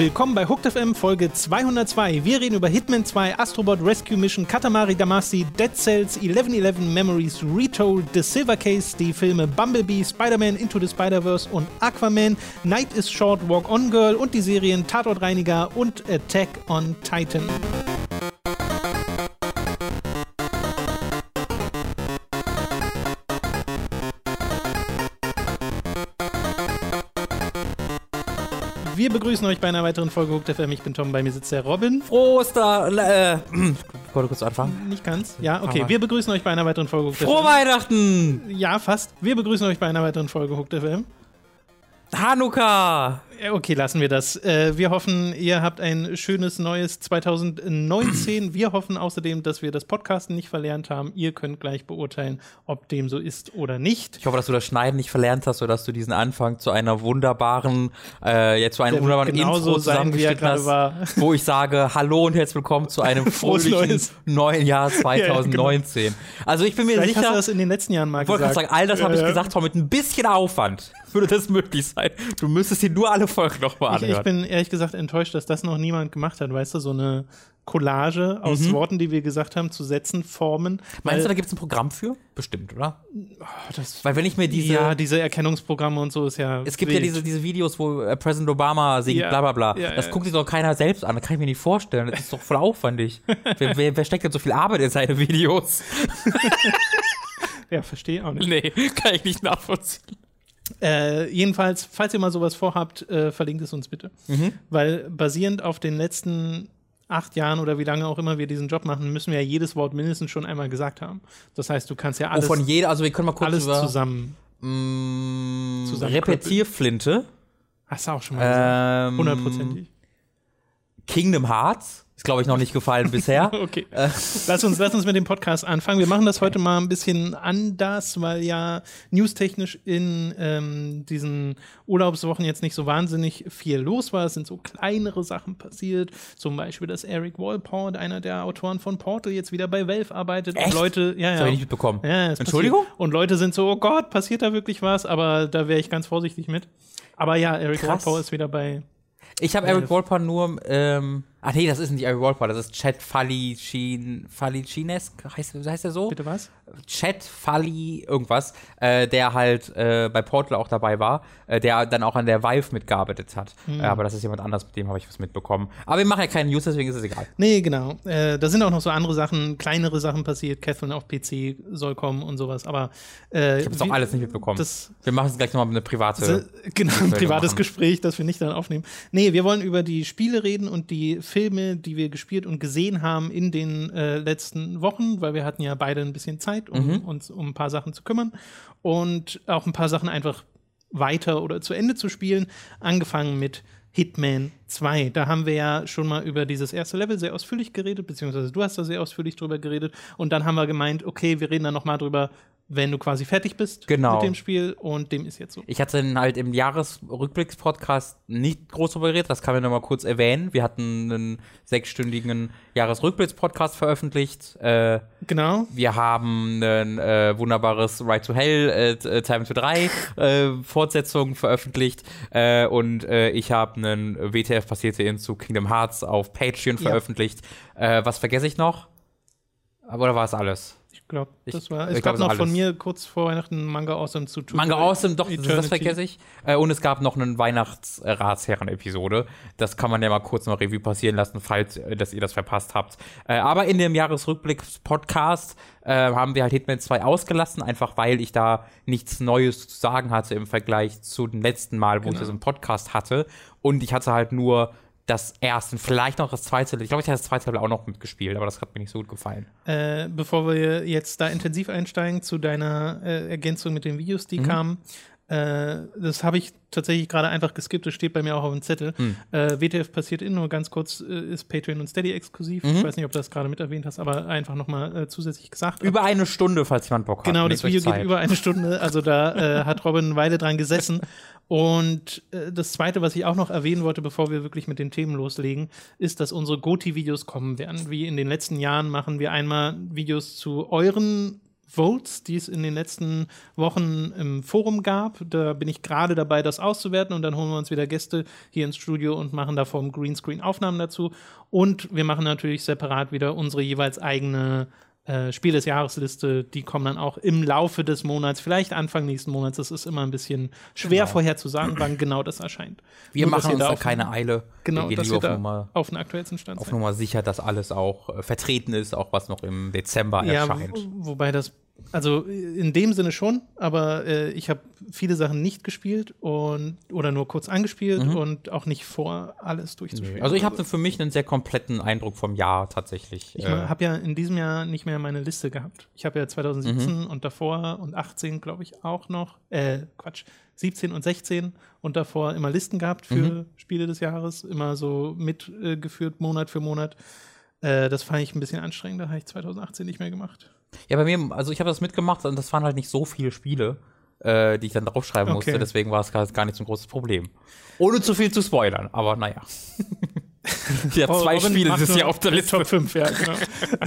Willkommen bei Hooked FM Folge 202. Wir reden über Hitman 2, Astrobot Rescue Mission, Katamari Damacy, Dead Cells, 1111 Memories, Retold, The Silver Case, die Filme Bumblebee, Spider-Man Into the Spider-Verse und Aquaman, Night is Short, Walk On Girl und die Serien Tatortreiniger und Attack on Titan. Begrüßen euch bei einer weiteren Folge Hooked FM. Ich bin Tom, bei mir sitzt der Robin. Oster, äh, wollte kurz anfangen? Nicht ganz. Ja, okay. Wir begrüßen euch bei einer weiteren Folge Hooked Frohe FM. Weihnachten! Ja, fast. Wir begrüßen euch bei einer weiteren Folge Hooked FM. Hanukkah! Okay, lassen wir das. Äh, wir hoffen, ihr habt ein schönes neues 2019. Wir hoffen außerdem, dass wir das Podcasten nicht verlernt haben. Ihr könnt gleich beurteilen, ob dem so ist oder nicht. Ich hoffe, dass du das Schneiden nicht verlernt hast, oder dass du diesen Anfang zu einer wunderbaren, äh, jetzt zu einem wunderbaren Intro zusammengeschnitten hast, war. wo ich sage, hallo und herzlich willkommen zu einem fröhlichen neuen Jahr 2019. ja, genau. Also ich bin mir Vielleicht sicher. Hast du das in den letzten Jahren mal gesagt. Sagen, all das habe ich gesagt, mit ein bisschen Aufwand würde das möglich sein. Du müsstest dir nur alle Folgen nochmal anhören. Ich, ich, bin ehrlich gesagt enttäuscht, dass das noch niemand gemacht hat. Weißt du, so eine Collage aus mhm. Worten, die wir gesagt haben, zu Sätzen, Formen. Meinst du, da gibt es ein Programm für? Bestimmt, oder? Oh, das, weil wenn ich mir diese. Ja, diese Erkennungsprogramme und so ist ja. Es gibt wild. ja diese, diese Videos, wo äh, Präsident Obama singt, ja, bla bla bla. Ja, das ja. guckt sich doch keiner selbst an. Das kann ich mir nicht vorstellen. Das ist doch voll aufwendig. wer, wer, wer steckt denn so viel Arbeit in seine Videos? ja, verstehe auch nicht. Nee, kann ich nicht nachvollziehen. Äh, jedenfalls, falls ihr mal sowas vorhabt, äh, verlinkt es uns bitte. Mhm. Weil basierend auf den letzten acht Jahren oder wie lange auch immer wir diesen Job machen, müssen wir ja jedes Wort mindestens schon einmal gesagt haben. Das heißt, du kannst ja alles. Oh, von jeder, also wir können mal kurz alles über, zusammen. Mm, zusammen Repetierflinte. Hast du auch schon mal gesagt. Ähm, Hundertprozentig. Kingdom Hearts. Ist, glaube ich, noch nicht gefallen bisher. okay. Äh. Lass, uns, lass uns mit dem Podcast anfangen. Wir machen das heute mal ein bisschen anders, weil ja newstechnisch in ähm, diesen Urlaubswochen jetzt nicht so wahnsinnig viel los war. Es sind so kleinere Sachen passiert. Zum Beispiel, dass Eric Walport, einer der Autoren von Portal, jetzt wieder bei Valve arbeitet. Echt? Und Leute, ja, ja. Das habe ich nicht mitbekommen. Ja, Entschuldigung? Passiert. Und Leute sind so, oh Gott, passiert da wirklich was? Aber da wäre ich ganz vorsichtig mit. Aber ja, Eric Walport ist wieder bei ich habe Eric Walpole nur, ähm, ach nee, das ist nicht Eric Walpole, das ist Chad Falichin, Falicines, heißt, heißt der so? Bitte was? Chad Fali irgendwas, äh, der halt äh, bei Portal auch dabei war, äh, der dann auch an der Vive mitgearbeitet hat. Mhm. aber das ist jemand anders, mit dem habe ich was mitbekommen. Aber wir machen ja keinen News, deswegen ist es egal. Nee, genau. Äh, da sind auch noch so andere Sachen, kleinere Sachen passiert. Catherine auf PC soll kommen und sowas, aber äh, Ich habe es auch alles nicht mitbekommen. Das, wir machen es gleich nochmal eine private. Genau, ein privates machen. Gespräch, das wir nicht dann aufnehmen. Nee, wir wollen über die Spiele reden und die Filme, die wir gespielt und gesehen haben in den äh, letzten Wochen, weil wir hatten ja beide ein bisschen Zeit, um mhm. uns um ein paar Sachen zu kümmern und auch ein paar Sachen einfach weiter oder zu Ende zu spielen. Angefangen mit Hitman 2. Da haben wir ja schon mal über dieses erste Level sehr ausführlich geredet, beziehungsweise du hast da sehr ausführlich drüber geredet. Und dann haben wir gemeint, okay, wir reden dann noch mal drüber, wenn du quasi fertig bist genau. mit dem Spiel und dem ist jetzt so. Ich hatte halt im Jahresrückblicks-Podcast nicht groß darüber geredet, das kann man nochmal kurz erwähnen. Wir hatten einen sechsstündigen Jahresrückblicks-Podcast veröffentlicht. Äh, genau. Wir haben ein äh, wunderbares Right to Hell äh, Time to 3 äh, Fortsetzung veröffentlicht äh, und äh, ich habe einen WTF passierte in zu Kingdom Hearts auf Patreon veröffentlicht. Ja. was vergesse ich noch? Oder war es alles? Glaube, das war. Es ich gab noch von mir kurz vor Weihnachten Manga Awesome zu tun. Manga Awesome, doch, Eternity. das vergesse ich. Äh, und es gab noch eine Weihnachtsratsherren-Episode. Das kann man ja mal kurz noch Revue passieren lassen, falls äh, dass ihr das verpasst habt. Äh, aber in dem Jahresrückblick-Podcast haben wir halt Hitman 2 ausgelassen, einfach weil ich da nichts Neues zu sagen hatte im Vergleich zu dem letzten Mal, wo genau. ich das im Podcast hatte. Und ich hatte halt nur das erste, vielleicht noch das zweite. Ich glaube, ich habe das zweite Level auch noch mitgespielt, aber das hat mir nicht so gut gefallen. Äh, bevor wir jetzt da intensiv einsteigen zu deiner äh, Ergänzung mit den Videos, die mhm. kamen, äh, das habe ich tatsächlich gerade einfach geskippt, das steht bei mir auch auf dem Zettel. Mhm. Äh, WTF passiert in, nur ganz kurz, äh, ist Patreon und Steady exklusiv. Mhm. Ich weiß nicht, ob du das gerade mit erwähnt hast, aber einfach nochmal äh, zusätzlich gesagt. Über eine Stunde, falls jemand Bock hat. Genau, das Video geht über eine Stunde, also da hat Robin eine Weile dran gesessen. Und äh, das Zweite, was ich auch noch erwähnen wollte, bevor wir wirklich mit den Themen loslegen, ist, dass unsere Goti-Videos kommen werden. Wie in den letzten Jahren machen wir einmal Videos zu euren Votes, die es in den letzten Wochen im Forum gab. Da bin ich gerade dabei, das auszuwerten und dann holen wir uns wieder Gäste hier ins Studio und machen da vom Greenscreen Aufnahmen dazu. Und wir machen natürlich separat wieder unsere jeweils eigene äh, Spiel des Jahresliste, die kommen dann auch im Laufe des Monats, vielleicht Anfang nächsten Monats. Es ist immer ein bisschen schwer genau. vorherzusagen, wann genau das erscheint. Wir Nur, machen uns da keine Eile. Genau, wir dass wir da Nummer, auf den aktuellsten Stand Auf Nummer sicher, dass alles auch äh, vertreten ist, auch was noch im Dezember ja, erscheint. Wo, wobei das also in dem Sinne schon, aber äh, ich habe viele Sachen nicht gespielt und oder nur kurz angespielt mhm. und auch nicht vor, alles durchzuspielen. Also ich habe für mich einen sehr kompletten Eindruck vom Jahr tatsächlich. Ich äh, habe ja in diesem Jahr nicht mehr meine Liste gehabt. Ich habe ja 2017 mhm. und davor und 18, glaube ich, auch noch, äh, Quatsch, 17 und 16 und davor immer Listen gehabt für mhm. Spiele des Jahres, immer so mitgeführt, Monat für Monat. Äh, das fand ich ein bisschen anstrengend, da habe ich 2018 nicht mehr gemacht. Ja, bei mir, also ich habe das mitgemacht und das waren halt nicht so viele Spiele, äh, die ich dann draufschreiben okay. musste. Deswegen war es gar nicht so ein großes Problem. Ohne zu viel zu spoilern, aber naja. habe zwei Spiele dieses Jahr auf der Liste. Top 5, ja, genau.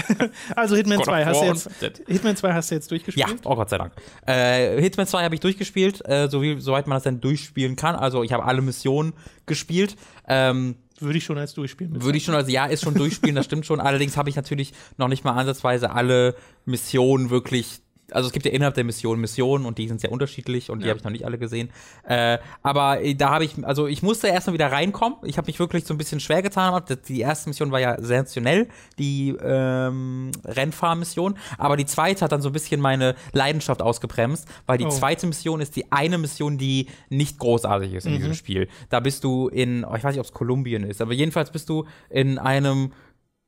also Hitman 2 hast du jetzt Hitman 2 hast du jetzt durchgespielt? Ja, oh Gott sei Dank. Äh, Hitman 2 habe ich durchgespielt, äh, so wie, soweit man das dann durchspielen kann. Also ich habe alle Missionen gespielt. Ähm, würde ich schon als durchspielen. Würde ich schon als, ja, ist schon durchspielen, das stimmt schon. Allerdings habe ich natürlich noch nicht mal ansatzweise alle Missionen wirklich also es gibt ja innerhalb der Mission Missionen und die sind sehr unterschiedlich und die ja. habe ich noch nicht alle gesehen. Äh, aber da habe ich, also ich musste erstmal wieder reinkommen. Ich habe mich wirklich so ein bisschen schwer getan. Die erste Mission war ja sensationell, die ähm, Rennfahrmission. Aber die zweite hat dann so ein bisschen meine Leidenschaft ausgebremst, weil die oh. zweite Mission ist die eine Mission, die nicht großartig ist in mhm. diesem Spiel. Da bist du in, oh, ich weiß nicht, ob es Kolumbien ist, aber jedenfalls bist du in einem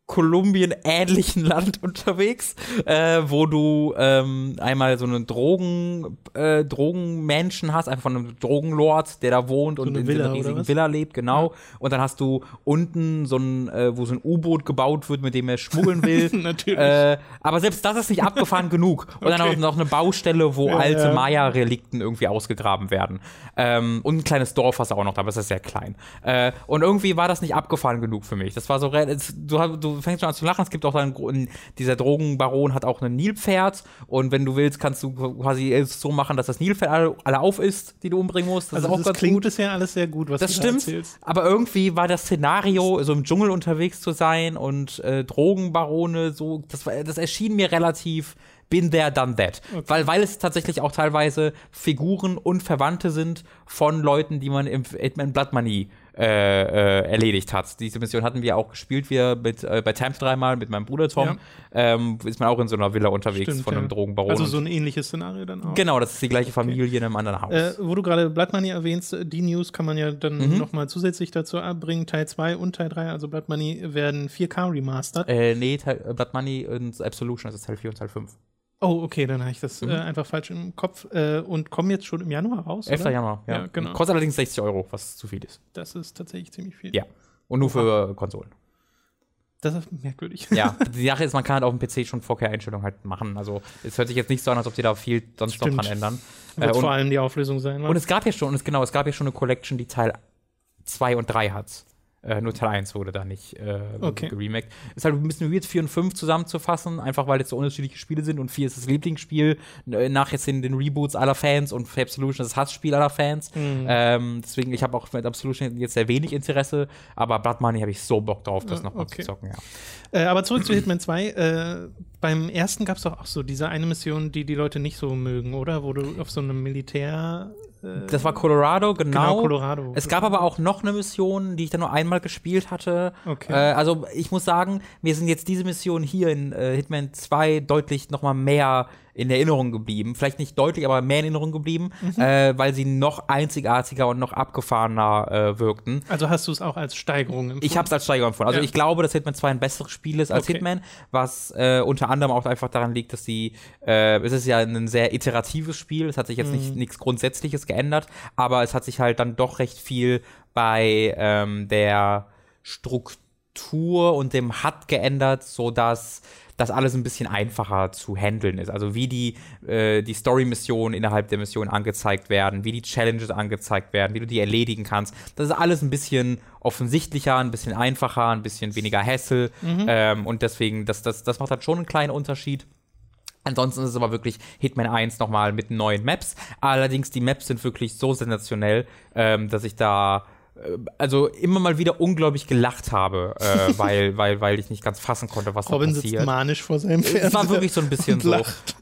Kolumbien-ähnlichen Land unterwegs, äh, wo du ähm, einmal so einen Drogen, äh, Drogenmenschen hast, einfach von einem Drogenlord, der da wohnt so und in Villa, so einer riesigen Villa lebt, genau. Ja. Und dann hast du unten so ein, äh, wo so ein U-Boot gebaut wird, mit dem er schmuggeln will. Natürlich. Äh, aber selbst das ist nicht abgefahren genug. Und okay. dann auch noch eine Baustelle, wo ja, alte ja. Maya-Relikten irgendwie ausgegraben werden. Ähm, und ein kleines Dorf hast du auch noch da, aber es ist sehr klein. Äh, und irgendwie war das nicht abgefahren genug für mich. Das war so, du, du fängst schon an zu lachen. Es gibt auch dann, dieser Drogenbaron hat auch ein Nilpferd und wenn du willst, kannst du quasi es so machen, dass das Nilpferd alle, alle auf ist, die du umbringen musst. Das also ist auch das ganz klingt gut. bisher alles sehr gut, was das du stimmt, da erzählst. Aber irgendwie war das Szenario, so im Dschungel unterwegs zu sein und äh, Drogenbarone, so, das, das erschien mir relativ bin there, done that. Okay. Weil, weil es tatsächlich auch teilweise Figuren und Verwandte sind von Leuten, die man im Hitman Blood Money äh, äh, erledigt hat. Diese Mission hatten wir auch gespielt, wir mit, äh, bei Times dreimal mit meinem Bruder Tom. Ja. Ähm, ist man auch in so einer Villa unterwegs Stimmt, von einem ja. Drogenbaron. Also so ein ähnliches Szenario dann auch. Genau, das ist die gleiche Familie okay. in einem anderen Haus. Äh, wo du gerade Blood Money erwähnst, die News kann man ja dann mhm. nochmal zusätzlich dazu abbringen. Teil 2 und Teil 3, also Blood Money, werden 4K remastered. Äh, nee, Teil, Blood Money und Absolution, ist Teil 4 und Teil 5. Oh, okay, dann habe ich das mhm. äh, einfach falsch im Kopf äh, und kommen jetzt schon im Januar raus. 11. Oder? Januar, ja. ja genau. Kostet allerdings 60 Euro, was zu viel ist. Das ist tatsächlich ziemlich viel. Ja. Und nur für Konsolen. Das ist merkwürdig. Ja, die Sache ist, man kann halt auf dem PC schon 4K-Einstellungen halt machen. Also es hört sich jetzt nicht so an, als ob die da viel sonst Stimmt. noch dran ändern. Wird äh, und, vor allem die Auflösung sein. Was? Und es gab ja schon, und es, genau, es gab ja schon eine Collection, die Teil 2 und 3 hat. Äh, nur Teil 1 wurde da nicht äh, okay. geremaked. Ist halt ein bisschen weird, 4 und 5 zusammenzufassen, einfach weil jetzt so unterschiedliche Spiele sind und 4 ist das Lieblingsspiel, äh, nach jetzt in den Reboots aller Fans und Absolution das Hassspiel aller Fans. Mhm. Ähm, deswegen, ich habe auch mit Absolution jetzt sehr wenig Interesse, aber Blood Money habe ich so Bock drauf, das nochmal okay. zu zocken, ja. Äh, aber zurück zu Hitman 2. Äh, beim ersten gab es doch auch so diese eine Mission, die die Leute nicht so mögen, oder? Wo du auf so einem Militär äh, das war Colorado, genau. Genau, Colorado. Es gab aber auch noch eine Mission, die ich dann nur einmal gespielt hatte. Okay. Äh, also ich muss sagen, mir sind jetzt diese Missionen hier in äh, Hitman 2 deutlich noch mal mehr in Erinnerung geblieben. Vielleicht nicht deutlich, aber mehr in Erinnerung geblieben, mhm. äh, weil sie noch einzigartiger und noch abgefahrener äh, wirkten. Also hast du es auch als Steigerung empfunden? Ich habe es als Steigerung empfunden. Also ja. ich glaube, dass Hitman 2 ein besseres Spiel ist als okay. Hitman, was äh, unter anderem auch einfach daran liegt, dass sie, äh, es ist ja ein sehr iteratives Spiel, es hat sich jetzt mhm. nicht nichts Grundsätzliches geändert, aber es hat sich halt dann doch recht viel bei ähm, der Struktur und dem HUD geändert, so dass das alles ein bisschen einfacher zu handeln ist. Also wie die, äh, die Story-Missionen innerhalb der Mission angezeigt werden, wie die Challenges angezeigt werden, wie du die erledigen kannst. Das ist alles ein bisschen offensichtlicher, ein bisschen einfacher, ein bisschen weniger Hassel. Mhm. Ähm, und deswegen, das, das, das macht halt schon einen kleinen Unterschied. Ansonsten ist es aber wirklich Hitman 1 nochmal mit neuen Maps. Allerdings, die Maps sind wirklich so sensationell, ähm, dass ich da also immer mal wieder unglaublich gelacht habe, äh, weil, weil, weil ich nicht ganz fassen konnte, was Robin da passiert. Sitzt manisch vor seinem Fernseher. Es war wirklich so ein bisschen so.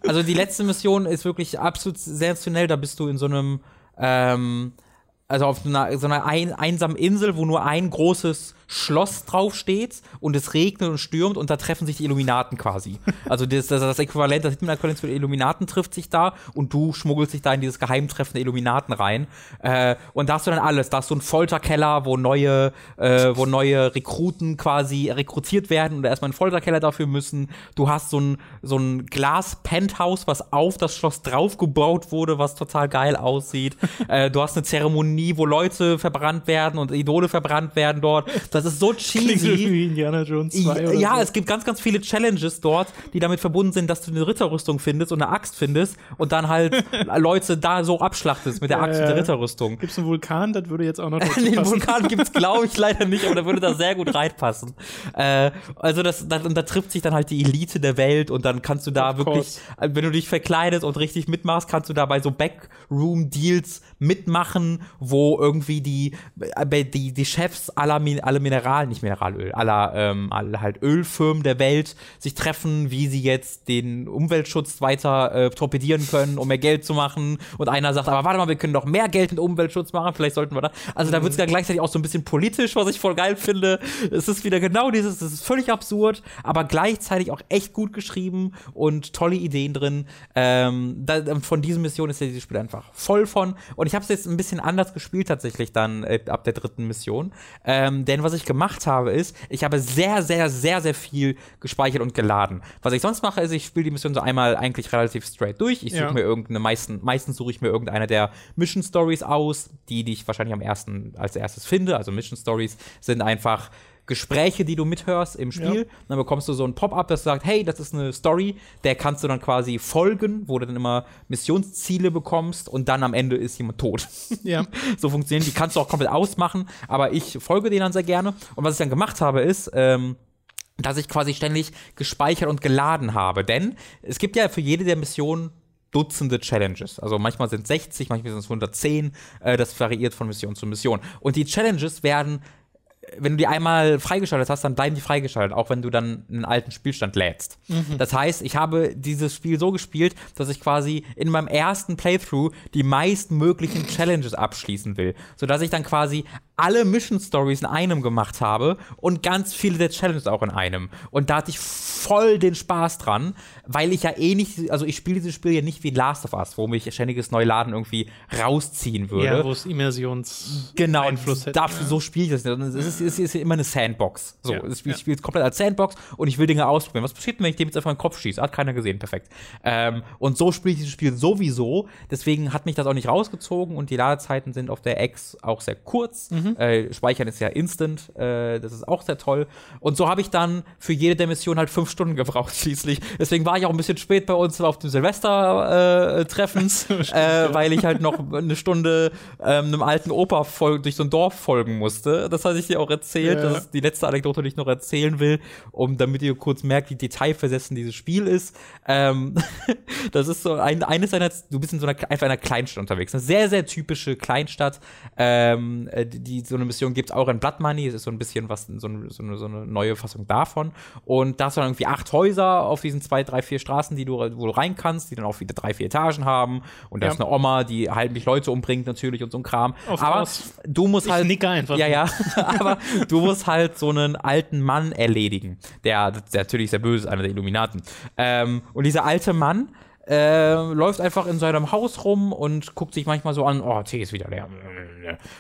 Also die letzte Mission ist wirklich absolut sensationell. Da bist du in so einem ähm, also auf einer, so einer ein, einsamen Insel, wo nur ein großes Schloss draufsteht und es regnet und stürmt und da treffen sich die Illuminaten quasi. Also das, das, das Äquivalent, das Hitman-Äquivalent für die Illuminaten trifft sich da und du schmuggelst dich da in dieses Geheimtreffen der Illuminaten rein. Äh, und da hast du dann alles. Da hast du einen Folterkeller, wo neue, äh, wo neue Rekruten quasi rekrutiert werden und erstmal einen Folterkeller dafür müssen. Du hast so ein, so ein Glas-Penthouse, was auf das Schloss draufgebaut wurde, was total geil aussieht. äh, du hast eine Zeremonie, wo Leute verbrannt werden und Idole verbrannt werden dort. Das ist so cheesy. Wie Indiana Jones 2 ja, so. es gibt ganz, ganz viele Challenges dort, die damit verbunden sind, dass du eine Ritterrüstung findest und eine Axt findest und dann halt Leute da so abschlachtest mit der Axt und der Ritterrüstung. Gibt es einen Vulkan? Das würde jetzt auch noch Den passen. Vulkan gibt es, glaube ich, leider nicht, aber da würde da sehr gut reinpassen. Äh, also das, das, und da trifft sich dann halt die Elite der Welt und dann kannst du da of wirklich, course. Äh, wenn du dich verkleidest und richtig mitmachst, kannst du da bei so Backroom-Deals mitmachen, wo irgendwie die, äh, die, die Chefs aller, aller Mineral, nicht Mineralöl, aller, ähm, aller halt Ölfirmen der Welt sich treffen, wie sie jetzt den Umweltschutz weiter äh, torpedieren können, um mehr Geld zu machen. Und einer sagt, aber warte mal, wir können doch mehr Geld mit Umweltschutz machen, vielleicht sollten wir da. Also da wird es ja gleichzeitig auch so ein bisschen politisch, was ich voll geil finde. Es ist wieder genau dieses, es ist völlig absurd, aber gleichzeitig auch echt gut geschrieben und tolle Ideen drin. Ähm, da, von diesen Missionen ist ja dieses Spiel einfach voll von. Und ich habe es jetzt ein bisschen anders gespielt tatsächlich dann äh, ab der dritten Mission. Ähm, denn was ich gemacht habe, ist, ich habe sehr, sehr, sehr, sehr viel gespeichert und geladen. Was ich sonst mache, ist, ich spiele die Mission so einmal eigentlich relativ straight durch. Ich suche ja. mir irgendeine, meisten, meistens suche ich mir irgendeine der Mission Stories aus, die, die ich wahrscheinlich am ersten, als erstes finde. Also Mission Stories sind einfach Gespräche, die du mithörst im Spiel. Ja. Dann bekommst du so ein Pop-up, das sagt, hey, das ist eine Story, der kannst du dann quasi folgen, wo du dann immer Missionsziele bekommst und dann am Ende ist jemand tot. Ja. so funktionieren. Die kannst du auch komplett ausmachen, aber ich folge denen dann sehr gerne. Und was ich dann gemacht habe, ist, ähm, dass ich quasi ständig gespeichert und geladen habe. Denn es gibt ja für jede der Missionen Dutzende Challenges. Also manchmal sind es 60, manchmal sind es 110. Äh, das variiert von Mission zu Mission. Und die Challenges werden wenn du die einmal freigeschaltet hast, dann bleiben die freigeschaltet, auch wenn du dann einen alten Spielstand lädst. Mhm. Das heißt, ich habe dieses Spiel so gespielt, dass ich quasi in meinem ersten Playthrough die meistmöglichen Challenges abschließen will, sodass ich dann quasi alle Mission Stories in einem gemacht habe und ganz viele der Challenges auch in einem. Und da hatte ich voll den Spaß dran, weil ich ja eh nicht, also ich spiele dieses Spiel ja nicht wie Last of Us, wo mich ständiges Neuladen irgendwie rausziehen würde. Ja, wo es Immersions genau, Einfluss hätte. Dafür, ja. so spiele ich das nicht. Es ist, es ist immer eine Sandbox. So, ja, ich ja. spiele es komplett als Sandbox und ich will Dinge ausprobieren. Was passiert, wenn ich dem jetzt einfach in den Kopf schieße? Hat keiner gesehen, perfekt. Ähm, und so spiele ich dieses Spiel sowieso. Deswegen hat mich das auch nicht rausgezogen und die Ladezeiten sind auf der X auch sehr kurz. Mhm. Äh, Speichern ist ja instant, äh, das ist auch sehr toll. Und so habe ich dann für jede der Missionen halt fünf Stunden gebraucht schließlich. Deswegen war ich auch ein bisschen spät bei uns auf dem Silvester-Treffen, äh, äh, weil ich halt noch eine Stunde ähm, einem alten Opa durch so ein Dorf folgen musste. Das hatte ich dir auch erzählt. Ja. Das ist die letzte Anekdote, die ich noch erzählen will, um damit ihr kurz merkt, wie detailversessen dieses Spiel ist. Ähm, das ist so ein, eines seiner, du bist in so einer, einfach einer Kleinstadt unterwegs. Eine sehr, sehr typische Kleinstadt, ähm, äh, die so eine Mission gibt es auch in Blood Money. Es ist so ein bisschen was, so, eine, so, eine, so eine neue Fassung davon. Und da hast du dann irgendwie acht Häuser auf diesen zwei, drei, vier Straßen, die du, wo du rein kannst, die dann auch wieder drei, vier Etagen haben. Und da ja. ist eine Oma, die heimlich Leute umbringt natürlich und so ein Kram. Auf aber aus. du musst ich halt. Nicke einfach. Ja, ja. aber du musst halt so einen alten Mann erledigen. Der, der natürlich sehr böse ist, einer der Illuminaten. Ähm, und dieser alte Mann, äh, läuft einfach in seinem Haus rum und guckt sich manchmal so an, oh, Tee ist wieder leer.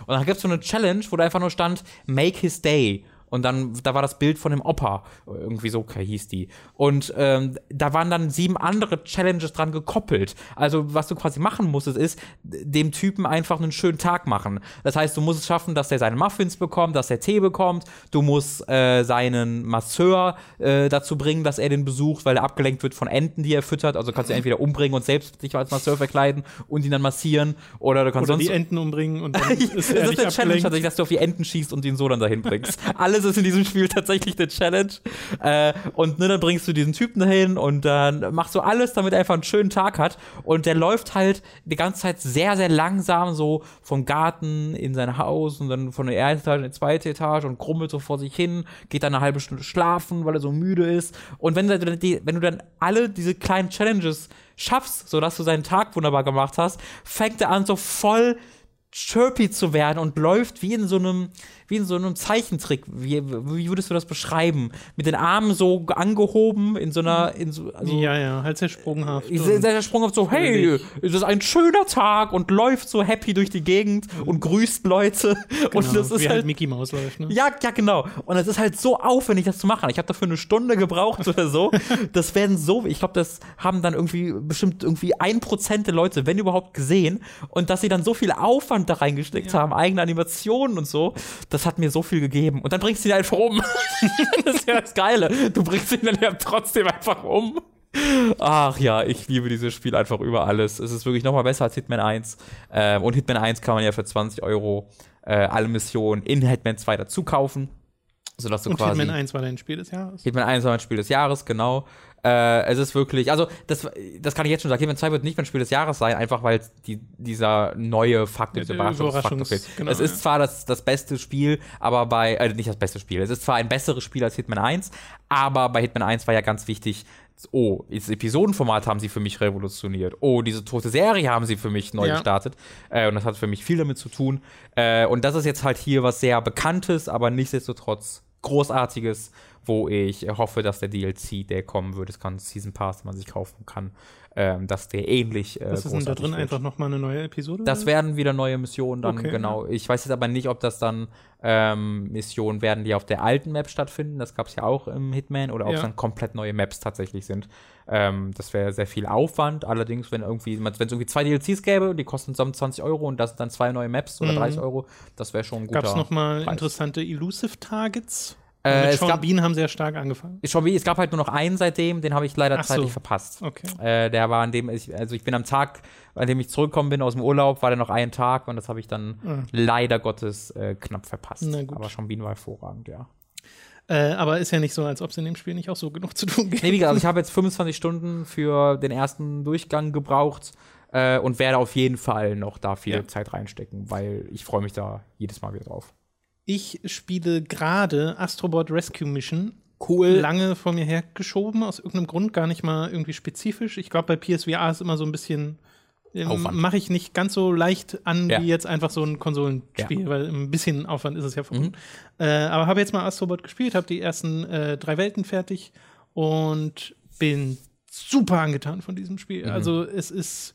Und dann gibt es so eine Challenge, wo da einfach nur stand, make his day. Und dann, da war das Bild von dem Opa, irgendwie so hieß die. Und ähm, da waren dann sieben andere Challenges dran gekoppelt. Also was du quasi machen musstest, ist dem Typen einfach einen schönen Tag machen. Das heißt, du musst es schaffen, dass er seine Muffins bekommt, dass er Tee bekommt. Du musst äh, seinen Masseur äh, dazu bringen, dass er den besucht, weil er abgelenkt wird von Enten, die er füttert. Also kannst du entweder umbringen und selbst dich als Masseur verkleiden und ihn dann massieren. Oder du kannst oder sonst die Enten umbringen und dann ist er das ist eine Challenge, dass du auf die Enten schießt und ihn so dann dahin bringst. Alles ist in diesem Spiel tatsächlich eine Challenge. Äh, und ne, dann bringst du diesen Typen dahin und dann machst du alles, damit er einfach einen schönen Tag hat. Und der läuft halt die ganze Zeit sehr, sehr langsam so vom Garten in sein Haus und dann von der ersten Etage in die zweite Etage und krummelt so vor sich hin, geht dann eine halbe Stunde schlafen, weil er so müde ist. Und wenn wenn du dann alle diese kleinen Challenges schaffst, sodass du seinen Tag wunderbar gemacht hast, fängt er an, so voll chirpy zu werden und läuft wie in so einem, wie in so einem Zeichentrick. Wie, wie würdest du das beschreiben? Mit den Armen so angehoben in so einer, in so, also ja, ja, halt sehr sprunghaft. Sehr, sehr sprunghaft so, hey, ist das ein schöner Tag und läuft so happy durch die Gegend und grüßt Leute. Genau, und das ist wie halt, halt Mickey Mouse läuft, ne? Ja, ja, genau. Und es ist halt so aufwendig, das zu machen. Ich habe dafür eine Stunde gebraucht oder so. das werden so, ich glaube, das haben dann irgendwie bestimmt irgendwie ein Prozent der Leute, wenn überhaupt, gesehen. Und dass sie dann so viel Aufwand da reingesteckt ja. haben, eigene Animationen und so, das hat mir so viel gegeben. Und dann bringst du ihn einfach um. das ist ja das Geile. Du bringst ihn dann ja trotzdem einfach um. Ach ja, ich liebe dieses Spiel einfach über alles. Es ist wirklich nochmal besser als Hitman 1. Ähm, und Hitman 1 kann man ja für 20 Euro äh, alle Missionen in Hitman 2 dazu kaufen. Sodass du und quasi, Hitman 1 war dein Spiel des Jahres. Hitman 1 war mein Spiel des Jahres, genau. Äh, es ist wirklich, also das, das kann ich jetzt schon sagen, Hitman 2 wird nicht mein Spiel des Jahres sein, einfach weil die, dieser neue Faktor, dieser Überraschungsfaktor fehlt. Genau, es ist ja. zwar das, das beste Spiel, aber bei, äh, nicht das beste Spiel, es ist zwar ein besseres Spiel als Hitman 1, aber bei Hitman 1 war ja ganz wichtig, oh, dieses Episodenformat haben sie für mich revolutioniert. Oh, diese tote Serie haben sie für mich neu ja. gestartet. Äh, und das hat für mich viel damit zu tun. Äh, und das ist jetzt halt hier was sehr Bekanntes, aber nichtsdestotrotz Großartiges wo ich hoffe, dass der DLC, der kommen wird, es kann Season Pass, den man sich kaufen kann, ähm, dass der ähnlich. Äh, Was ist denn da drin? Wird. Einfach nochmal eine neue Episode? Das werden wieder neue Missionen dann, okay, genau. Ja. Ich weiß jetzt aber nicht, ob das dann ähm, Missionen werden, die auf der alten Map stattfinden. Das gab es ja auch im Hitman. Oder ob es dann komplett neue Maps tatsächlich sind. Ähm, das wäre sehr viel Aufwand. Allerdings, wenn irgendwie, wenn es irgendwie zwei DLCs gäbe, die kosten zusammen 20 Euro und das sind dann zwei neue Maps oder mhm. 30 Euro, das wäre schon ein guter Gab es nochmal interessante Elusive Targets? Äh, mit Sean gab, Bean haben sie ja stark angefangen. Sean Bean, es gab halt nur noch einen seitdem, den habe ich leider Ach zeitlich so. verpasst. Okay. Äh, der war an dem, ich, also ich bin am Tag, an dem ich zurückgekommen bin aus dem Urlaub, war der noch ein Tag und das habe ich dann mhm. leider Gottes äh, knapp verpasst. Aber Sean Bean war hervorragend, ja. Äh, aber ist ja nicht so, als ob es in dem Spiel nicht auch so genug zu tun gibt. Nee, wie gesagt, also ich habe jetzt 25 Stunden für den ersten Durchgang gebraucht äh, und werde auf jeden Fall noch da viel ja. Zeit reinstecken, weil ich freue mich da jedes Mal wieder drauf. Ich spiele gerade Astrobot Rescue Mission. Cool. Lange vor mir hergeschoben, aus irgendeinem Grund gar nicht mal irgendwie spezifisch. Ich glaube, bei PSVR ist immer so ein bisschen ähm, mache ich nicht ganz so leicht an ja. wie jetzt einfach so ein Konsolenspiel, ja. weil ein bisschen Aufwand ist es ja verbunden. Mhm. Äh, aber habe jetzt mal Astrobot gespielt, habe die ersten äh, drei Welten fertig und bin super angetan von diesem Spiel. Mhm. Also es ist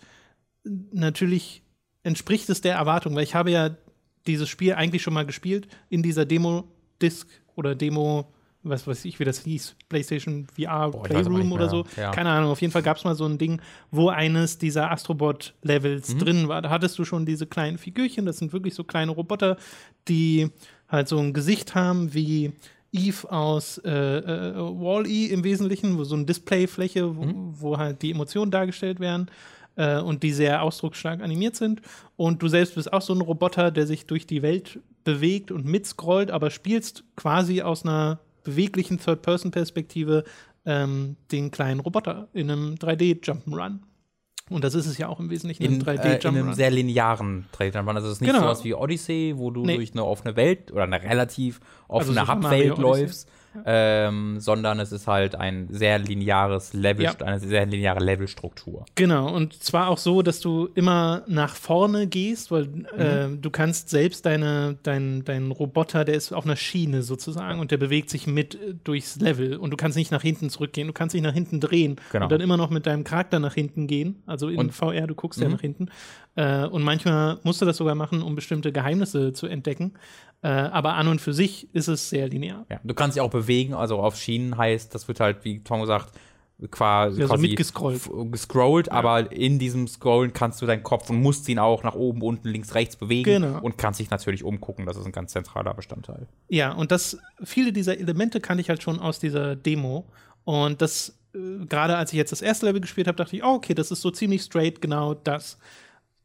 natürlich entspricht es der Erwartung, weil ich habe ja dieses Spiel eigentlich schon mal gespielt in dieser Demo-Disc oder Demo, was weiß ich, wie das hieß, PlayStation VR Boah, Playroom oder so. Ja. Keine Ahnung. Auf jeden Fall gab es mal so ein Ding, wo eines dieser Astrobot-Levels mhm. drin war. Da hattest du schon diese kleinen Figürchen. Das sind wirklich so kleine Roboter, die halt so ein Gesicht haben wie Eve aus äh, äh, Wall-E im Wesentlichen, wo so eine Displayfläche, wo, mhm. wo halt die Emotionen dargestellt werden äh, und die sehr ausdrucksstark animiert sind. Und du selbst bist auch so ein Roboter, der sich durch die Welt bewegt und mitscrollt, aber spielst quasi aus einer beweglichen Third-Person-Perspektive ähm, den kleinen Roboter in einem 3D-Jump'n'Run. Und das ist es ja auch im Wesentlichen in, 3D äh, in einem sehr linearen 3D-Jump'n'Run. Also es ist nicht genau. sowas wie Odyssey, wo du nee. durch eine offene Welt oder eine relativ offene also Hubwelt läufst, ähm, sondern es ist halt ein sehr lineares Level, ja. eine sehr lineare Levelstruktur. Genau, und zwar auch so, dass du immer nach vorne gehst, weil mhm. äh, du kannst selbst deine, dein, dein Roboter, der ist auf einer Schiene sozusagen und der bewegt sich mit äh, durchs Level und du kannst nicht nach hinten zurückgehen, du kannst dich nach hinten drehen genau. und dann immer noch mit deinem Charakter nach hinten gehen, also in und, VR, du guckst mhm. ja nach hinten. Äh, und manchmal musst du das sogar machen, um bestimmte Geheimnisse zu entdecken. Äh, aber an und für sich ist es sehr linear. Ja, du kannst dich auch bewegen, also auf Schienen heißt, das wird halt, wie Tom sagt, quasi, ja, so mitgescrollt. gescrollt, ja. aber in diesem Scrollen kannst du deinen Kopf und musst ihn auch nach oben, unten, links, rechts bewegen genau. und kannst dich natürlich umgucken. Das ist ein ganz zentraler Bestandteil. Ja, und das, viele dieser Elemente kannte ich halt schon aus dieser Demo. Und das, äh, gerade als ich jetzt das erste Level gespielt habe, dachte ich, oh, okay, das ist so ziemlich straight genau das.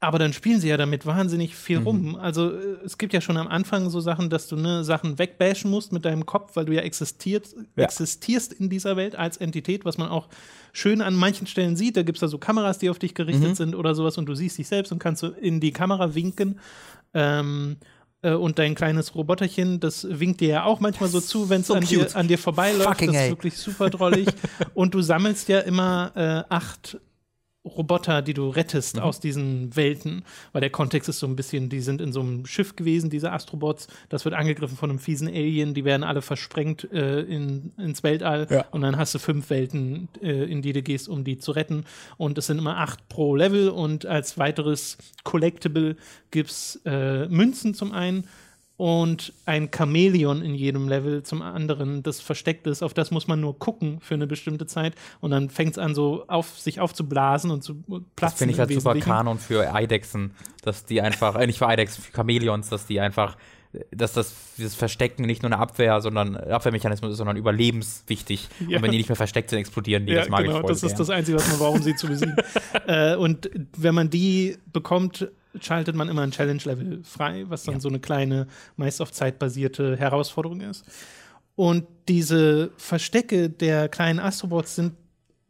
Aber dann spielen sie ja damit wahnsinnig viel mhm. rum. Also äh, es gibt ja schon am Anfang so Sachen, dass du ne, Sachen wegbashen musst mit deinem Kopf, weil du ja, existiert, ja. existierst in dieser Welt als Entität, was man auch schön an manchen Stellen sieht. Da gibt es da so Kameras, die auf dich gerichtet mhm. sind oder sowas und du siehst dich selbst und kannst so in die Kamera winken. Ähm, äh, und dein kleines Roboterchen, das winkt dir ja auch manchmal so zu, wenn es so an, dir, an dir vorbeiläuft. Fucking das ist wirklich super drollig. und du sammelst ja immer äh, acht Roboter, die du rettest mhm. aus diesen Welten, weil der Kontext ist so ein bisschen, die sind in so einem Schiff gewesen, diese Astrobots, das wird angegriffen von einem fiesen Alien, die werden alle versprengt äh, in, ins Weltall. Ja. und dann hast du fünf Welten, äh, in die du gehst, um die zu retten. Und es sind immer acht pro Level. Und als weiteres Collectible gibt es äh, Münzen zum einen und ein Chamäleon in jedem Level zum anderen, das versteckt ist. Auf das muss man nur gucken für eine bestimmte Zeit und dann fängt es an, so auf, sich aufzublasen und zu platzen. Das finde ich halt super Kanon für Eidechsen, dass die einfach, äh, nicht für Eidechsen, für Chamäleons, dass die einfach dass das dieses Verstecken nicht nur eine Abwehr, sondern Abwehrmechanismus ist, sondern überlebenswichtig. Ja. Und wenn die nicht mehr versteckt sind, explodieren die. Ja, das mag genau, ich voll das ist das Einzige, was man braucht, um sie zu besiegen. äh, und wenn man die bekommt, schaltet man immer ein Challenge-Level frei, was dann ja. so eine kleine, meist auf Zeit basierte Herausforderung ist. Und diese Verstecke der kleinen Astrobots sind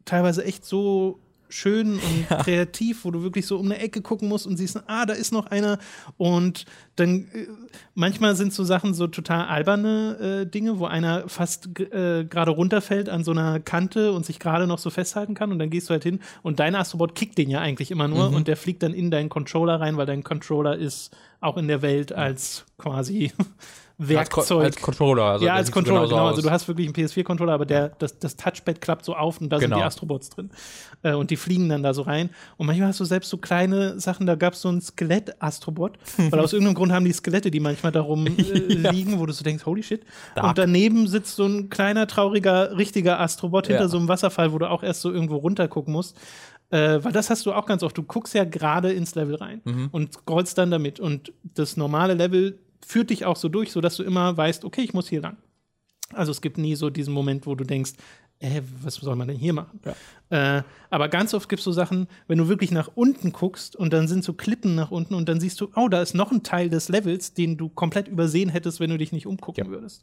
teilweise echt so schön und ja. kreativ, wo du wirklich so um eine Ecke gucken musst und siehst, ah, da ist noch einer. Und dann äh, manchmal sind so Sachen so total alberne äh, Dinge, wo einer fast äh, gerade runterfällt an so einer Kante und sich gerade noch so festhalten kann. Und dann gehst du halt hin und dein Astrobot kickt den ja eigentlich immer nur mhm. und der fliegt dann in deinen Controller rein, weil dein Controller ist auch in der Welt als quasi Werkzeug. Als, als Controller. Also ja, als Controller, genau. Also du hast wirklich einen PS4-Controller, aber der, das, das Touchpad klappt so auf und da genau. sind die Astrobots drin. Äh, und die fliegen dann da so rein. Und manchmal hast du selbst so kleine Sachen, da gab es so ein Skelett-Astrobot, weil aus irgendeinem Grund haben die Skelette, die manchmal darum äh, ja. liegen, wo du so denkst, holy shit. Dark. Und daneben sitzt so ein kleiner, trauriger, richtiger Astrobot hinter ja. so einem Wasserfall, wo du auch erst so irgendwo runtergucken musst. Äh, weil das hast du auch ganz oft. Du guckst ja gerade ins Level rein mhm. und scrollst dann damit. Und das normale Level führt dich auch so durch, sodass du immer weißt, okay, ich muss hier lang. Also es gibt nie so diesen Moment, wo du denkst, äh, was soll man denn hier machen? Ja. Äh, aber ganz oft gibt es so Sachen, wenn du wirklich nach unten guckst und dann sind so Klippen nach unten und dann siehst du, oh, da ist noch ein Teil des Levels, den du komplett übersehen hättest, wenn du dich nicht umgucken ja. würdest.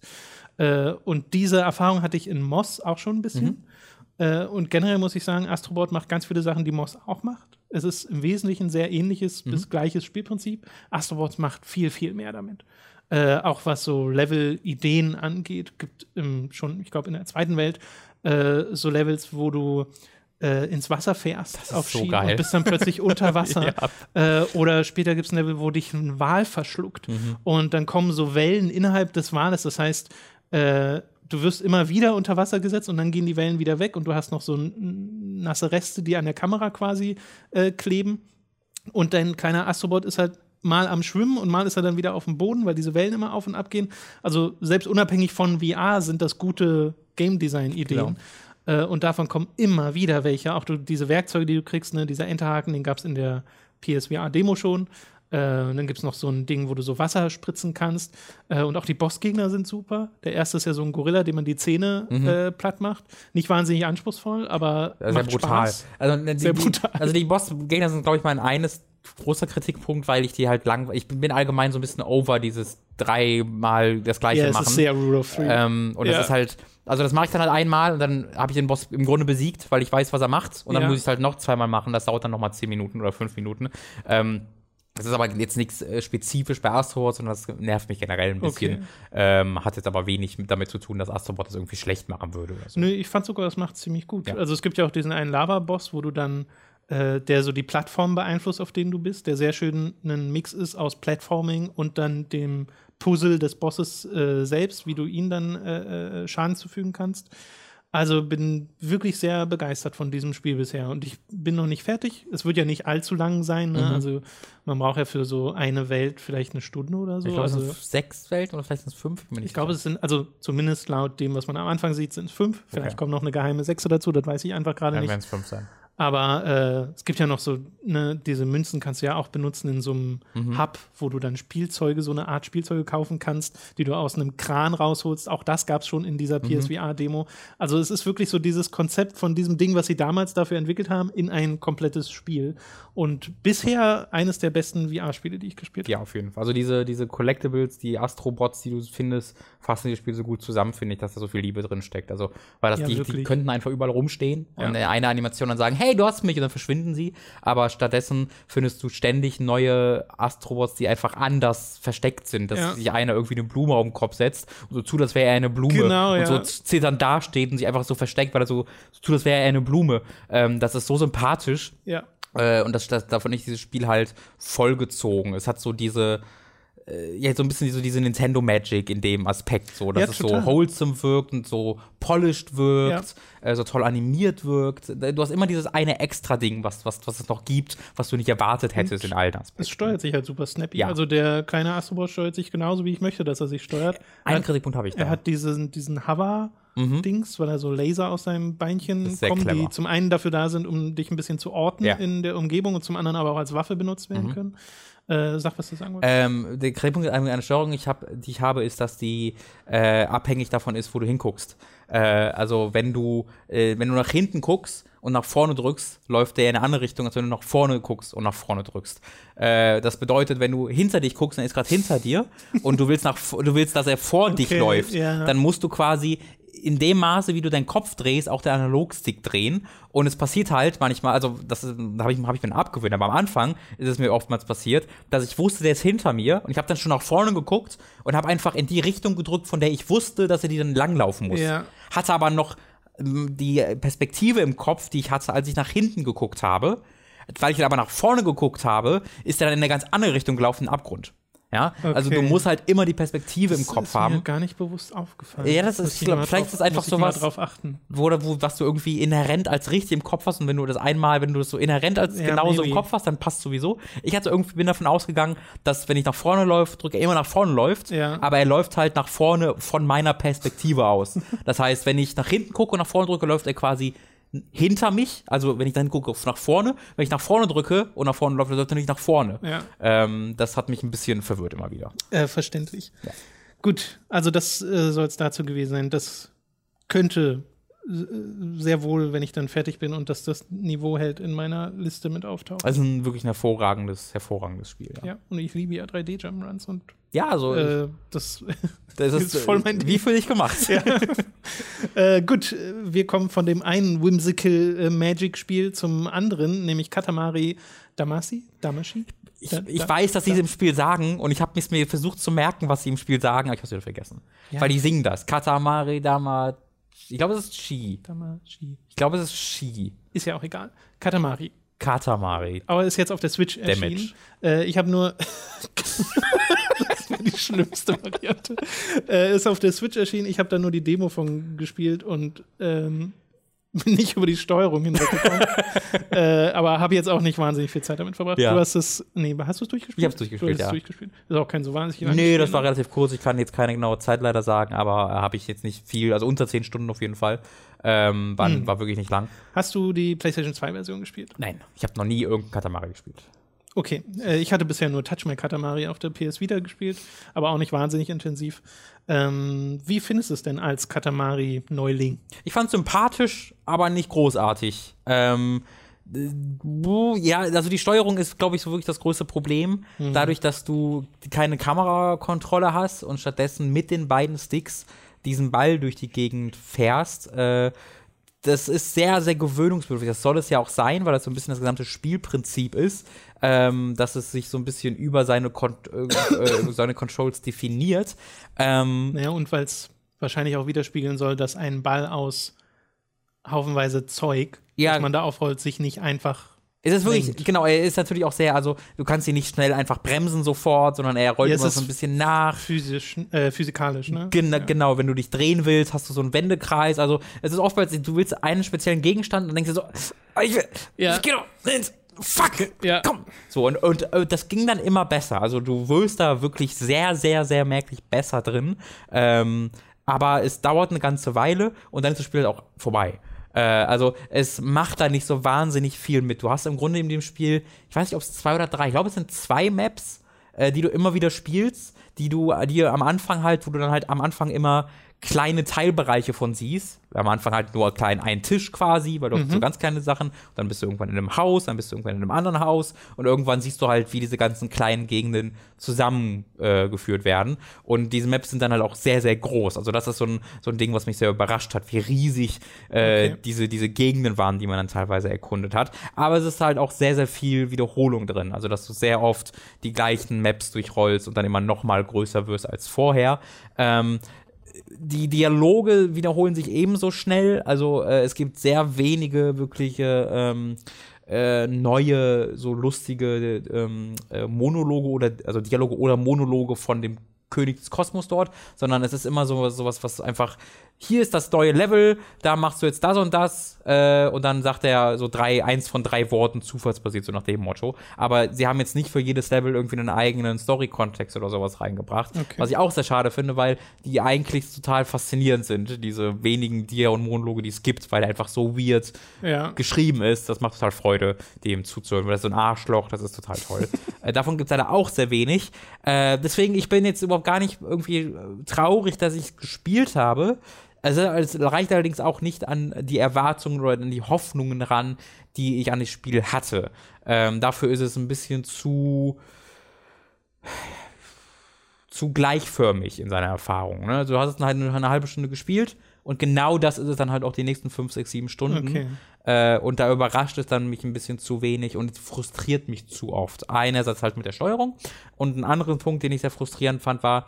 Äh, und diese Erfahrung hatte ich in Moss auch schon ein bisschen. Mhm. Äh, und generell muss ich sagen, Astrobot macht ganz viele Sachen, die Moss auch macht. Es ist im Wesentlichen sehr ähnliches mhm. bis gleiches Spielprinzip. Astrobot macht viel, viel mehr damit. Äh, auch was so Level-Ideen angeht, gibt im, schon, ich glaube, in der zweiten Welt äh, so Levels, wo du äh, ins Wasser fährst auf so Ski geil. und bist dann plötzlich unter Wasser. ja. äh, oder später gibt es ein Level, wo dich ein Wal verschluckt mhm. und dann kommen so Wellen innerhalb des Wales. Das heißt, äh, du wirst immer wieder unter Wasser gesetzt und dann gehen die Wellen wieder weg und du hast noch so nasse Reste, die an der Kamera quasi äh, kleben. Und dein kleiner Astrobot ist halt mal am Schwimmen und mal ist er dann wieder auf dem Boden, weil diese Wellen immer auf und ab gehen. Also selbst unabhängig von VR sind das gute Game Design-Ideen. Genau. Äh, und davon kommen immer wieder welche. Auch du, diese Werkzeuge, die du kriegst, ne, dieser Enterhaken, den gab es in der PSVR-Demo schon. Äh, dann gibt es noch so ein Ding, wo du so Wasser spritzen kannst. Äh, und auch die Bossgegner sind super. Der erste ist ja so ein Gorilla, dem man die Zähne mhm. äh, platt macht. Nicht wahnsinnig anspruchsvoll, aber sehr macht brutal. Spaß. Also, die, sehr brutal. also die Bossgegner sind, glaube ich, mein eines großer Kritikpunkt, weil ich die halt lang. Ich bin allgemein so ein bisschen over dieses dreimal das gleiche ja, machen. Ist sehr Rule of Three. Ähm, und ja. das ist halt. Also das mache ich dann halt einmal und dann habe ich den Boss im Grunde besiegt, weil ich weiß, was er macht. Und dann ja. muss ich es halt noch zweimal machen. Das dauert dann noch mal zehn Minuten oder fünf Minuten. Ähm, das ist aber jetzt nichts äh, spezifisch bei Astrobot, sondern das nervt mich generell ein bisschen. Okay. Ähm, hat jetzt aber wenig damit zu tun, dass Astrobot das irgendwie schlecht machen würde. So. Nö, ich fand sogar, das macht ziemlich gut. Ja. Also es gibt ja auch diesen einen Lava-Boss, wo du dann, äh, der so die Plattform beeinflusst, auf denen du bist, der sehr schön ein Mix ist aus Platforming und dann dem Puzzle des Bosses äh, selbst, wie du ihn dann äh, äh Schaden zufügen kannst. Also bin wirklich sehr begeistert von diesem Spiel bisher und ich bin noch nicht fertig. Es wird ja nicht allzu lang sein. Ne? Mhm. Also man braucht ja für so eine Welt vielleicht eine Stunde oder so. Ich glaube, also, es sind sechs Welten oder vielleicht sind es fünf. Ich, ich glaube, es sind, also zumindest laut dem, was man am Anfang sieht, sind es fünf. Vielleicht okay. kommt noch eine geheime Sechse dazu, das weiß ich einfach gerade nicht. Dann werden es fünf sein. Aber äh, es gibt ja noch so, ne, diese Münzen kannst du ja auch benutzen in so einem mhm. Hub, wo du dann Spielzeuge, so eine Art Spielzeuge kaufen kannst, die du aus einem Kran rausholst. Auch das gab es schon in dieser mhm. PSVR-Demo. Also es ist wirklich so dieses Konzept von diesem Ding, was sie damals dafür entwickelt haben, in ein komplettes Spiel. Und bisher eines der besten VR-Spiele, die ich gespielt habe. Ja, auf jeden Fall. Also diese, diese Collectibles, die Astrobots, die du findest, fassen das Spiel so gut zusammen, finde ich, dass da so viel Liebe drin steckt. Also, weil das ja, die, die, könnten einfach überall rumstehen ja. und eine Animation dann sagen, hey, du hast mich, und dann verschwinden sie. Aber stattdessen findest du ständig neue Astrobots, die einfach anders versteckt sind, dass ja. sich einer irgendwie eine Blume auf den Kopf setzt und so tut, als wäre er eine Blume. Genau, und so zittern dasteht und sich einfach so versteckt, weil er so, so tut, als wäre er eine Blume. Ähm, das ist so sympathisch. Ja. Äh, und das, das, davon ist dieses Spiel halt vollgezogen. Es hat so diese ja, so ein bisschen so diese Nintendo Magic in dem Aspekt, so, dass ja, es so wholesome wirkt und so polished wirkt, ja. äh, so toll animiert wirkt. Du hast immer dieses eine extra Ding, was, was, was es noch gibt, was du nicht erwartet hättest und in all das. Es steuert sich halt super snappy. Ja. Also der kleine Astrobot steuert sich genauso, wie ich möchte, dass er sich steuert. Einen Kritikpunkt habe ich da. Er hat diesen, diesen Hover- mhm. Dings, weil da so Laser aus seinem Beinchen kommen, clever. die zum einen dafür da sind, um dich ein bisschen zu orten in der Umgebung und zum anderen aber auch als Waffe benutzt werden mhm. können. Äh, sag, was du sagen wolltest. Ähm, der Kritikpunkt einer Steuerung, ich hab, die ich habe, ist, dass die äh, abhängig davon ist, wo du hinguckst. Äh, also wenn du, äh, wenn du nach hinten guckst und nach vorne drückst, läuft der in eine andere Richtung, als wenn du nach vorne guckst und nach vorne drückst. Äh, das bedeutet, wenn du hinter dich guckst, dann ist gerade hinter dir und du willst nach, du willst, dass er vor okay, dich läuft, ja. dann musst du quasi in dem Maße, wie du deinen Kopf drehst, auch der Analogstick drehen. Und es passiert halt manchmal, also das da habe ich, hab ich mir abgewöhnt, aber am Anfang ist es mir oftmals passiert, dass ich wusste, der ist hinter mir und ich habe dann schon nach vorne geguckt und habe einfach in die Richtung gedrückt, von der ich wusste, dass er die dann langlaufen muss. Ja. Hatte aber noch ähm, die Perspektive im Kopf, die ich hatte, als ich nach hinten geguckt habe. Weil ich aber nach vorne geguckt habe, ist er dann in eine ganz andere Richtung gelaufen, Abgrund. Ja, okay. also du musst halt immer die Perspektive das im Kopf ist haben. Mir gar nicht bewusst aufgefallen. Ja, das ist, ich glaube, vielleicht drauf, ist es einfach so was, drauf achten. Wo, wo, was du irgendwie inhärent als richtig im Kopf hast und wenn du das einmal, wenn du das so inhärent als ja, genauso maybe. im Kopf hast, dann passt sowieso. Ich hatte irgendwie bin davon ausgegangen, dass wenn ich nach vorne läuft, drücke er immer nach vorne läuft, ja. aber er läuft halt nach vorne von meiner Perspektive aus. das heißt, wenn ich nach hinten gucke und nach vorne drücke, läuft er quasi hinter mich, also wenn ich dann gucke nach vorne, wenn ich nach vorne drücke und nach vorne läuft, läuft er nicht nach vorne. Ja. Ähm, das hat mich ein bisschen verwirrt immer wieder. Äh, verständlich. Ja. Gut, also das äh, soll es dazu gewesen sein. Das könnte sehr wohl, wenn ich dann fertig bin und dass das Niveau hält, in meiner Liste mit auftaucht. Also ein wirklich ein hervorragendes, hervorragendes Spiel. Ja, ja und ich liebe ja 3D-Jump-Runs und ja, also äh, das, das ist, ist, voll mein Ding. Wie für dich gemacht. Ja. äh, gut, wir kommen von dem einen whimsical äh, Magic-Spiel zum anderen, nämlich Katamari Damacy, Damashi. Ich, da, ich da, weiß, dass sie es im Spiel sagen und ich habe mir versucht zu merken, was sie im Spiel sagen, aber ich habe es wieder vergessen. Ja. Weil die singen das. Katamari Damacy. Ich glaube, es ist Ski. Katamari. Ich glaube, es ist Ski. Ist ja auch egal. Katamari. Katamari. Aber ist jetzt auf der Switch erschienen. Äh, ich habe nur. Die schlimmste Variante. Äh, ist auf der Switch erschienen. Ich habe da nur die Demo von gespielt und ähm, bin nicht über die Steuerung hinweggekommen. äh, aber habe jetzt auch nicht wahnsinnig viel Zeit damit verbracht. Ja. Du hast es, nee, hast du es durchgespielt? Ich habe es durchgespielt, du ja. durchgespielt. Ist auch kein so wahnsinnig langes Nee, das war relativ kurz. Ich kann jetzt keine genaue Zeit leider sagen, aber äh, habe ich jetzt nicht viel, also unter zehn Stunden auf jeden Fall. Ähm, war, hm. war wirklich nicht lang. Hast du die PlayStation 2 Version gespielt? Nein, ich habe noch nie irgendein Katamari gespielt. Okay, äh, ich hatte bisher nur Touch My Katamari auf der PS Vita gespielt, aber auch nicht wahnsinnig intensiv. Ähm, wie findest du es denn als Katamari-Neuling? Ich fand es sympathisch, aber nicht großartig. Ähm, äh, ja, also die Steuerung ist, glaube ich, so wirklich das größte Problem. Mhm. Dadurch, dass du keine Kamerakontrolle hast und stattdessen mit den beiden Sticks diesen Ball durch die Gegend fährst, äh, das ist sehr, sehr gewöhnungsbedürftig. Das soll es ja auch sein, weil das so ein bisschen das gesamte Spielprinzip ist, ähm, dass es sich so ein bisschen über seine, Kon äh, äh, seine Controls definiert. Ähm, naja, und weil es wahrscheinlich auch widerspiegeln soll, dass ein Ball aus haufenweise Zeug, ja, das man da aufrollt, sich nicht einfach es ist wirklich, Lenkt. genau, er ist natürlich auch sehr, also du kannst ihn nicht schnell einfach bremsen sofort, sondern er rollt ja, immer so ein bisschen nach. Physisch, äh, physikalisch, ne? Gen ja. Genau, wenn du dich drehen willst, hast du so einen Wendekreis. Also es ist oftmals, du willst einen speziellen Gegenstand und denkst dir so, ich will, ja. ich geh doch, fuck, ja. komm. So, und, und, äh, das ging dann immer besser. Also du wirst da wirklich sehr, sehr, sehr merklich besser drin. Ähm, aber es dauert eine ganze Weile und dann ist das Spiel auch vorbei. Äh, also es macht da nicht so wahnsinnig viel mit. Du hast im Grunde in dem Spiel, ich weiß nicht, ob es zwei oder drei, ich glaube, es sind zwei Maps, äh, die du immer wieder spielst, die du dir am Anfang halt, wo du dann halt am Anfang immer kleine Teilbereiche von siehst. Am Anfang halt nur klein einen Tisch quasi, weil du mhm. so ganz kleine Sachen. Dann bist du irgendwann in einem Haus, dann bist du irgendwann in einem anderen Haus und irgendwann siehst du halt, wie diese ganzen kleinen Gegenden zusammengeführt äh, werden. Und diese Maps sind dann halt auch sehr, sehr groß. Also das ist so ein, so ein Ding, was mich sehr überrascht hat, wie riesig äh, okay. diese, diese Gegenden waren, die man dann teilweise erkundet hat. Aber es ist halt auch sehr, sehr viel Wiederholung drin. Also dass du sehr oft die gleichen Maps durchrollst und dann immer noch mal größer wirst als vorher. Ähm, die Dialoge wiederholen sich ebenso schnell. Also äh, es gibt sehr wenige wirkliche ähm, äh, neue, so lustige ähm, äh, Monologe oder also Dialoge oder Monologe von dem König des Kosmos dort, sondern es ist immer so sowas, was einfach hier ist das neue Level, da machst du jetzt das und das äh, und dann sagt er so drei, eins von drei Worten zufallsbasiert, so nach dem Motto. Aber sie haben jetzt nicht für jedes Level irgendwie einen eigenen Story-Kontext oder sowas reingebracht, okay. was ich auch sehr schade finde, weil die eigentlich total faszinierend sind, diese wenigen Dia- und Monologe, die es gibt, weil er einfach so weird ja. geschrieben ist. Das macht total Freude, dem zuzuhören, weil das ist so ein Arschloch, das ist total toll. äh, davon gibt es leider auch sehr wenig. Äh, deswegen, ich bin jetzt überhaupt gar nicht irgendwie äh, traurig, dass ich gespielt habe. Also es reicht allerdings auch nicht an die Erwartungen oder an die Hoffnungen ran, die ich an das Spiel hatte. Ähm, dafür ist es ein bisschen zu zu gleichförmig in seiner Erfahrung. Ne? Also du hast es halt eine, eine, halbe Stunde gespielt und genau das ist es dann halt auch die nächsten fünf, sechs, sieben Stunden. Okay. Äh, und da überrascht es dann mich ein bisschen zu wenig und frustriert mich zu oft. Einerseits halt mit der Steuerung und ein anderer Punkt, den ich sehr frustrierend fand, war,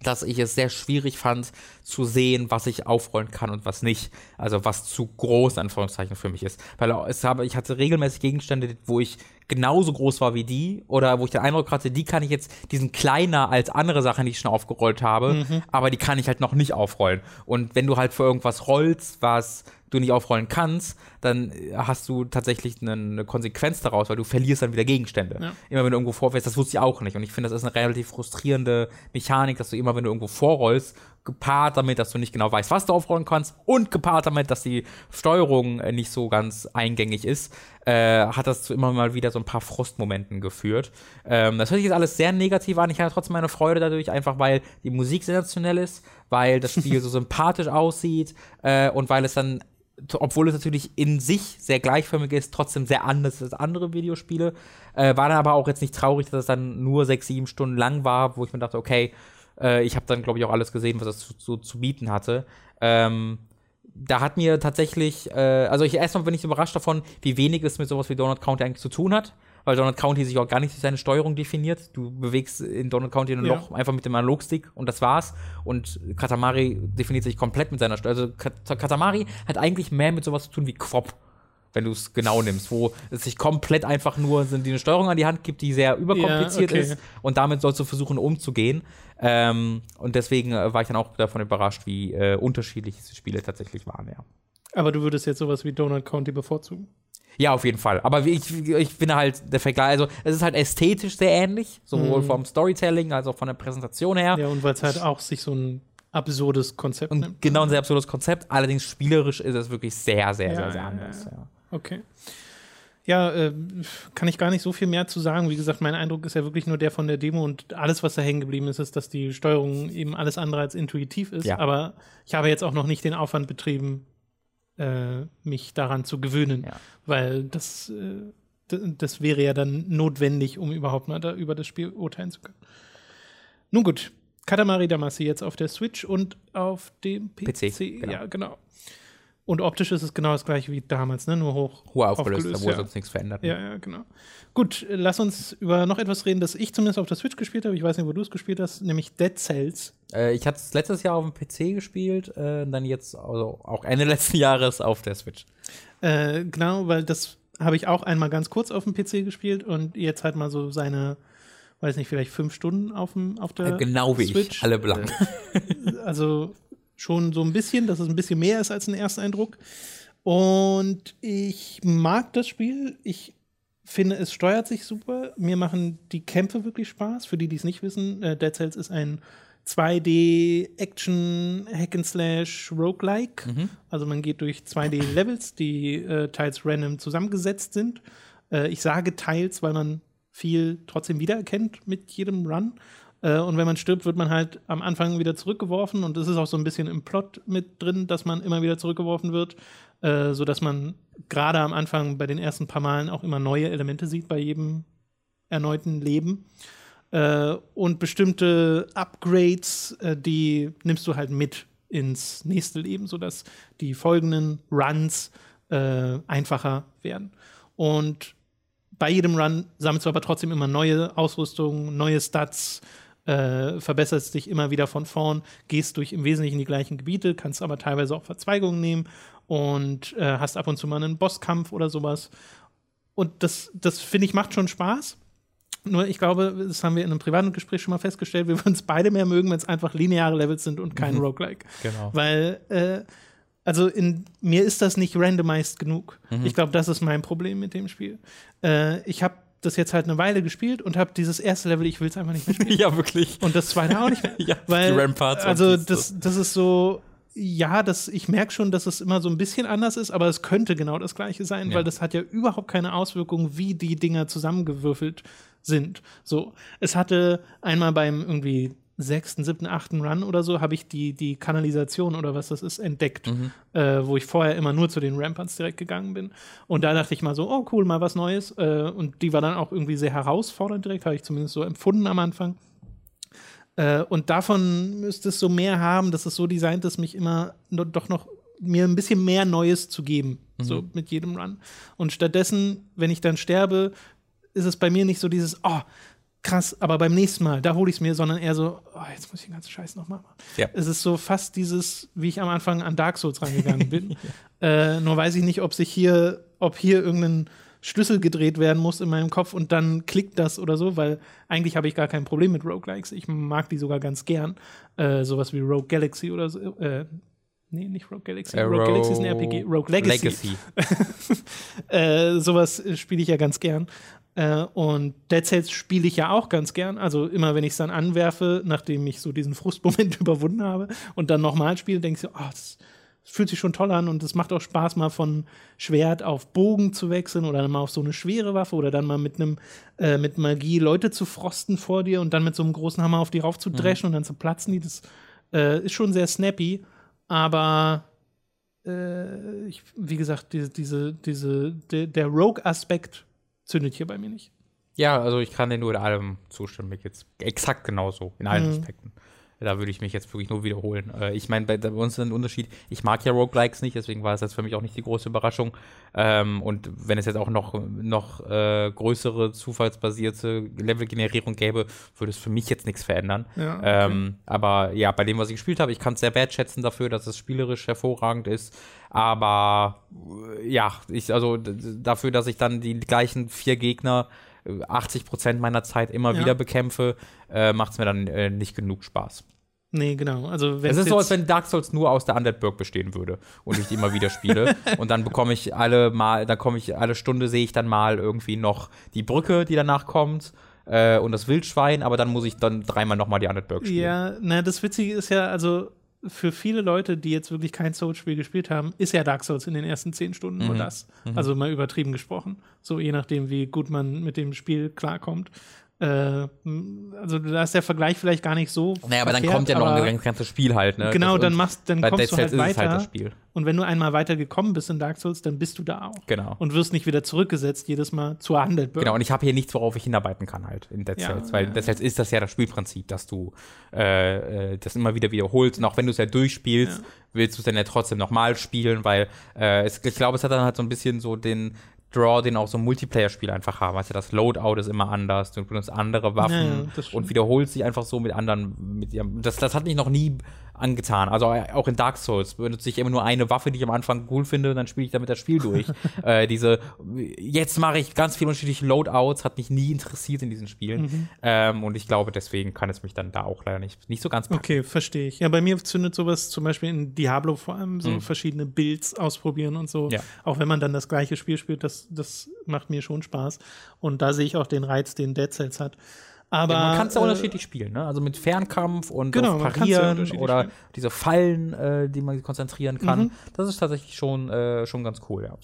dass ich es sehr schwierig fand zu sehen, was ich aufrollen kann und was nicht. Also was zu groß, Anführungszeichen, für mich ist. Weil es habe, ich hatte regelmäßig Gegenstände, wo ich genauso groß war wie die oder wo ich den Eindruck hatte, die kann ich jetzt, die sind kleiner als andere Sachen, die ich schon aufgerollt habe, mhm. aber die kann ich halt noch nicht aufrollen. Und wenn du halt für irgendwas rollst, was du nicht aufrollen kannst, dann hast du tatsächlich eine, Konsequenz daraus, weil du verlierst dann wieder Gegenstände. Ja. Immer wenn du irgendwo vorfährst, das wusste ich auch nicht. Und ich finde, das ist eine relativ frustrierende Mechanik, dass du immer, wenn du irgendwo vorrollst, gepaart damit, dass du nicht genau weißt, was du aufrollen kannst und gepaart damit, dass die Steuerung äh, nicht so ganz eingängig ist, äh, hat das zu immer mal wieder so ein paar Frustmomenten geführt. Ähm, das hört sich jetzt alles sehr negativ an. Ich hatte trotzdem meine Freude dadurch, einfach weil die Musik sensationell ist, weil das Spiel so sympathisch aussieht äh, und weil es dann obwohl es natürlich in sich sehr gleichförmig ist, trotzdem sehr anders als andere Videospiele. Äh, war dann aber auch jetzt nicht traurig, dass es dann nur sechs, sieben Stunden lang war, wo ich mir dachte, okay, äh, ich habe dann, glaube ich, auch alles gesehen, was es zu, zu, zu bieten hatte. Ähm, da hat mir tatsächlich, äh, also ich erstmal bin ich überrascht davon, wie wenig es mit sowas wie Donut County eigentlich zu tun hat weil Donut County sich auch gar nicht durch seine Steuerung definiert. Du bewegst in Donut County nur noch ja. einfach mit dem Analogstick und das war's. Und Katamari definiert sich komplett mit seiner Steuerung. Also Katamari hat eigentlich mehr mit sowas zu tun wie Quop wenn du es genau nimmst, wo es sich komplett einfach nur sind, die eine Steuerung an die Hand gibt, die sehr überkompliziert ja, okay. ist und damit sollst du versuchen umzugehen. Ähm, und deswegen äh, war ich dann auch davon überrascht, wie äh, unterschiedlich diese Spiele tatsächlich waren, ja. Aber du würdest jetzt sowas wie Donut County bevorzugen? Ja, auf jeden Fall. Aber ich, ich finde halt, der Vergleich, also es ist halt ästhetisch sehr ähnlich, sowohl mhm. vom Storytelling als auch von der Präsentation her. Ja, und weil es halt auch sich so ein absurdes Konzept und nimmt. Genau, ein sehr absurdes Konzept. Allerdings spielerisch ist es wirklich sehr, sehr, ja, sehr, sehr anders. Ja. Okay. Ja, äh, kann ich gar nicht so viel mehr zu sagen. Wie gesagt, mein Eindruck ist ja wirklich nur der von der Demo und alles, was da hängen geblieben ist, ist, dass die Steuerung eben alles andere als intuitiv ist. Ja. Aber ich habe jetzt auch noch nicht den Aufwand betrieben, äh, mich daran zu gewöhnen, ja. weil das, äh, das wäre ja dann notwendig, um überhaupt mal da über das Spiel urteilen zu können. Nun gut, Katamari Damacy jetzt auf der Switch und auf dem PC. PC genau. Ja, genau. Und optisch ist es genau das gleiche wie damals, ne? nur hoch. Hohe aufgelöst, da wurde ja. sonst nichts verändert. Ja, ja, genau. Gut, lass uns über noch etwas reden, das ich zumindest auf der Switch gespielt habe. Ich weiß nicht, wo du es gespielt hast, nämlich Dead Cells. Äh, ich hatte es letztes Jahr auf dem PC gespielt, äh, dann jetzt also auch Ende letzten Jahres auf der Switch. Äh, genau, weil das habe ich auch einmal ganz kurz auf dem PC gespielt und jetzt halt mal so seine weiß nicht, vielleicht fünf Stunden auf, dem, auf der Genau wie Switch. ich, alle blank. Also schon so ein bisschen, dass es ein bisschen mehr ist als ein Ersteindruck. Und ich mag das Spiel. Ich finde, es steuert sich super. Mir machen die Kämpfe wirklich Spaß. Für die, die es nicht wissen, äh, Dead Cells ist ein 2D Action Hack and Slash Roguelike. Mhm. Also man geht durch 2D Levels, die äh, teils random zusammengesetzt sind. Äh, ich sage teils, weil man viel trotzdem wiedererkennt mit jedem Run. Äh, und wenn man stirbt, wird man halt am Anfang wieder zurückgeworfen. Und das ist auch so ein bisschen im Plot mit drin, dass man immer wieder zurückgeworfen wird, äh, sodass man gerade am Anfang bei den ersten paar Malen auch immer neue Elemente sieht bei jedem erneuten Leben. Äh, und bestimmte Upgrades, die nimmst du halt mit ins nächste Leben, sodass die folgenden Runs einfacher werden. Und bei jedem Run sammelst du aber trotzdem immer neue Ausrüstung, neue Stats, äh, verbesserst dich immer wieder von vorn, gehst durch im Wesentlichen die gleichen Gebiete, kannst aber teilweise auch Verzweigungen nehmen und äh, hast ab und zu mal einen Bosskampf oder sowas. Und das, das finde ich, macht schon Spaß. Nur ich glaube, das haben wir in einem privaten Gespräch schon mal festgestellt, wir würden es beide mehr mögen, wenn es einfach lineare Levels sind und kein mhm. Roguelike. Genau. Weil, äh, also in mir ist das nicht randomized genug. Mhm. Ich glaube, das ist mein Problem mit dem Spiel. Äh, ich habe das jetzt halt eine Weile gespielt und habe dieses erste Level, ich will es einfach nicht mehr spielen. ja, wirklich. Und das zweite auch nicht mehr. ja, weil, die Ramparts. Also das, das ist so, ja, das, ich merke schon, dass es immer so ein bisschen anders ist, aber es könnte genau das gleiche sein, ja. weil das hat ja überhaupt keine Auswirkungen, wie die Dinger zusammengewürfelt sind. So, es hatte einmal beim irgendwie sechsten, siebten, achten Run oder so, habe ich die, die Kanalisation oder was das ist entdeckt, mhm. äh, wo ich vorher immer nur zu den Ramparts direkt gegangen bin. Und da dachte ich mal so, oh cool, mal was Neues. Äh, und die war dann auch irgendwie sehr herausfordernd direkt, habe ich zumindest so empfunden am Anfang. Äh, und davon müsste es so mehr haben, dass es so designt ist, mich immer no, doch noch mir ein bisschen mehr Neues zu geben, mhm. so mit jedem Run. Und stattdessen, wenn ich dann sterbe, ist es bei mir nicht so dieses, oh, krass, aber beim nächsten Mal, da hole ich es mir, sondern eher so, oh, jetzt muss ich den ganzen Scheiß nochmal machen. Ja. Es ist so fast dieses, wie ich am Anfang an Dark Souls rangegangen bin. ja. äh, nur weiß ich nicht, ob sich hier, ob hier irgendein Schlüssel gedreht werden muss in meinem Kopf und dann klickt das oder so, weil eigentlich habe ich gar kein Problem mit Roguelikes. Ich mag die sogar ganz gern. Äh, sowas wie Rogue Galaxy oder so. Äh, nee, nicht Rogue Galaxy. Äh, Rogue, Rogue Galaxy ist ein RPG. Rogue Legacy. Legacy. äh, sowas spiele ich ja ganz gern. Äh, und Dead Cells spiele ich ja auch ganz gern. Also immer, wenn ich es dann anwerfe, nachdem ich so diesen Frustmoment überwunden habe und dann nochmal spiele, denke ich so, oh, das fühlt sich schon toll an und es macht auch Spaß, mal von Schwert auf Bogen zu wechseln oder dann mal auf so eine schwere Waffe oder dann mal mit einem äh, mit Magie Leute zu frosten vor dir und dann mit so einem großen Hammer auf die rauf zu dreschen mhm. und dann zu platzen die. Das äh, ist schon sehr snappy, aber äh, ich, wie gesagt, diese, diese, diese, de, der Rogue-Aspekt zündet hier bei mir nicht. Ja, also ich kann dir nur in allem zustimmen. Mir geht's exakt genauso, in allen mhm. Aspekten. Da würde ich mich jetzt wirklich nur wiederholen. Äh, ich meine, bei, bei, uns ist ein Unterschied. Ich mag ja Roguelikes nicht, deswegen war es jetzt für mich auch nicht die große Überraschung. Ähm, und wenn es jetzt auch noch, noch äh, größere zufallsbasierte Levelgenerierung gäbe, würde es für mich jetzt nichts verändern. Ja, okay. ähm, aber ja, bei dem, was ich gespielt habe, ich kann es sehr wertschätzen dafür, dass es spielerisch hervorragend ist. Aber äh, ja, ich, also dafür, dass ich dann die gleichen vier Gegner 80 Prozent meiner Zeit immer ja. wieder bekämpfe, äh, macht es mir dann äh, nicht genug Spaß. Nee, genau. Also, es ist so, als wenn Dark Souls nur aus der Undead Burg bestehen würde und ich die immer wieder spiele. und dann bekomme ich alle mal, da komme ich alle Stunde sehe ich dann mal irgendwie noch die Brücke, die danach kommt äh, und das Wildschwein, aber dann muss ich dann dreimal nochmal die Undead Burg spielen. Ja, na, das Witzige ist ja, also für viele Leute, die jetzt wirklich kein Souls-Spiel gespielt haben, ist ja Dark Souls in den ersten zehn Stunden mhm. nur das. Mhm. Also mal übertrieben gesprochen. So je nachdem, wie gut man mit dem Spiel klarkommt. Äh, also da ist der Vergleich vielleicht gar nicht so. Naja, aber verkehrt, dann kommt ja noch ein ganzes Spiel halt, ne? Genau, das, dann machst, dann kommst Dead du halt weiter. Halt und wenn du einmal weiter gekommen bist in Dark Souls, dann bist du da auch. Genau. Und wirst nicht wieder zurückgesetzt jedes Mal zur Handel. Genau, und ich habe hier nichts, worauf ich hinarbeiten kann halt in Dead Cells, ja, weil ja. Dead Cells ist das ja das Spielprinzip, dass du äh, äh das immer wieder wiederholst und auch wenn du es ja durchspielst, ja. willst du es dann ja trotzdem nochmal spielen, weil äh, es, ich glaube, es hat dann halt so ein bisschen so den Draw, den auch so Multiplayer-Spiele einfach haben. Also das Loadout ist immer anders, du benutzt andere Waffen ja, und wiederholst sich einfach so mit anderen. Mit, das, das hat mich noch nie angetan. Also äh, auch in Dark Souls benutze ich immer nur eine Waffe, die ich am Anfang cool finde, und dann spiele ich damit das Spiel durch. äh, diese, jetzt mache ich ganz viele unterschiedliche Loadouts, hat mich nie interessiert in diesen Spielen. Mhm. Ähm, und ich glaube, deswegen kann es mich dann da auch leider nicht, nicht so ganz packen. Okay, verstehe ich. Ja, bei mir zündet sowas zum Beispiel in Diablo vor allem so mhm. verschiedene Builds ausprobieren und so. Ja. Auch wenn man dann das gleiche Spiel spielt, das, das macht mir schon Spaß. Und da sehe ich auch den Reiz, den Dead Cells hat. Aber ja, man kann es ja äh, unterschiedlich spielen, ne? Also mit Fernkampf und genau, Parieren ja oder spielen. diese Fallen, äh, die man konzentrieren kann. Mhm. Das ist tatsächlich schon, äh, schon ganz cool, ja.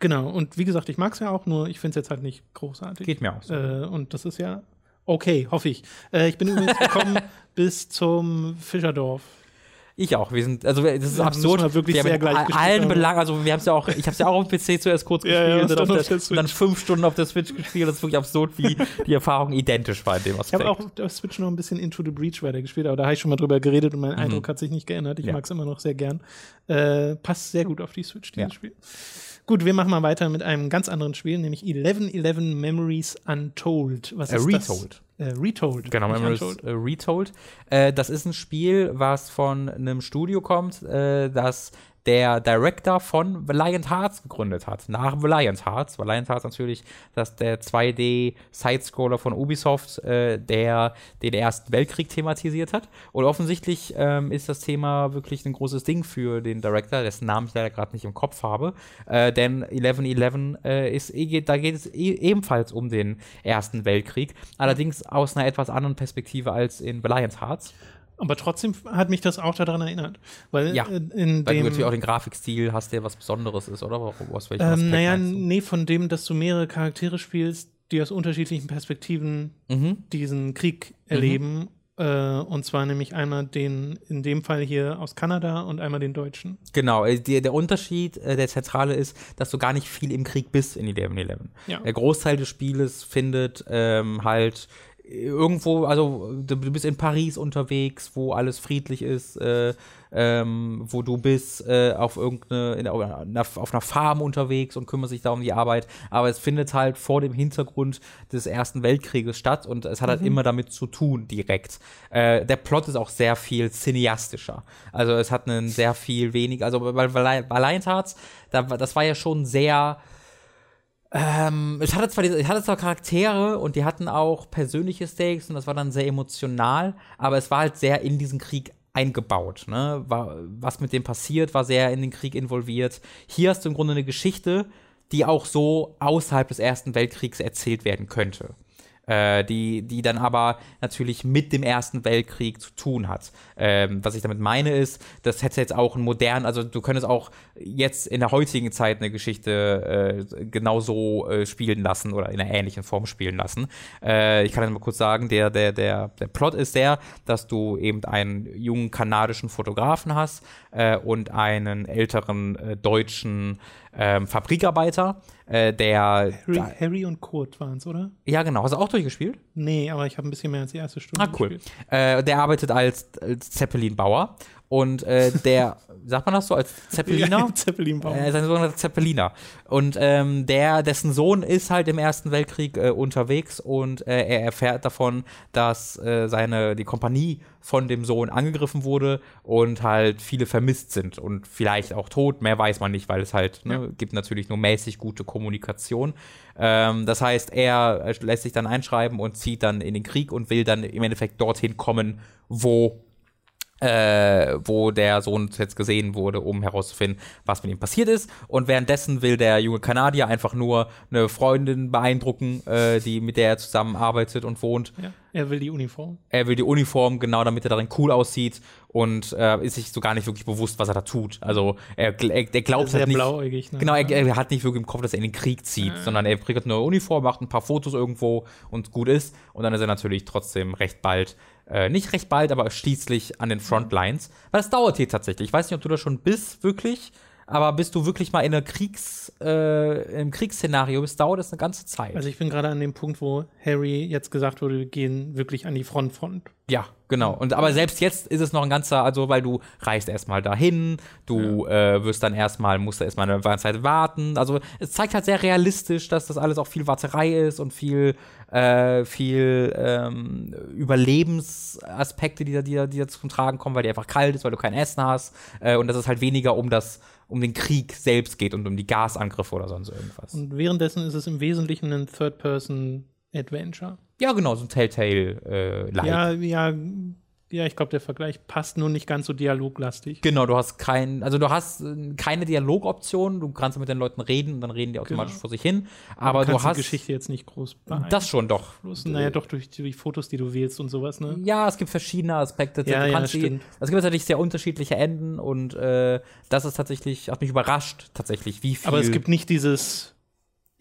Genau, und wie gesagt, ich mag es ja auch, nur ich finde es jetzt halt nicht großartig. Geht mir auch so. Äh, und das ist ja okay, hoffe ich. Äh, ich bin übrigens gekommen bis zum Fischerdorf. Ich auch. Wir sind, also das ist ja, absurd. Wir wirklich wir sehr gleich allen Belangen, also wir haben es ja auch, ich habe es ja auch auf dem PC zuerst kurz gespielt ja, und, dann der, und, dann fünf Stunden auf der Switch gespielt. Das ist wirklich absurd, wie die Erfahrung identisch war in dem Aspekt. Ich habe auch auf der Switch noch ein bisschen Into the Breach weiter gespielt, aber da habe ich schon mal drüber geredet und mein mhm. Eindruck hat sich nicht geändert. Ich mag es immer noch sehr gern. Äh, passt sehr gut auf die Switch, dieses Spiel. Gut, wir machen mal weiter mit einem ganz anderen Spiel, nämlich 1111 Memories Untold. Was äh, ist äh, Retold. Das? Äh, Retold. Genau, Memories. Äh, Retold. Äh, das ist ein Spiel, was von einem Studio kommt, äh, das der Director von Valiant Hearts gegründet hat. Nach Valiant Hearts. Valiant Hearts natürlich, dass der 2D-Sidescroller von Ubisoft, äh, der den Ersten Weltkrieg thematisiert hat. Und offensichtlich ähm, ist das Thema wirklich ein großes Ding für den Director, dessen Namen ich leider gerade nicht im Kopf habe. Äh, denn 1111 äh, eh, da geht es e ebenfalls um den Ersten Weltkrieg. Allerdings aus einer etwas anderen Perspektive als in Valiant Hearts. Aber trotzdem hat mich das auch daran erinnert. Weil, ja, in weil du natürlich auch den Grafikstil hast, der was Besonderes ist, oder? Aus welchem ähm, naja, nee, von dem, dass du mehrere Charaktere spielst, die aus unterschiedlichen Perspektiven mhm. diesen Krieg erleben. Mhm. Äh, und zwar nämlich einmal den, in dem Fall hier aus Kanada und einmal den Deutschen. Genau, äh, die, der Unterschied, äh, der zentrale ist, dass du gar nicht viel im Krieg bist in 11.11. Ja. Der Großteil des Spieles findet ähm, halt irgendwo, also du bist in Paris unterwegs, wo alles friedlich ist, äh, ähm, wo du bist äh, auf irgendeine, in, auf einer Farm unterwegs und kümmerst dich da um die Arbeit. Aber es findet halt vor dem Hintergrund des Ersten Weltkrieges statt und es hat halt mhm. immer damit zu tun, direkt. Äh, der Plot ist auch sehr viel cineastischer. Also es hat einen sehr viel wenig, also Valiant Hearts, da, das war ja schon sehr ähm, es hatte zwar, es hatte zwar Charaktere und die hatten auch persönliche Stakes und das war dann sehr emotional, aber es war halt sehr in diesen Krieg eingebaut. Ne? War, was mit dem passiert, war sehr in den Krieg involviert. Hier hast du im Grunde eine Geschichte, die auch so außerhalb des Ersten Weltkriegs erzählt werden könnte äh, die, die dann aber natürlich mit dem Ersten Weltkrieg zu tun hat. Ähm, was ich damit meine ist, das hätte jetzt auch ein modern, also du könntest auch jetzt in der heutigen Zeit eine Geschichte äh, genauso äh, spielen lassen oder in einer ähnlichen Form spielen lassen. Äh, ich kann jetzt mal kurz sagen, der, der, der, der Plot ist der, dass du eben einen jungen kanadischen Fotografen hast äh, und einen älteren äh, deutschen ähm, Fabrikarbeiter, äh, der. Harry, Harry und Kurt waren es, oder? Ja, genau. Hast du auch durchgespielt? Nee, aber ich habe ein bisschen mehr als die erste Stunde. Ah, cool. Äh, der arbeitet als, als Zeppelinbauer und äh, der, sagt man das so, als Zeppeliner? Ja, Zeppelinbauer. Er ist ein sogenannter Zeppeliner. Und ähm, der, dessen Sohn ist halt im Ersten Weltkrieg äh, unterwegs und äh, er erfährt davon, dass äh, seine, die Kompanie von dem Sohn angegriffen wurde und halt viele vermisst sind und vielleicht auch tot. Mehr weiß man nicht, weil es halt ne, ja. gibt natürlich nur mäßig gute Kommunikation. Ähm, das heißt, er lässt sich dann einschreiben und zieht dann in den Krieg und will dann im Endeffekt dorthin kommen, wo äh, wo der Sohn jetzt gesehen wurde, um herauszufinden, was mit ihm passiert ist. Und währenddessen will der junge Kanadier einfach nur eine Freundin beeindrucken, äh, die mit der er zusammenarbeitet und wohnt. Ja, er will die Uniform. Er will die Uniform, genau, damit er darin cool aussieht und äh, ist sich so gar nicht wirklich bewusst, was er da tut. Also er, er, er glaubt Sehr halt nicht. Blauäugig, ne? Genau, er, er, hat nicht wirklich im Kopf, dass er in den Krieg zieht, sondern er kriegt eine Uniform, macht ein paar Fotos irgendwo und gut ist. Und dann ist er natürlich trotzdem recht bald äh, nicht recht bald, aber schließlich an den Frontlines. Weil es dauert hier tatsächlich. Ich weiß nicht, ob du da schon bist, wirklich. Aber bis du wirklich mal in einer Kriegs, äh, im Kriegsszenario bist, dauert es eine ganze Zeit. Also ich bin gerade an dem Punkt, wo Harry jetzt gesagt wurde, wir gehen wirklich an die Front. Front. Ja, genau. Und aber selbst jetzt ist es noch ein ganzer, also weil du reist erstmal dahin, du ja. äh, wirst dann erstmal, musst du erstmal eine Zeit warten. Also es zeigt halt sehr realistisch, dass das alles auch viel Warterei ist und viel, äh, viel ähm, Überlebensaspekte, die da, die, da, die da zum Tragen kommen, weil dir einfach kalt ist, weil du kein Essen hast. Äh, und dass es halt weniger um das um den Krieg selbst geht und um die Gasangriffe oder sonst irgendwas. Und währenddessen ist es im Wesentlichen ein Third-Person-Adventure. Ja, genau, so ein Telltale-like. Äh, ja, ja, ja, ich glaube, der Vergleich passt nur nicht ganz so dialoglastig. Genau, du hast kein, also du hast äh, keine Dialogoption, du kannst mit den Leuten reden und dann reden die automatisch genau. vor sich hin. Aber, aber du, du hast die Geschichte jetzt nicht groß Das schon doch. Naja, doch durch die Fotos, die du wählst und sowas, ne? Ja, es gibt verschiedene Aspekte. Ja, ja, die, es gibt natürlich sehr unterschiedliche Enden und äh, das ist tatsächlich, hat mich überrascht, tatsächlich, wie viel. Aber es gibt nicht dieses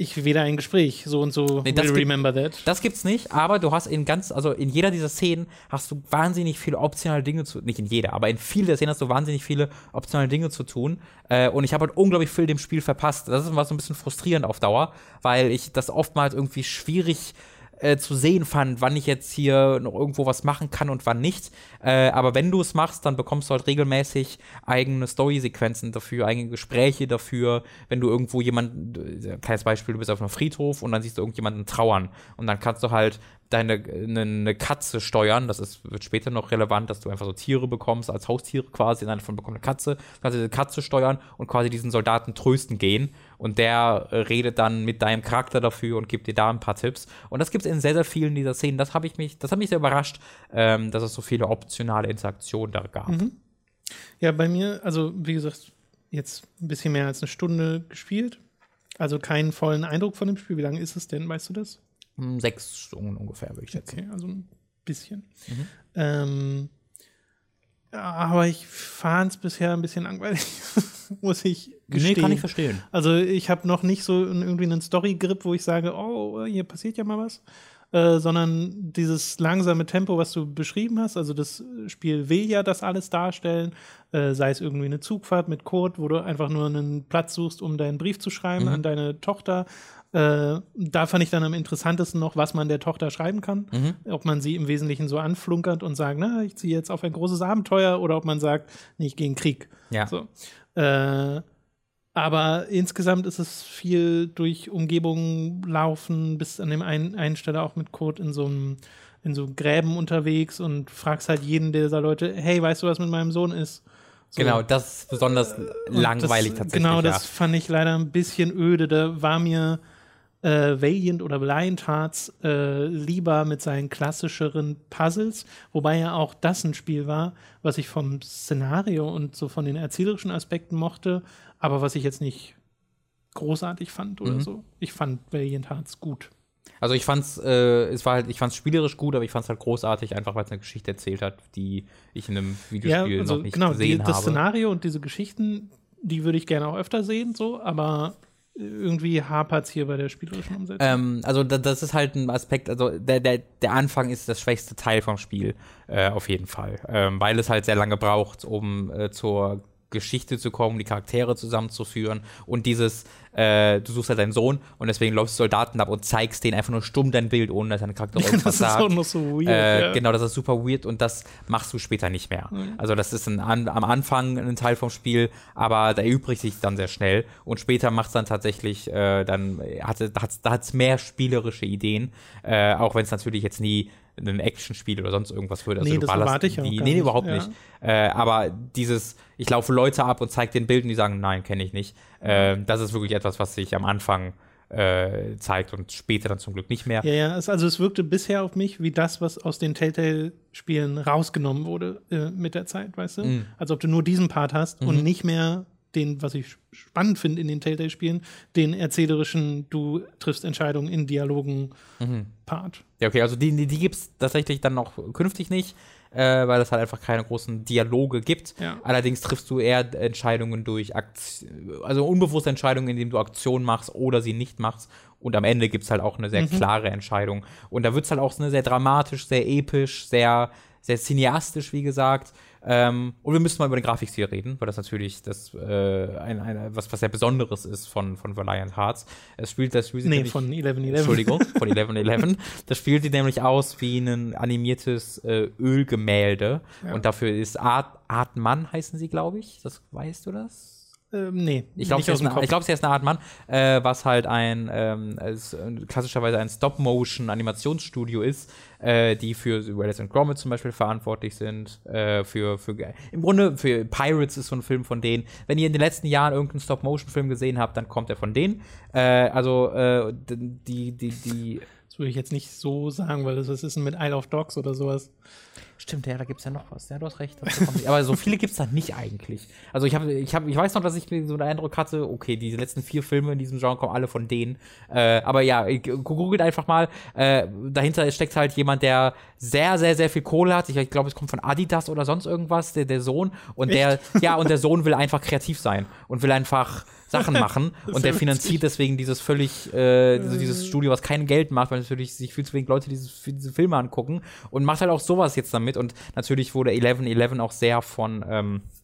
ich weder ein Gespräch, so und so nee, will remember that. Das gibt's nicht, aber du hast in ganz, also in jeder dieser Szenen hast du wahnsinnig viele optionale Dinge zu, nicht in jeder, aber in vielen der Szenen hast du wahnsinnig viele optionale Dinge zu tun. Äh, und ich habe halt unglaublich viel dem Spiel verpasst. Das ist was so ein bisschen frustrierend auf Dauer, weil ich das oftmals irgendwie schwierig äh, zu sehen fand, wann ich jetzt hier noch irgendwo was machen kann und wann nicht. Äh, aber wenn du es machst, dann bekommst du halt regelmäßig eigene Story-Sequenzen dafür, eigene Gespräche dafür. Wenn du irgendwo jemanden, äh, kleines Beispiel, du bist auf einem Friedhof und dann siehst du irgendjemanden trauern und dann kannst du halt deine eine, eine Katze steuern. Das ist, wird später noch relevant, dass du einfach so Tiere bekommst, als Haustiere quasi. Einer davon bekommt eine Katze. Du kannst diese Katze steuern und quasi diesen Soldaten trösten gehen. Und der äh, redet dann mit deinem Charakter dafür und gibt dir da ein paar Tipps. Und das gibt es in sehr, sehr vielen dieser Szenen. Das habe ich mich, das hat mich sehr überrascht, ähm, dass es so viele optionale Interaktionen da gab. Mhm. Ja, bei mir, also wie gesagt, jetzt ein bisschen mehr als eine Stunde gespielt. Also keinen vollen Eindruck von dem Spiel. Wie lange ist es denn, weißt du das? Hm, sechs Stunden ungefähr, würde ich schätzen. Okay, also ein bisschen. Mhm. Ähm, aber ich fand es bisher ein bisschen langweilig, muss ich gestehen. Nee, kann ich verstehen. Also ich habe noch nicht so irgendwie einen Story-Grip, wo ich sage, oh, hier passiert ja mal was. Äh, sondern dieses langsame Tempo, was du beschrieben hast. Also das Spiel will ja das alles darstellen, äh, sei es irgendwie eine Zugfahrt mit Code, wo du einfach nur einen Platz suchst, um deinen Brief zu schreiben mhm. an deine Tochter äh, da fand ich dann am interessantesten noch, was man der Tochter schreiben kann. Mhm. Ob man sie im Wesentlichen so anflunkert und sagt, na, ich ziehe jetzt auf ein großes Abenteuer oder ob man sagt, nee, ich gehe in Krieg. Ja. So. Äh, aber insgesamt ist es viel durch Umgebungen laufen, bis an dem einen, einen Stelle auch mit Code in so einem in so Gräben unterwegs und fragst halt jeden dieser Leute, hey, weißt du, was mit meinem Sohn ist? So. Genau, das ist besonders langweilig das, tatsächlich. Genau, das fand ich leider ein bisschen öde. Da war mir äh, Valiant oder Blind Hearts äh, lieber mit seinen klassischeren Puzzles, wobei ja auch das ein Spiel war, was ich vom Szenario und so von den erzählerischen Aspekten mochte, aber was ich jetzt nicht großartig fand oder mhm. so. Ich fand Valiant Hearts gut. Also ich fand's, äh, es war halt, ich fand's spielerisch gut, aber ich fand's halt großartig, einfach weil es eine Geschichte erzählt hat, die ich in einem Videospiel ja, also noch nicht genau, gesehen die, das habe. Das Szenario und diese Geschichten, die würde ich gerne auch öfter sehen, so, aber irgendwie hapert es hier bei der spielerischen Umsetzung. Ähm, also da, das ist halt ein Aspekt, also der, der, der Anfang ist das schwächste Teil vom Spiel, äh, auf jeden Fall. Ähm, weil es halt sehr lange braucht, um äh, zur Geschichte zu kommen, die Charaktere zusammenzuführen und dieses, äh, du suchst halt deinen Sohn und deswegen läufst du Soldaten ab und zeigst denen einfach nur stumm dein Bild, ohne dass dein Charakter irgendwas das sagt. Ist auch noch so weird. Äh, ja. Genau, das ist super weird und das machst du später nicht mehr. Mhm. Also das ist ein, an, am Anfang ein Teil vom Spiel, aber da erübrigt sich dann sehr schnell und später macht es dann tatsächlich, äh, dann hat es mehr spielerische Ideen, äh, auch wenn es natürlich jetzt nie ein Actionspiel oder sonst irgendwas würde. Also nee, das erwarte ich auch die, Nee, überhaupt ja. nicht. Äh, aber dieses, ich laufe Leute ab und zeige den Bild und die sagen, nein, kenne ich nicht. Äh, das ist wirklich etwas, was sich am Anfang äh, zeigt und später dann zum Glück nicht mehr. Ja, ja, es, also es wirkte bisher auf mich wie das, was aus den Telltale-Spielen rausgenommen wurde äh, mit der Zeit, weißt du? Mm. Als ob du nur diesen Part hast mhm. und nicht mehr den, was ich spannend finde in den Telltale-Spielen, den erzählerischen, du triffst Entscheidungen in Dialogen mhm. Part. Ja, okay, also die, die, die gibt es tatsächlich dann noch künftig nicht, äh, weil es halt einfach keine großen Dialoge gibt. Ja. Allerdings triffst du eher Entscheidungen durch Aktion, also unbewusste Entscheidungen, indem du Aktionen machst oder sie nicht machst. Und am Ende gibt es halt auch eine sehr mhm. klare Entscheidung. Und da wird es halt auch sehr dramatisch, sehr episch, sehr, sehr cineastisch, wie gesagt. Ähm, und wir müssen mal über den Grafikstil reden, weil das natürlich das, äh, ein, ein, was, was sehr Besonderes ist von, von Valiant Hearts. Es spielt das Musical. Nee, von 11.11. Entschuldigung, von 11.11. das spielt sieht nämlich aus wie ein animiertes äh, Ölgemälde. Ja. Und dafür ist Art, Art Mann heißen sie, glaube ich. Das weißt du das? Ähm, nee. Ich glaube, sie, glaub, sie ist eine Art Mann, äh, was halt ein ähm, ist, äh, klassischerweise ein Stop-Motion-Animationsstudio ist, äh, die für Wallace and Gromit zum Beispiel verantwortlich sind. Äh, für, für im Grunde für Pirates ist so ein Film von denen. Wenn ihr in den letzten Jahren irgendeinen Stop-Motion-Film gesehen habt, dann kommt er von denen. Äh, also äh, die, die, die das würde ich jetzt nicht so sagen, weil das ist mit Isle of Dogs oder sowas. Stimmt, ja, da gibt es ja noch was. Ja, du hast recht. Aber so viele gibt es da nicht eigentlich. Also ich habe, ich habe, ich weiß noch, dass ich so den Eindruck hatte, okay, diese letzten vier Filme in diesem Genre kommen alle von denen. Äh, aber ja, googelt einfach mal. Äh, dahinter steckt halt jemand, der sehr, sehr, sehr viel Kohle hat. Ich, ich glaube, es kommt von Adidas oder sonst irgendwas, der, der Sohn. Und Echt? der, ja, und der Sohn will einfach kreativ sein und will einfach Sachen machen und der finanziert deswegen dieses völlig, äh, dieses Studio, was kein Geld macht, weil natürlich sich viel zu wenig Leute diese, diese Filme angucken und macht halt auch sowas jetzt damit und natürlich wurde 1111 auch sehr von, ähm, äh,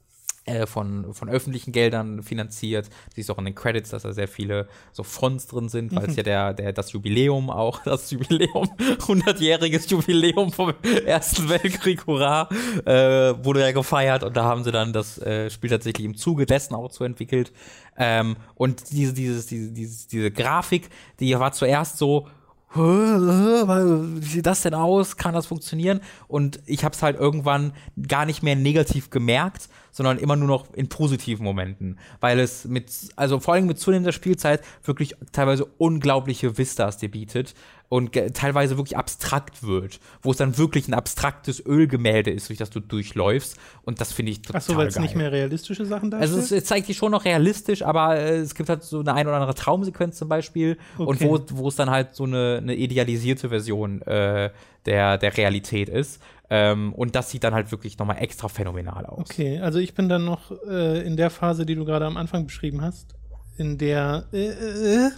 von, von öffentlichen Geldern finanziert. Siehst auch in den Credits, dass da sehr viele so Fonds drin sind, weil es mhm. ja der, der, das Jubiläum auch, das Jubiläum, 100-jähriges Jubiläum vom Ersten Weltkrieg, hurra, äh, wurde ja gefeiert und da haben sie dann das äh, Spiel tatsächlich im Zuge dessen auch so entwickelt. Ähm, und diese, dieses, diese, diese, diese Grafik, die war zuerst so, wie sieht das denn aus? Kann das funktionieren? Und ich habe es halt irgendwann gar nicht mehr negativ gemerkt, sondern immer nur noch in positiven Momenten, weil es mit, also vor allem mit zunehmender Spielzeit wirklich teilweise unglaubliche Vistas dir bietet und teilweise wirklich abstrakt wird, wo es dann wirklich ein abstraktes Ölgemälde ist, durch das du durchläufst und das finde ich total Ach so, weil es nicht mehr realistische Sachen da Also es, es, zeigt dich schon noch realistisch, aber äh, es gibt halt so eine ein oder andere Traumsequenz zum Beispiel okay. und wo, wo es dann halt so eine, eine idealisierte Version äh, der, der Realität ist. Ähm, und das sieht dann halt wirklich nochmal extra phänomenal aus. Okay, also ich bin dann noch äh, in der Phase, die du gerade am Anfang beschrieben hast, in der äh, äh,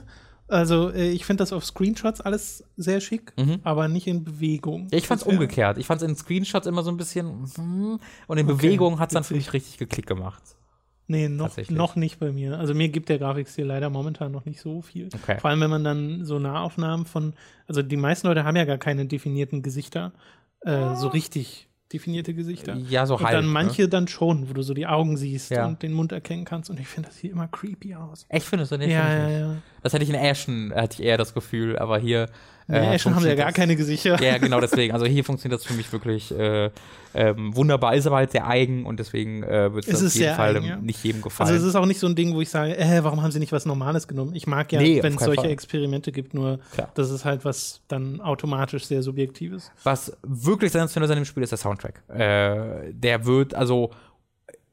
also äh, ich finde das auf Screenshots alles sehr schick, mhm. aber nicht in Bewegung. Ja, ich fand es umgekehrt. Ich fand es in Screenshots immer so ein bisschen hm, und in okay, Bewegung hat es dann für mich richtig geklickt gemacht. Nee, noch, noch nicht bei mir. Also mir gibt der Grafikstil leider momentan noch nicht so viel. Okay. Vor allem, wenn man dann so Nahaufnahmen von, also die meisten Leute haben ja gar keine definierten Gesichter, äh, so richtig definierte Gesichter. Ja, so und halb. Und dann manche ne? dann schon, wo du so die Augen siehst ja. und den Mund erkennen kannst. Und ich finde das hier immer creepy aus. Echt findest du nicht? Ja, ja, ja. Das hätte ich in Ashen, hatte ich eher das Gefühl, aber hier äh, ja, schon haben sie ja gar keine Gesichter. Ja, genau deswegen. Also hier funktioniert das für mich wirklich äh, ähm, wunderbar. Ist aber halt sehr eigen und deswegen äh, wird es auf jeden Fall eigen, ja. nicht jedem gefallen. Also es ist auch nicht so ein Ding, wo ich sage, äh, warum haben sie nicht was Normales genommen? Ich mag ja, nee, wenn es solche Fall. Experimente gibt, nur Klar. das ist halt was dann automatisch sehr Subjektives. Was wirklich sensationell ist an dem Spiel ist der Soundtrack. Äh, der wird, also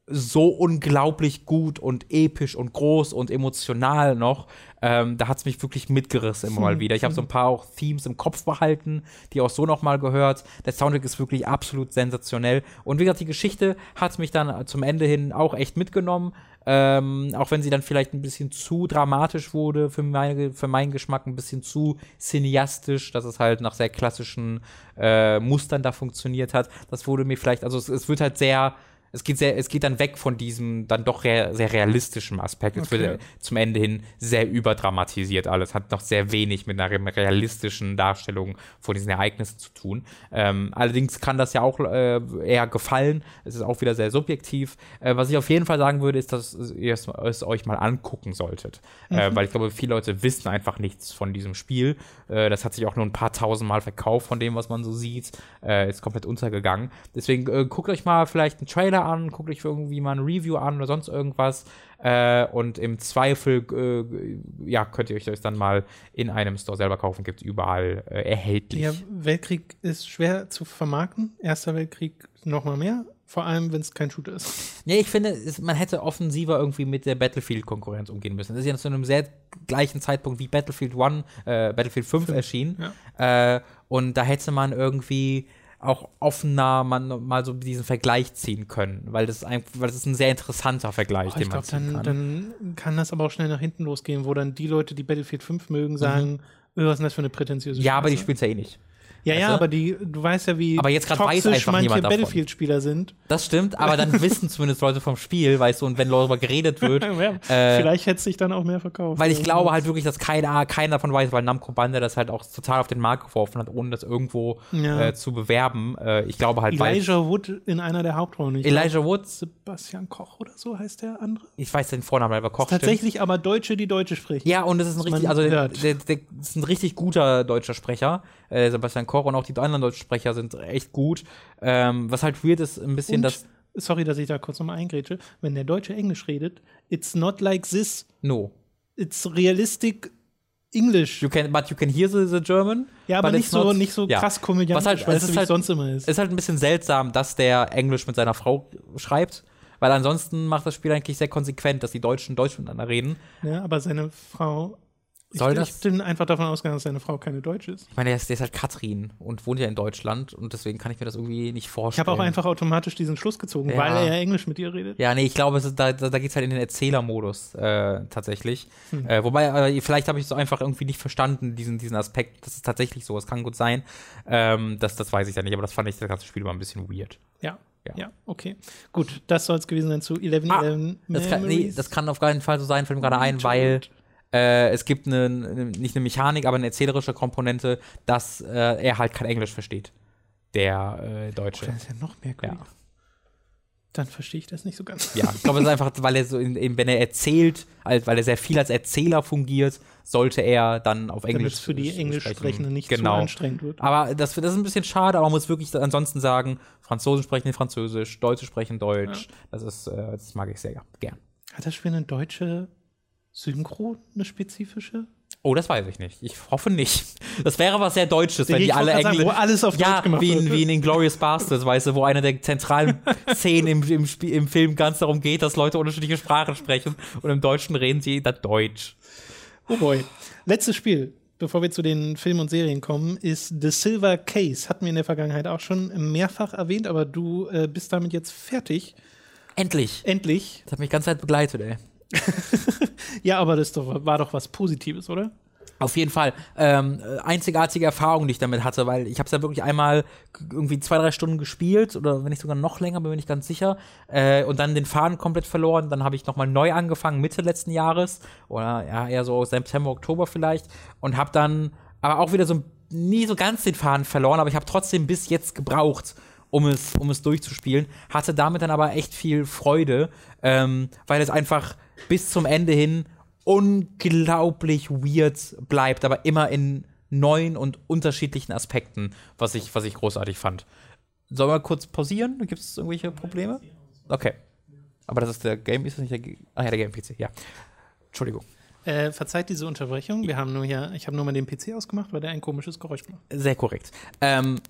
so unglaublich gut und episch und groß und emotional noch. Ähm, da hat es mich wirklich mitgerissen immer mal hm, wieder. Ich habe so ein paar auch Themes im Kopf behalten, die auch so noch mal gehört. Der Soundtrack ist wirklich absolut sensationell. Und wie gesagt, die Geschichte hat mich dann zum Ende hin auch echt mitgenommen. Ähm, auch wenn sie dann vielleicht ein bisschen zu dramatisch wurde, für, meine, für meinen Geschmack ein bisschen zu cineastisch, dass es halt nach sehr klassischen äh, Mustern da funktioniert hat. Das wurde mir vielleicht, also es, es wird halt sehr es geht, sehr, es geht dann weg von diesem dann doch re sehr realistischen Aspekt. Es okay. wird zum Ende hin sehr überdramatisiert alles, hat noch sehr wenig mit einer realistischen Darstellung von diesen Ereignissen zu tun. Ähm, allerdings kann das ja auch äh, eher gefallen. Es ist auch wieder sehr subjektiv. Äh, was ich auf jeden Fall sagen würde, ist, dass ihr es, es euch mal angucken solltet. Äh, mhm. Äh, weil ich glaube, viele Leute wissen einfach nichts von diesem Spiel. Äh, das hat sich auch nur ein paar tausend Mal verkauft von dem, was man so sieht. Äh, ist komplett untergegangen. Deswegen guckt euch mal vielleicht einen Trailer an, guckt euch irgendwie mal ein Review an oder sonst irgendwas. Äh, und im Zweifel äh, ja, könnt ihr euch das dann mal in einem Store selber kaufen. Gibt es überall äh, erhältlich. Ja, Weltkrieg ist schwer zu vermarkten. Erster Weltkrieg noch mal mehr. Vor allem, wenn es kein Shooter ist. Ja, ich finde, es, man hätte offensiver irgendwie mit der Battlefield-Konkurrenz umgehen müssen. Das ist ja zu einem sehr gleichen Zeitpunkt wie Battlefield 1, äh, Battlefield 5 erschienen. Ja. Äh, und da hätte man irgendwie auch offener man mal so diesen Vergleich ziehen können, weil das, ein, weil das ist ein sehr interessanter Vergleich, oh, den man glaub, ziehen dann, kann. Dann kann das aber auch schnell nach hinten losgehen, wo dann die Leute, die Battlefield 5 mögen, sagen, mhm. was ist denn das für eine prätentiöse Ja, Scheiße? aber die spielen es ja eh nicht. Ja, ja, aber die, du weißt ja, wie aber jetzt weiß einfach manche Battlefield-Spieler sind. Das stimmt, aber dann wissen zumindest Leute vom Spiel, weißt du, und wenn darüber geredet wird. äh, vielleicht hätte es sich dann auch mehr verkauft. Weil ich glaube halt wirklich, dass keiner, keiner davon weiß, weil Namco Bande das halt auch total auf den Markt geworfen hat, ohne das irgendwo ja. äh, zu bewerben. Äh, ich glaube halt, Elijah Wood in einer der Hauptrollen. Elijah Wood. Sebastian Koch oder so heißt der andere. Ich weiß den Vornamen, aber Koch. Tatsächlich stimmt. aber Deutsche, die Deutsche sprechen. Ja, und das ist ein richtig, also der, der, der, ist ein richtig guter deutscher Sprecher, äh, Sebastian Koch und auch die anderen deutschen Sprecher sind echt gut. Ähm, was halt weird ist, ein bisschen, Und, dass. Sorry, dass ich da kurz nochmal eingrätsche. Wenn der Deutsche Englisch redet, it's not like this. No. It's realistic English. You can, but you can hear the, the German. Ja, aber nicht so, not, nicht so ja. krass komödiantisch, Was halt, weißt du, wie halt, sonst immer ist. Es ist halt ein bisschen seltsam, dass der Englisch mit seiner Frau schreibt. Weil ansonsten macht das Spiel eigentlich sehr konsequent, dass die Deutschen Deutsch miteinander reden. Ja, aber seine Frau soll ich, das? Ich bin einfach davon ausgegangen, dass seine Frau keine Deutsche ist. Ich meine, der ist, der ist halt Katrin und wohnt ja in Deutschland und deswegen kann ich mir das irgendwie nicht vorstellen. Ich habe auch einfach automatisch diesen Schluss gezogen, ja. weil er ja Englisch mit ihr redet. Ja, nee, ich glaube, ist, da, da, da geht es halt in den Erzählermodus äh, tatsächlich. Hm. Äh, wobei, äh, vielleicht habe ich es einfach irgendwie nicht verstanden, diesen, diesen Aspekt. Das ist tatsächlich so, es kann gut sein. Ähm, das, das weiß ich ja nicht, aber das fand ich das ganze Spiel immer ein bisschen weird. Ja. Ja. ja, okay. Gut, das soll es gewesen sein zu 11 ah, 11 das kann, nee, das kann auf keinen Fall so sein, fällt mir gerade ein, weil äh, es gibt eine, nicht eine Mechanik, aber eine erzählerische Komponente, dass äh, er halt kein Englisch versteht. Der äh, Deutsche. Oh, das ist ja noch mehr Ja. Dann verstehe ich das nicht so ganz. Ja, ich glaube, es ist einfach, weil er so, in, wenn er erzählt, als, weil er sehr viel als Erzähler fungiert, sollte er dann auf Englisch Damit es für die Englischsprechenden nicht genau. zu anstrengend wird. Aber das, das ist ein bisschen schade, aber man muss wirklich ansonsten sagen, Franzosen sprechen Französisch, Deutsche sprechen Deutsch. Ja. Das ist, äh, das mag ich sehr gern. Hat das Spiel eine deutsche Synchro, eine spezifische? Oh, das weiß ich nicht. Ich hoffe nicht. Das wäre was sehr Deutsches, wenn die alle Englisch. Wo alles auf ja, Deutsch gemacht wie in, wie in Inglourious Bastards, weißt du, wo eine der zentralen Szenen im, im, Spiel, im Film ganz darum geht, dass Leute unterschiedliche Sprachen sprechen und im Deutschen reden sie dann Deutsch. Oh boy. Letztes Spiel, bevor wir zu den Filmen und Serien kommen, ist The Silver Case. Hatten wir in der Vergangenheit auch schon mehrfach erwähnt, aber du äh, bist damit jetzt fertig. Endlich. Endlich. Das hat mich ganz Zeit begleitet, ey. ja, aber das doch, war doch was Positives, oder? Auf jeden Fall. Ähm, einzigartige Erfahrung, die ich damit hatte, weil ich habe es ja wirklich einmal irgendwie zwei, drei Stunden gespielt oder wenn nicht sogar noch länger, bin ich nicht ganz sicher. Äh, und dann den Faden komplett verloren. Dann habe ich nochmal neu angefangen, Mitte letzten Jahres. Oder ja, eher so September, Oktober vielleicht. Und habe dann aber auch wieder so nie so ganz den Faden verloren, aber ich habe trotzdem bis jetzt gebraucht, um es, um es durchzuspielen. Hatte damit dann aber echt viel Freude, ähm, weil es einfach bis zum Ende hin unglaublich weird bleibt, aber immer in neuen und unterschiedlichen Aspekten, was ich, was ich großartig fand. Sollen wir kurz pausieren? Gibt es irgendwelche Probleme? Okay. Aber das ist der Game, ist das nicht der G Ah ja, der Game-PC, ja. Entschuldigung. Äh, verzeiht diese Unterbrechung. Wir haben nur hier, ich habe nur mal den PC ausgemacht, weil der ein komisches Geräusch macht. Sehr korrekt. Ähm,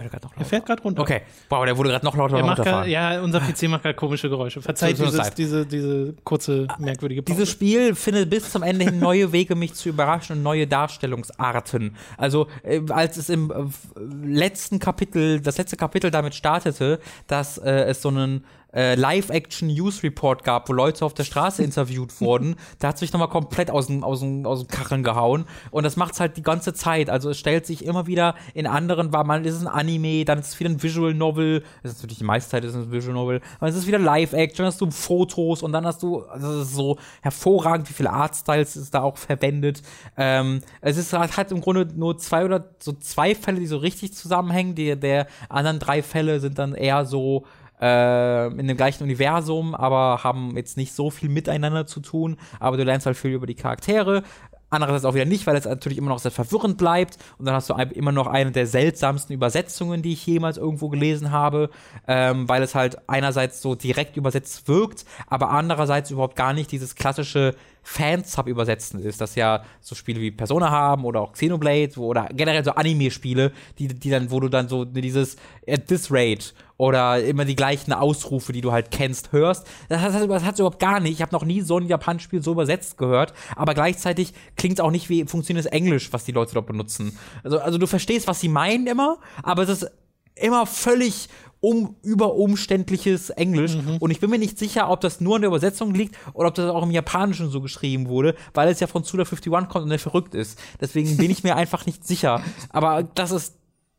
er fährt gerade runter. Okay. Wow, der wurde gerade noch lauter runterfahren. ja, unser PC macht gerade komische Geräusche. Verzeiht dieses, diese, diese kurze, merkwürdige Pause. Dieses Spiel findet bis zum Ende hin neue Wege, mich zu überraschen und neue Darstellungsarten. Also, äh, als es im äh, letzten Kapitel, das letzte Kapitel damit startete, dass äh, es so einen äh, Live-Action-News-Report gab, wo Leute auf der Straße interviewt wurden, da hat sich nochmal komplett aus dem, aus, dem, aus dem Kacheln gehauen. Und das macht es halt die ganze Zeit. Also es stellt sich immer wieder in anderen, weil man ist es ein Anime, dann ist es wieder ein Visual Novel. Das ist natürlich die meiste Zeit ist es ein Visual Novel. Aber es ist wieder Live-Action, dann hast du Fotos und dann hast du, also es ist so hervorragend, wie viele Artstyles es da auch verwendet. Ähm, es ist halt, halt im Grunde nur zwei oder so zwei Fälle, die so richtig zusammenhängen. Die der anderen drei Fälle sind dann eher so äh, in dem gleichen Universum, aber haben jetzt nicht so viel miteinander zu tun. Aber du lernst halt viel über die Charaktere. Andererseits auch wieder nicht, weil es natürlich immer noch sehr verwirrend bleibt. Und dann hast du immer noch eine der seltsamsten Übersetzungen, die ich jemals irgendwo gelesen habe, ähm, weil es halt einerseits so direkt übersetzt wirkt, aber andererseits überhaupt gar nicht dieses klassische Fansub-Übersetzen ist, das ja so Spiele wie Persona haben oder auch Xenoblade oder generell so Anime-Spiele, die, die dann, wo du dann so dieses at this rate oder immer die gleichen Ausrufe, die du halt kennst, hörst. Das hat hat's überhaupt gar nicht. Ich habe noch nie so ein Japan-Spiel so übersetzt gehört, aber gleichzeitig klingt es auch nicht wie funktionierendes Englisch, was die Leute dort benutzen. Also, also du verstehst, was sie meinen immer, aber es ist immer völlig um überumständliches Englisch. Mhm. Und ich bin mir nicht sicher, ob das nur in der Übersetzung liegt oder ob das auch im Japanischen so geschrieben wurde, weil es ja von Suda51 kommt und der verrückt ist. Deswegen bin ich mir einfach nicht sicher. Aber das ist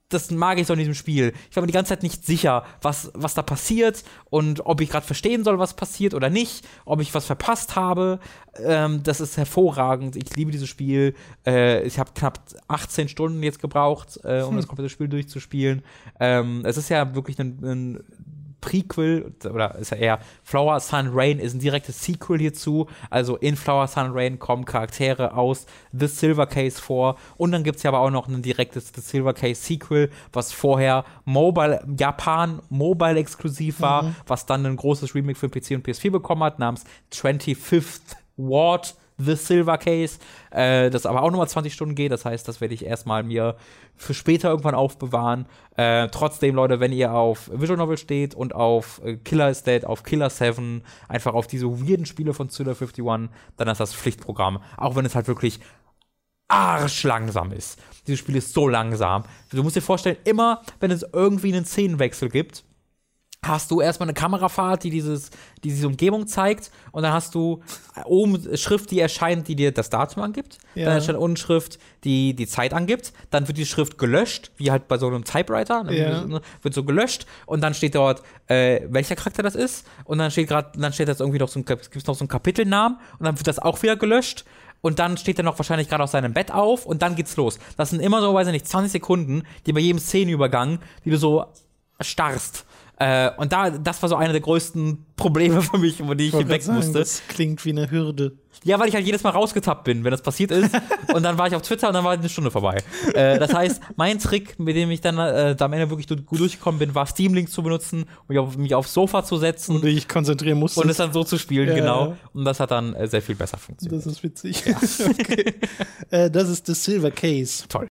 das mag ich so in diesem Spiel. Ich war mir die ganze Zeit nicht sicher, was, was da passiert und ob ich gerade verstehen soll, was passiert oder nicht, ob ich was verpasst habe. Ähm, das ist hervorragend. Ich liebe dieses Spiel. Äh, ich habe knapp 18 Stunden jetzt gebraucht, äh, um hm. das komplette Spiel durchzuspielen. Ähm, es ist ja wirklich ein, ein Prequel oder ist ja eher Flower Sun Rain ist ein direktes Sequel hierzu. Also in Flower Sun Rain kommen Charaktere aus The Silver Case vor und dann gibt es ja aber auch noch ein direktes The Silver Case Sequel, was vorher Mobile Japan Mobile exklusiv war, mhm. was dann ein großes Remake für PC und PS4 bekommen hat namens 25th Ward The Silver Case, äh, das aber auch nochmal 20 Stunden geht. Das heißt, das werde ich erstmal mir für später irgendwann aufbewahren. Äh, trotzdem, Leute, wenn ihr auf Visual Novel steht und auf äh, Killer is Dead, auf Killer 7, einfach auf diese weirden Spiele von Thriller 51, dann ist das Pflichtprogramm. Auch wenn es halt wirklich arschlangsam ist. Dieses Spiel ist so langsam. Du musst dir vorstellen, immer wenn es irgendwie einen Szenenwechsel gibt, hast du erstmal eine Kamerafahrt, die dieses, die diese Umgebung zeigt und dann hast du oben Schrift, die erscheint, die dir das Datum angibt. Ja. Dann erscheint unten Schrift, die die Zeit angibt. Dann wird die Schrift gelöscht, wie halt bei so einem Typewriter. Dann ja. Ne, wird so gelöscht und dann steht dort, äh, welcher Charakter das ist. Und dann steht gerade, dann steht das irgendwie noch so ein, gibt's noch so einen Kapitelnamen und dann wird das auch wieder gelöscht und dann steht er noch wahrscheinlich gerade aus seinem Bett auf und dann geht's los. Das sind immer so, weiß ich nicht, 20 Sekunden, die bei jedem Szenenübergang, die du so starrst. Äh, und da, das war so einer der größten Probleme für mich, über die ich, ich hinweg sagen, musste. Das klingt wie eine Hürde. Ja, weil ich halt jedes Mal rausgetappt bin, wenn das passiert ist. und dann war ich auf Twitter und dann war eine Stunde vorbei. Äh, das heißt, mein Trick, mit dem ich dann äh, am Ende wirklich gut durchgekommen bin, war Steam Link zu benutzen, mich, auf, mich aufs Sofa zu setzen. Und ich konzentrieren musste. Und es dann so zu spielen, ja, genau. Ja. Und das hat dann äh, sehr viel besser funktioniert. Das ist witzig. Ja. okay. Äh, das ist The Silver Case. Toll.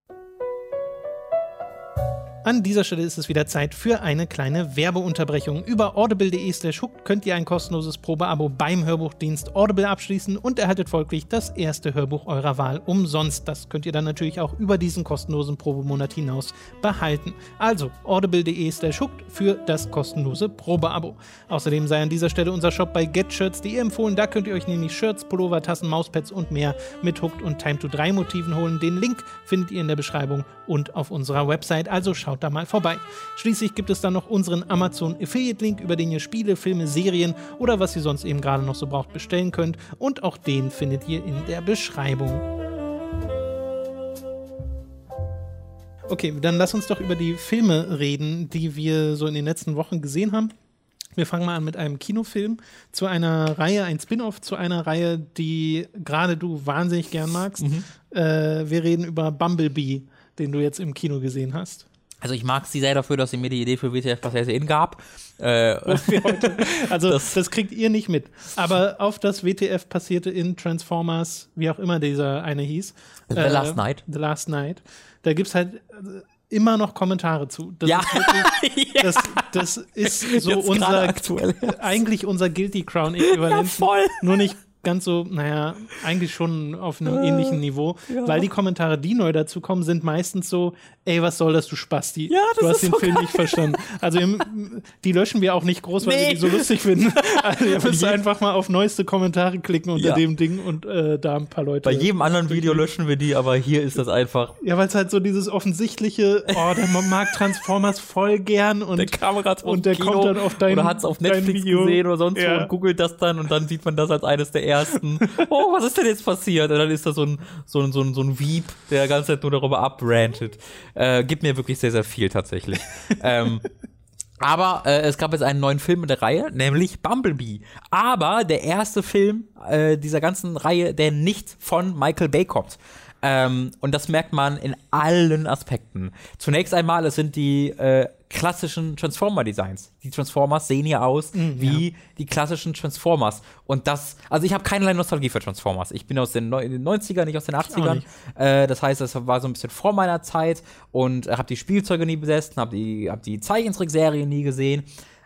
An dieser Stelle ist es wieder Zeit für eine kleine Werbeunterbrechung. Über audible.de slash hooked könnt ihr ein kostenloses Probeabo beim Hörbuchdienst Audible abschließen und erhaltet folglich das erste Hörbuch eurer Wahl umsonst. Das könnt ihr dann natürlich auch über diesen kostenlosen Probemonat hinaus behalten. Also audible.de slash hooked für das kostenlose Probeabo. Außerdem sei an dieser Stelle unser Shop bei getshirts.de empfohlen. Da könnt ihr euch nämlich Shirts, Pullover, Tassen, Mauspads und mehr mit Hooked und Time to 3 Motiven holen. Den Link findet ihr in der Beschreibung und auf unserer Website. Also schaut schaut da mal vorbei. Schließlich gibt es dann noch unseren Amazon Affiliate Link, über den ihr Spiele, Filme, Serien oder was ihr sonst eben gerade noch so braucht bestellen könnt. Und auch den findet ihr in der Beschreibung. Okay, dann lass uns doch über die Filme reden, die wir so in den letzten Wochen gesehen haben. Wir fangen mal an mit einem Kinofilm zu einer Reihe, ein Spin-off zu einer Reihe, die gerade du wahnsinnig gern magst. Mhm. Äh, wir reden über Bumblebee, den du jetzt im Kino gesehen hast. Also ich mag sie sehr dafür, dass sie mir die Idee für WTF Passage in gab. Äh, also das, das, kriegt ihr nicht mit. Aber auf das WTF passierte in Transformers, wie auch immer dieser eine hieß. The äh, Last Night. The Last Night. Da gibt es halt äh, immer noch Kommentare zu. Das ja. Ist wirklich, das, das ist so Jetzt unser aktuell. eigentlich unser Guilty Crown Äquivalent. Ja, voll. Nur nicht ganz so, naja, eigentlich schon auf einem äh, ähnlichen Niveau, ja. weil die Kommentare, die neu dazu kommen, sind meistens so, ey, was soll das, du Spasti? Ja, das du hast den so Film geil. nicht verstanden. Also die löschen wir auch nicht groß, weil nee. wir die so lustig finden. Also ihr müsst einfach mal auf neueste Kommentare klicken unter ja. dem Ding und äh, da ein paar Leute. Bei jedem anderen Video löschen wir die, aber hier ist das einfach. Ja, weil es halt so dieses offensichtliche, oh, der mag Transformers voll gern und der Kamera und der Kino kommt dann auf dein oder hat es auf Netflix gesehen oder sonst ja. wo und googelt das dann und dann sieht man das als eines der ersten. oh, was ist denn jetzt passiert? Und dann ist da so ein so ein so ein, so ein Weep, der die ganze Zeit nur darüber abrantet. Äh, gibt mir wirklich sehr, sehr viel tatsächlich. ähm, aber äh, es gab jetzt einen neuen Film in der Reihe, nämlich Bumblebee. Aber der erste Film äh, dieser ganzen Reihe, der nicht von Michael Bay kommt. Ähm, und das merkt man in allen Aspekten. Zunächst einmal, es sind die äh, klassischen Transformer-Designs. Die Transformers sehen ja aus mm, wie ja. die klassischen Transformers. Und das, also ich habe keinerlei Nostalgie für Transformers. Ich bin aus den, no den 90ern, nicht aus den 80ern. Äh, das heißt, das war so ein bisschen vor meiner Zeit und äh, habe die Spielzeuge nie besessen, habe die, hab die Zeichentrickserien nie gesehen.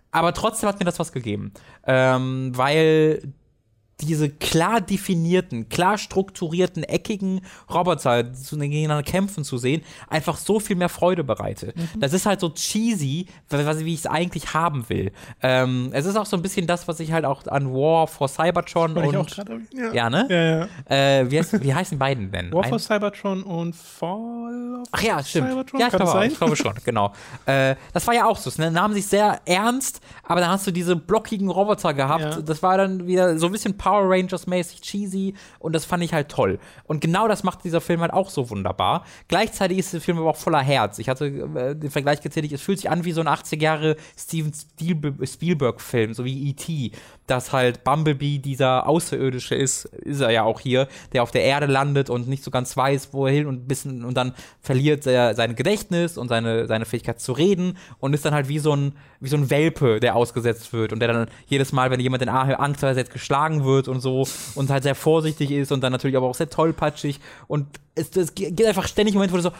Aber trotzdem hat mir das was gegeben. Ähm, weil diese klar definierten, klar strukturierten, eckigen Roboter zu gegeneinander kämpfen zu sehen, einfach so viel mehr Freude bereitet. Mhm. Das ist halt so cheesy, wie ich es eigentlich haben will. Ähm, es ist auch so ein bisschen das, was ich halt auch an War for Cybertron und auch grad, ja. ja, ne? Ja, ja. Äh, wie, heißt, wie heißen die beiden denn? War for Cybertron und Fall of Ach ja, stimmt. Cybertron? Ja, ich glaube, ich glaube schon, genau. Äh, das war ja auch so. Es ne? nahmen sich sehr ernst, aber dann hast du diese blockigen Roboter gehabt. Ja. Das war dann wieder so ein bisschen Power Power Rangers mäßig cheesy und das fand ich halt toll. Und genau das macht dieser Film halt auch so wunderbar. Gleichzeitig ist der Film aber auch voller Herz. Ich hatte äh, den Vergleich gezählt, es fühlt sich an wie so ein 80 Jahre Steven Spielberg-Film, so wie E.T. dass halt Bumblebee dieser Außerirdische ist, ist er ja auch hier, der auf der Erde landet und nicht so ganz weiß, wo er hin und bisschen und dann verliert er sein Gedächtnis und seine, seine Fähigkeit zu reden und ist dann halt wie so ein, wie so ein Welpe, der ausgesetzt wird und der dann jedes Mal, wenn jemand in Angst hat, jetzt geschlagen wird und so und halt sehr vorsichtig ist und dann natürlich aber auch sehr tollpatschig und es, es gibt einfach ständig Momente, wo du so,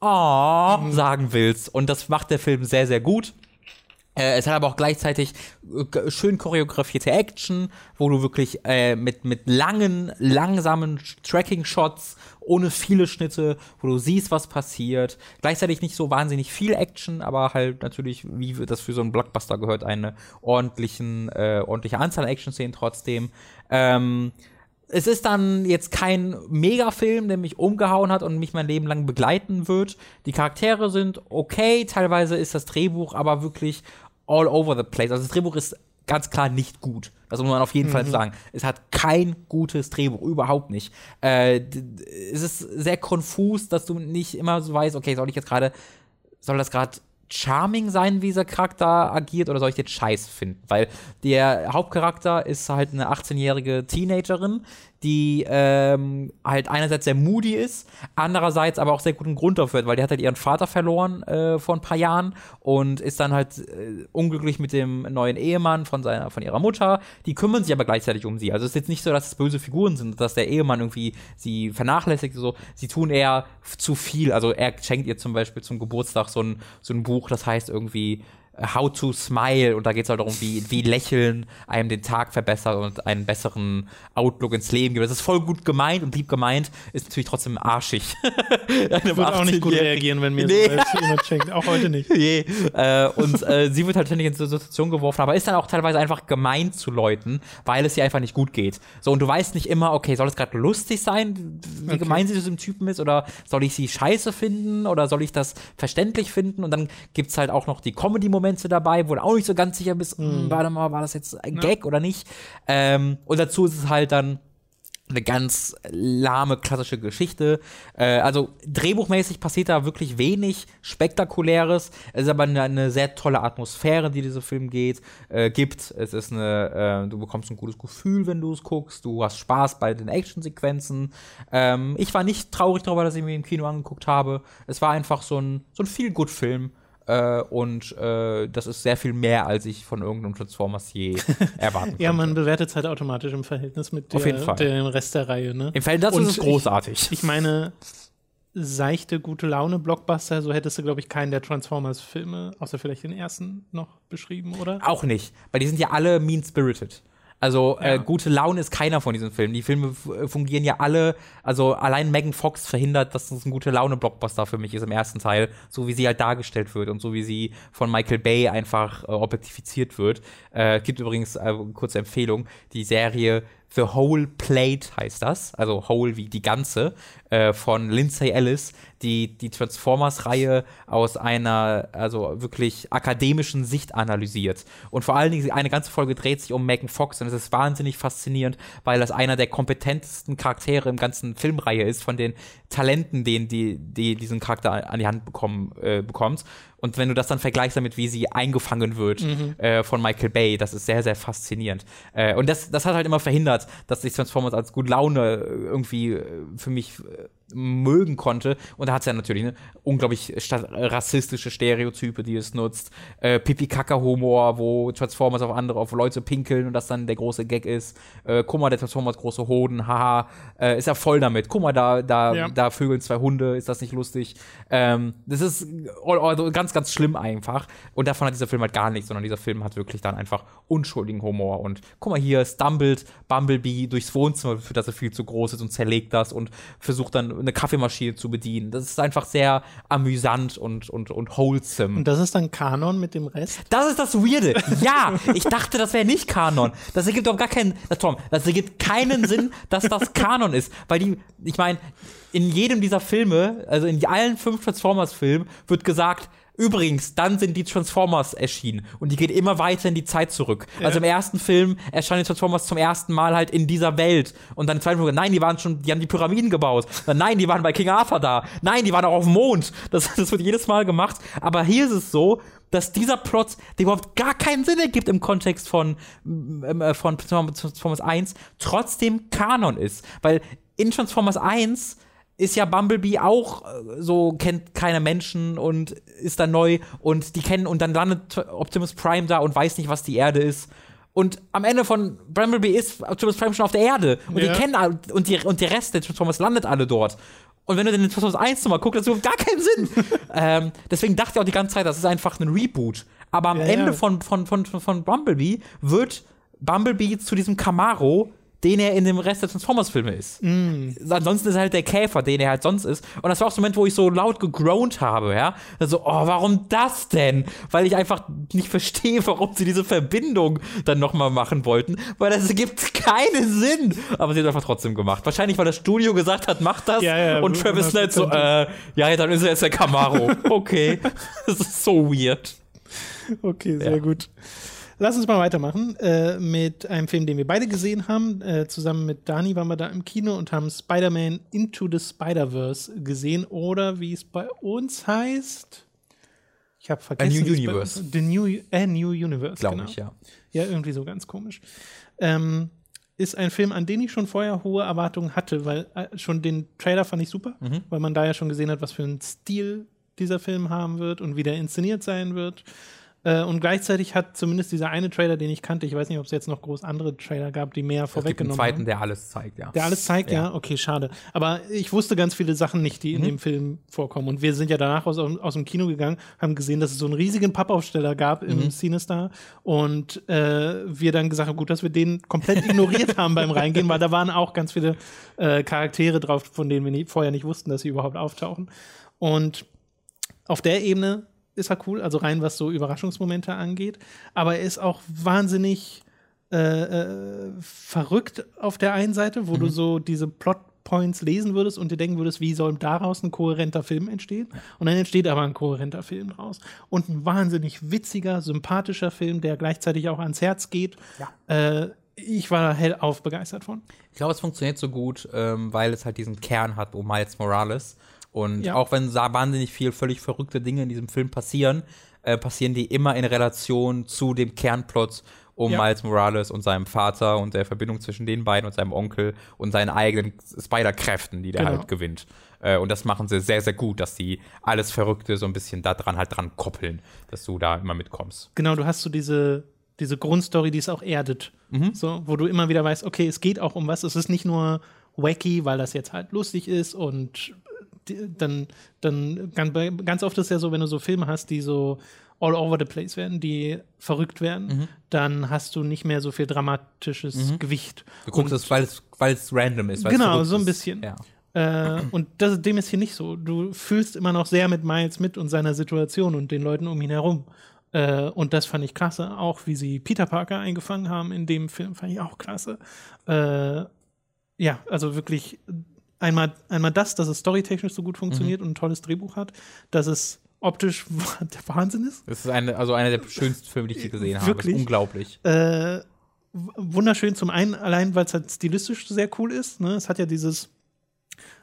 oh, sagen willst. Und das macht der Film sehr, sehr gut. Äh, es hat aber auch gleichzeitig äh, schön choreografierte Action, wo du wirklich äh, mit, mit langen, langsamen Tracking-Shots, ohne viele Schnitte, wo du siehst, was passiert. Gleichzeitig nicht so wahnsinnig viel Action, aber halt natürlich, wie das für so einen Blockbuster gehört, eine ordentlichen, äh, ordentliche Anzahl Action-Szenen trotzdem. Ähm, es ist dann jetzt kein Megafilm, der mich umgehauen hat und mich mein Leben lang begleiten wird. Die Charaktere sind okay, teilweise ist das Drehbuch aber wirklich all over the place. Also das Drehbuch ist ganz klar nicht gut. Das muss man auf jeden mhm. Fall sagen. Es hat kein gutes Drehbuch, überhaupt nicht. Äh, es ist sehr konfus, dass du nicht immer so weißt, okay, soll ich jetzt gerade, soll das gerade charming sein, wie dieser Charakter agiert, oder soll ich den scheiß finden? Weil der Hauptcharakter ist halt eine 18-jährige Teenagerin, die ähm, halt einerseits sehr moody ist, andererseits aber auch sehr guten Grund dafür hat, weil die hat halt ihren Vater verloren äh, vor ein paar Jahren und ist dann halt äh, unglücklich mit dem neuen Ehemann von seiner von ihrer Mutter. Die kümmern sich aber gleichzeitig um sie. Also es ist jetzt nicht so, dass es böse Figuren sind, dass der Ehemann irgendwie sie vernachlässigt. So, sie tun eher zu viel. Also er schenkt ihr zum Beispiel zum Geburtstag so ein so ein Buch, das heißt irgendwie How to Smile und da geht es halt darum, wie, wie Lächeln einem den Tag verbessert und einen besseren Outlook ins Leben gibt. Das ist voll gut gemeint und lieb gemeint, ist natürlich trotzdem arschig. ich würde auch nicht gut reagieren, wenn mir nee. so jemand schenkt, auch heute nicht. Nee. Äh, und äh, sie wird halt ständig in so eine Situation geworfen, aber ist dann auch teilweise einfach gemein zu Leuten, weil es ihr einfach nicht gut geht. So, und du weißt nicht immer, okay, soll es gerade lustig sein, wie okay. gemein sie zu dem Typen ist, oder soll ich sie scheiße finden, oder soll ich das verständlich finden? Und dann gibt es halt auch noch die Comedy-Momente, Momente dabei, wo du auch nicht so ganz sicher bist, mm. warte mal, war das jetzt ein Gag ja. oder nicht? Ähm, und dazu ist es halt dann eine ganz lahme klassische Geschichte. Äh, also drehbuchmäßig passiert da wirklich wenig spektakuläres. Es ist aber eine, eine sehr tolle Atmosphäre, die dieser Film geht, äh, gibt. Es ist eine, äh, du bekommst ein gutes Gefühl, wenn du es guckst. Du hast Spaß bei den Actionsequenzen. Ähm, ich war nicht traurig darüber, dass ich mir im Kino angeguckt habe. Es war einfach so ein so ein Feel Good Film. Äh, und äh, das ist sehr viel mehr, als ich von irgendeinem Transformers je erwarten konnte. ja, man bewertet es halt automatisch im Verhältnis mit der, dem Rest der Reihe. Ne? Im Verhältnis ist es großartig. Ich, ich meine, seichte, gute Laune-Blockbuster, so hättest du, glaube ich, keinen der Transformers-Filme, außer vielleicht den ersten, noch beschrieben, oder? Auch nicht, weil die sind ja alle mean-spirited. Also äh, ja. äh, gute Laune ist keiner von diesen Filmen. Die Filme äh, fungieren ja alle, also allein Megan Fox verhindert, dass es ein gute Laune-Blockbuster für mich ist im ersten Teil, so wie sie halt dargestellt wird und so wie sie von Michael Bay einfach äh, objektifiziert wird. Äh, gibt übrigens, äh, kurze Empfehlung, die Serie The Whole Plate heißt das, also Whole wie die ganze, äh, von Lindsay Ellis, die die Transformers-Reihe aus einer, also wirklich akademischen Sicht analysiert. Und vor allen Dingen, eine ganze Folge dreht sich um Megan Fox und es ist wahnsinnig faszinierend, weil das einer der kompetentesten Charaktere im ganzen Filmreihe ist, von den Talenten, denen die, die diesen Charakter an die Hand bekommen, äh, bekommt. Und wenn du das dann vergleichst damit, wie sie eingefangen wird mhm. äh, von Michael Bay, das ist sehr, sehr faszinierend. Äh, und das, das hat halt immer verhindert, dass sich Transformers als gut Laune irgendwie äh, für mich äh, mögen konnte. Und da hat es ja natürlich ne, unglaublich rassistische Stereotype, die es nutzt. Äh, Pipi-Kaka-Humor, wo Transformers auf andere, auf Leute pinkeln und das dann der große Gag ist. Äh, guck mal, der Transformers große Hoden, haha. Äh, ist ja voll damit. Guck mal, da, da, ja. da vögeln zwei Hunde, ist das nicht lustig? Ähm, das ist also ganz, ganz schlimm einfach. Und davon hat dieser Film halt gar nichts, sondern dieser Film hat wirklich dann einfach unschuldigen Humor. Und guck mal hier, stumbled Bumblebee durchs Wohnzimmer, für das er viel zu groß ist und zerlegt das und versucht dann eine Kaffeemaschine zu bedienen. Das ist einfach sehr amüsant und, und, und wholesome. Und das ist dann Kanon mit dem Rest? Das ist das Weirde. Ja, ich dachte, das wäre nicht Kanon. Das ergibt doch gar keinen, das, Tom, das ergibt keinen Sinn, dass das Kanon ist. Weil die, ich meine, in jedem dieser Filme, also in allen fünf Transformers-Filmen, wird gesagt, Übrigens, dann sind die Transformers erschienen und die geht immer weiter in die Zeit zurück. Ja. Also im ersten Film erscheinen die Transformers zum ersten Mal halt in dieser Welt und dann im zweiten Film, nein, die waren schon, die haben die Pyramiden gebaut. Dann, nein, die waren bei King Arthur da. Nein, die waren auch auf dem Mond. Das, das wird jedes Mal gemacht. Aber hier ist es so, dass dieser Plot, der überhaupt gar keinen Sinn ergibt im Kontext von, äh, von Transformers 1, trotzdem Kanon ist. Weil in Transformers 1 ist ja Bumblebee auch äh, so, kennt keine Menschen und ist da neu und die kennen und dann landet Optimus Prime da und weiß nicht, was die Erde ist. Und am Ende von Bumblebee ist Optimus Prime schon auf der Erde. Und ja. die kennen und, die, und der Rest der Transformers landet alle dort. Und wenn du den Transformers 1 nochmal guckst, das hat gar keinen Sinn. ähm, deswegen dachte ich auch die ganze Zeit, das ist einfach ein Reboot. Aber am ja, Ende ja. Von, von, von, von Bumblebee wird Bumblebee zu diesem Camaro, den er in dem Rest der Transformers-Filme ist. Mm. Ansonsten ist er halt der Käfer, den er halt sonst ist. Und das war auch so ein Moment, wo ich so laut gegroant habe, ja. Also, oh, warum das denn? Weil ich einfach nicht verstehe, warum sie diese Verbindung dann nochmal machen wollten, weil das gibt keinen Sinn. Aber sie haben es einfach trotzdem gemacht. Wahrscheinlich, weil das Studio gesagt hat, mach das. Ja, ja, und Travis Knight so, äh, ja, dann ist er jetzt der Camaro. okay. das ist so weird. Okay, sehr ja. gut. Lass uns mal weitermachen äh, mit einem Film, den wir beide gesehen haben. Äh, zusammen mit Dani waren wir da im Kino und haben Spider-Man Into the Spider-Verse gesehen. Oder wie es bei uns heißt. Ich habe vergessen. A New Universe. The New, äh, New Universe. Glaube genau. ich, ja. Ja, irgendwie so ganz komisch. Ähm, ist ein Film, an den ich schon vorher hohe Erwartungen hatte, weil äh, schon den Trailer fand ich super, mhm. weil man da ja schon gesehen hat, was für einen Stil dieser Film haben wird und wie der inszeniert sein wird. Äh, und gleichzeitig hat zumindest dieser eine Trailer, den ich kannte, ich weiß nicht, ob es jetzt noch groß andere Trailer gab, die mehr vorweggenommen haben. zweiten, der alles zeigt, ja. Der alles zeigt, ja. ja. Okay, schade. Aber ich wusste ganz viele Sachen nicht, die in mhm. dem Film vorkommen. Und wir sind ja danach aus, aus dem Kino gegangen, haben gesehen, dass es so einen riesigen Pappaufsteller gab im mhm. Cinestar. Und äh, wir dann gesagt haben, gut, dass wir den komplett ignoriert haben beim Reingehen, weil da waren auch ganz viele äh, Charaktere drauf, von denen wir nie, vorher nicht wussten, dass sie überhaupt auftauchen. Und auf der Ebene ist er cool, also rein was so Überraschungsmomente angeht. Aber er ist auch wahnsinnig äh, äh, verrückt auf der einen Seite, wo mhm. du so diese Plotpoints lesen würdest und dir denken würdest, wie soll daraus ein kohärenter Film entstehen? Und dann entsteht aber ein kohärenter Film draus. Und ein wahnsinnig witziger, sympathischer Film, der gleichzeitig auch ans Herz geht. Ja. Äh, ich war hellauf begeistert von. Ich glaube, es funktioniert so gut, ähm, weil es halt diesen Kern hat, um Miles Morales. Und ja. auch wenn da wahnsinnig viel völlig verrückte Dinge in diesem Film passieren, äh, passieren die immer in Relation zu dem Kernplot um ja. Miles Morales und seinem Vater und der Verbindung zwischen den beiden und seinem Onkel und seinen eigenen Spider-Kräften, die der genau. halt gewinnt. Äh, und das machen sie sehr, sehr gut, dass die alles Verrückte so ein bisschen da dran halt dran koppeln, dass du da immer mitkommst. Genau, du hast so diese, diese Grundstory, die es auch erdet. Mhm. So, wo du immer wieder weißt, okay, es geht auch um was. Es ist nicht nur wacky, weil das jetzt halt lustig ist und dann, dann ganz oft ist es ja so, wenn du so Filme hast, die so all over the place werden, die verrückt werden, mhm. dann hast du nicht mehr so viel dramatisches mhm. Gewicht. Du guckst es, weil es random ist. Genau, so ein bisschen. Ja. Äh, und das, dem ist hier nicht so. Du fühlst immer noch sehr mit Miles mit und seiner Situation und den Leuten um ihn herum. Äh, und das fand ich klasse. Auch wie sie Peter Parker eingefangen haben in dem Film, fand ich auch klasse. Äh, ja, also wirklich einmal, einmal das, dass es storytechnisch so gut funktioniert mhm. und ein tolles Drehbuch hat, dass es optisch der Wahnsinn ist. Das ist eine, also einer der schönsten Filme, die ich gesehen habe. Wirklich? unglaublich. Äh, wunderschön zum einen, allein weil es halt stilistisch sehr cool ist. Ne? Es hat ja dieses,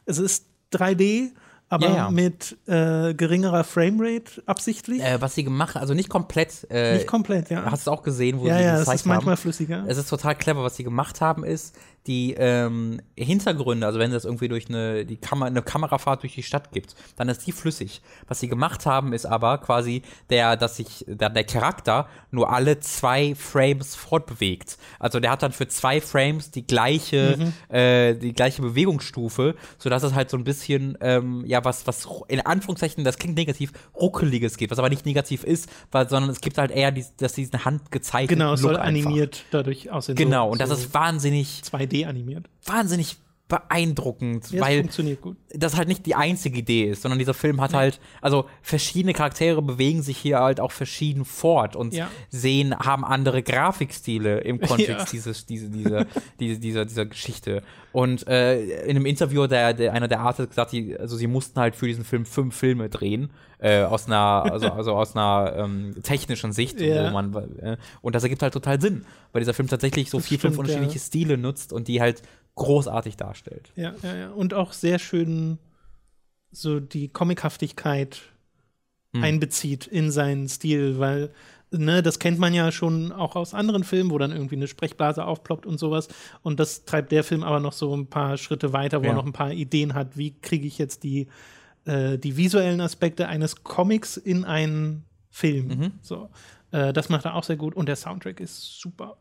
es ist 3D, aber ja, ja. mit äh, geringerer Framerate absichtlich. Äh, was sie gemacht also nicht komplett. Äh, nicht komplett, ja. Hast du auch gesehen, wo ja, sie ja, gezeigt haben. Ja, es ist manchmal flüssiger. Es ist total clever, was sie gemacht haben, ist, die ähm, Hintergründe, also wenn es irgendwie durch eine, die Kamera, eine Kamerafahrt durch die Stadt gibt, dann ist die flüssig. Was sie gemacht haben, ist aber quasi der, dass sich der, der Charakter nur alle zwei Frames fortbewegt. Also der hat dann für zwei Frames die gleiche, mhm. äh, die gleiche Bewegungsstufe, sodass es halt so ein bisschen, ähm, ja, was, was in Anführungszeichen, das klingt negativ, ruckeliges gibt, was aber nicht negativ ist, weil, sondern es gibt halt eher, die, dass diesen handgezeichneten Genau, es soll einfach. animiert dadurch aussehen. Genau, so, und das so ist wahnsinnig 2D animiert. Wahnsinnig beeindruckend, ja, weil das halt nicht die einzige Idee ist, sondern dieser Film hat ja. halt, also verschiedene Charaktere bewegen sich hier halt auch verschieden fort und ja. sehen, haben andere Grafikstile im Kontext dieses, diese, diese, diese, dieser, dieser Geschichte. Und äh, in einem Interview, der, der einer der Artists gesagt, die, also sie mussten halt für diesen Film fünf Filme drehen, äh, aus einer, also, also aus einer ähm, technischen Sicht, wo man, äh, und das ergibt halt total Sinn, weil dieser Film tatsächlich so das vier, stimmt, fünf unterschiedliche Stile nutzt und die halt großartig darstellt. Ja, ja, ja. Und auch sehr schön so die Comichaftigkeit mhm. einbezieht in seinen Stil, weil ne, das kennt man ja schon auch aus anderen Filmen, wo dann irgendwie eine Sprechblase aufploppt und sowas. Und das treibt der Film aber noch so ein paar Schritte weiter, wo ja. er noch ein paar Ideen hat, wie kriege ich jetzt die, äh, die visuellen Aspekte eines Comics in einen Film. Mhm. So. Äh, das macht er auch sehr gut und der Soundtrack ist super.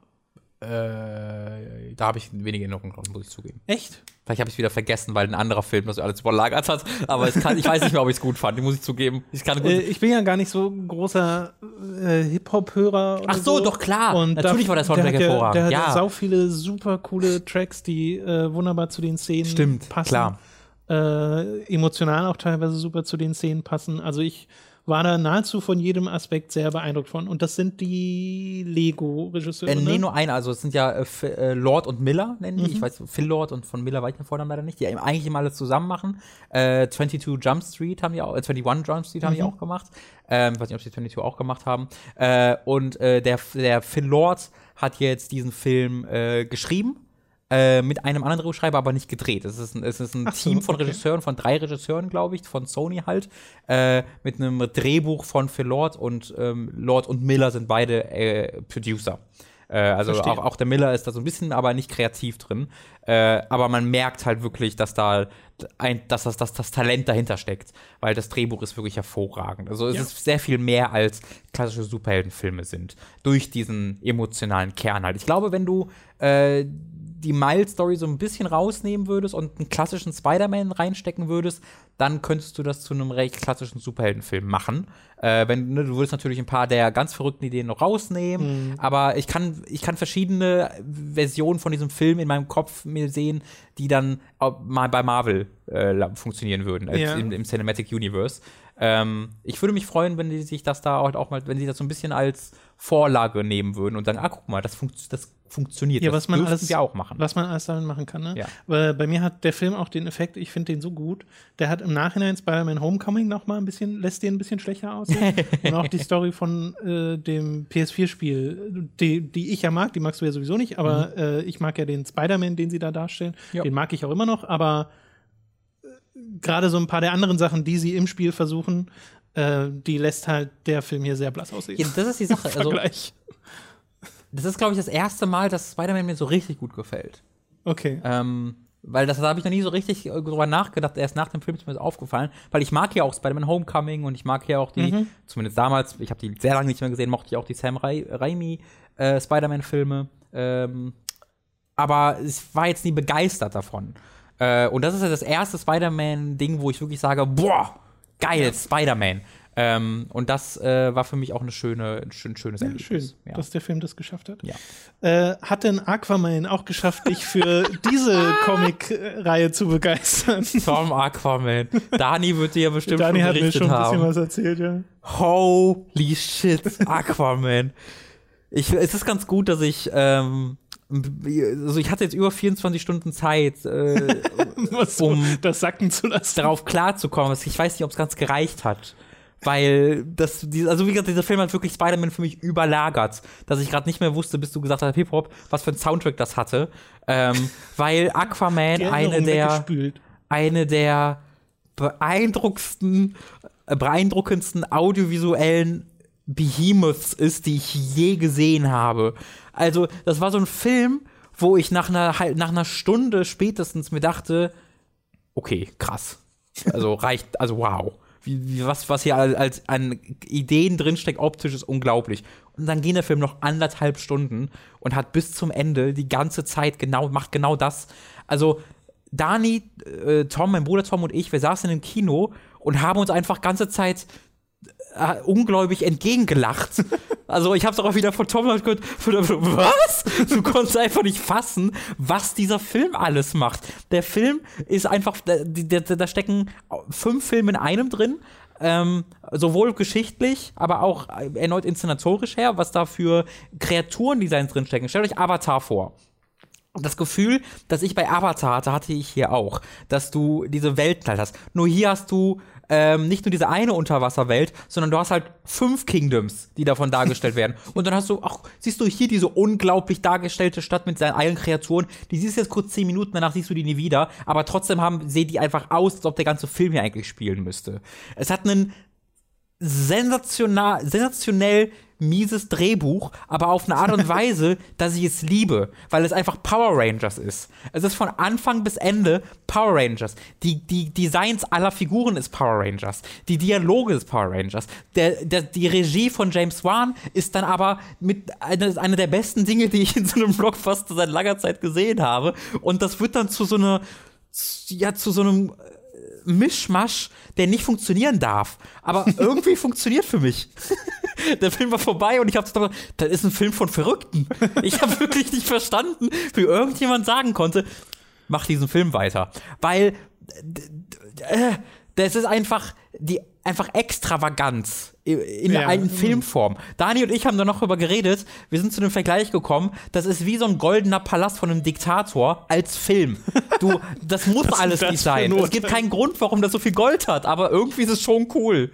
Äh, da habe ich wenige Erinnerungen dran, muss ich zugeben. Echt? Vielleicht habe ich es wieder vergessen, weil ein anderer Film das alles überlagert hat. Aber kann, ich weiß nicht mehr, ob ich es gut fand. muss ich zugeben. Ich, äh, ich, bin ja gar nicht so großer äh, Hip-Hop-Hörer. Ach so, so, doch klar. Und Natürlich da, war der Soundtrack der hervorragend. Der hat ja sau viele super coole Tracks, die äh, wunderbar zu den Szenen Stimmt, passen. Klar. Äh, emotional auch teilweise super zu den Szenen passen. Also ich war da nahezu von jedem Aspekt sehr beeindruckt von. Und das sind die Lego-Regisseure. Äh, nee, ne? nur einer. Also es sind ja äh, äh, Lord und Miller, nennen die. Mhm. Ich weiß, Phil Lord und von Miller weiß ich den Vornamen leider nicht, die eigentlich immer alles zusammen machen. Äh, 22 Jump Street haben die auch, äh, 21 Jump Street haben mhm. die auch gemacht. Ähm, ich weiß nicht, ob sie 22 auch gemacht haben. Äh, und äh, der, der Phil Lord hat jetzt diesen Film äh, geschrieben äh, mit einem anderen Drehbuchschreiber, aber nicht gedreht. Es ist ein, es ist ein so, Team von okay. Regisseuren, von drei Regisseuren, glaube ich, von Sony halt, äh, mit einem Drehbuch von Phil Lord und ähm, Lord und Miller sind beide äh, Producer. Äh, also auch, auch, der Miller ist da so ein bisschen, aber nicht kreativ drin. Äh, aber man merkt halt wirklich, dass da ein, dass das, dass das Talent dahinter steckt, weil das Drehbuch ist wirklich hervorragend. Also es ja. ist sehr viel mehr als klassische Superheldenfilme sind durch diesen emotionalen Kern halt. Ich glaube, wenn du äh, die Miles-Story so ein bisschen rausnehmen würdest und einen klassischen Spider-Man reinstecken würdest, dann könntest du das zu einem recht klassischen Superheldenfilm machen. Äh, wenn, ne, du würdest natürlich ein paar der ganz verrückten Ideen noch rausnehmen, mhm. aber ich kann, ich kann verschiedene Versionen von diesem Film in meinem Kopf mir sehen, die dann mal bei Marvel äh, funktionieren würden, ja. im, im, Cinematic Universe. Ähm, ich würde mich freuen, wenn die sich das da auch mal, wenn sie das so ein bisschen als Vorlage nehmen würden und sagen, ah, guck mal, das, funkt, das funktioniert. Ja, was man alles, wir auch machen. Was man alles damit machen kann, ne? Ja. Weil bei mir hat der Film auch den Effekt, ich finde den so gut, der hat im Nachhinein Spider-Man Homecoming noch mal ein bisschen, lässt den ein bisschen schlechter aussehen. und auch die Story von äh, dem PS4-Spiel, die, die ich ja mag, die magst du ja sowieso nicht, aber mhm. äh, ich mag ja den Spider-Man, den sie da darstellen. Ja. Den mag ich auch immer noch, aber äh, gerade so ein paar der anderen Sachen, die sie im Spiel versuchen, äh, die lässt halt der Film hier sehr blass aussehen. Ja, das ist die Sache. Also, das ist, glaube ich, das erste Mal, dass Spider-Man mir so richtig gut gefällt. Okay. Ähm, weil das, da habe ich noch nie so richtig äh, drüber nachgedacht. Erst nach dem Film ist mir das aufgefallen. Weil ich mag ja auch Spider-Man Homecoming und ich mag ja auch die, mhm. zumindest damals, ich habe die sehr lange nicht mehr gesehen, mochte ich auch die Sam Ra Raimi äh, Spider-Man-Filme. Ähm, aber ich war jetzt nie begeistert davon. Äh, und das ist ja das erste Spider-Man-Ding, wo ich wirklich sage, boah, geil. Spider-Man. Ähm, und das äh, war für mich auch eine schöne, ein schön, schönes ja, Erlebnis. Schön, ja. dass der Film das geschafft hat. Ja. Äh, hat denn Aquaman auch geschafft, dich für diese Comic-Reihe zu begeistern? Tom Aquaman. Dani wird dir ja bestimmt Dani schon hat mir schon ein bisschen was erzählt, ja. Holy shit, Aquaman. ich, es ist ganz gut, dass ich ähm, also ich hatte jetzt über 24 Stunden Zeit, äh, um das sacken zu lassen. Darauf klarzukommen. Ich weiß nicht, ob es ganz gereicht hat. Weil das, also wie gesagt, dieser Film hat wirklich Spider-Man für mich überlagert, dass ich gerade nicht mehr wusste, bis du gesagt hast, Hip-Hop, was für ein Soundtrack das hatte. Ähm, weil Aquaman eine der, eine der beeindruckendsten, äh, beeindruckendsten audiovisuellen Behemoths ist, die ich je gesehen habe. Also, das war so ein Film, wo ich nach einer, nach einer Stunde spätestens mir dachte, okay, krass. Also reicht, also wow wie, wie, was, was hier als, als an Ideen drinsteckt, optisch ist unglaublich. Und dann geht der Film noch anderthalb Stunden und hat bis zum Ende die ganze Zeit genau, macht genau das. Also, Dani, äh, Tom, mein Bruder Tom und ich, wir saßen im Kino und haben uns einfach ganze Zeit äh, ungläubig entgegengelacht. Also ich habe es auch wieder von Tom gehört, was? Du konntest einfach nicht fassen, was dieser Film alles macht. Der Film ist einfach, da, stecken fünf Filme in einem drin. Ähm, sowohl geschichtlich, aber auch erneut inszenatorisch her, was da für Kreaturendesigns drinstecken. Stellt euch Avatar vor das Gefühl, das ich bei Avatar hatte, hatte ich hier auch, dass du diese Welten halt hast. Nur hier hast du ähm, nicht nur diese eine Unterwasserwelt, sondern du hast halt fünf Kingdoms, die davon dargestellt werden. Und dann hast du, ach, siehst du hier diese unglaublich dargestellte Stadt mit seinen eigenen Kreaturen. Die siehst du jetzt kurz zehn Minuten, danach siehst du die nie wieder. Aber trotzdem haben, sehen die einfach aus, als ob der ganze Film hier eigentlich spielen müsste. Es hat einen sensational, sensationell mieses Drehbuch, aber auf eine Art und Weise, dass ich es liebe, weil es einfach Power Rangers ist. Es ist von Anfang bis Ende Power Rangers. Die, die Designs aller Figuren ist Power Rangers. Die Dialoge ist Power Rangers. Der, der, die Regie von James Wan ist dann aber mit einer eine der besten Dinge, die ich in so einem Blockbuster seit langer Zeit gesehen habe. Und das wird dann zu so einer, ja, zu so einem Mischmasch, der nicht funktionieren darf. Aber irgendwie funktioniert für mich. der Film war vorbei und ich habe gedacht, das ist ein Film von Verrückten. Ich habe wirklich nicht verstanden, wie irgendjemand sagen konnte, mach diesen Film weiter. Weil äh, das ist einfach die einfach Extravaganz in ja. einer Filmform. Dani und ich haben da noch drüber geredet. Wir sind zu dem Vergleich gekommen. Das ist wie so ein goldener Palast von einem Diktator als Film. Du, das muss das alles nicht sein. Es gibt keinen Grund, warum das so viel Gold hat, aber irgendwie ist es schon cool.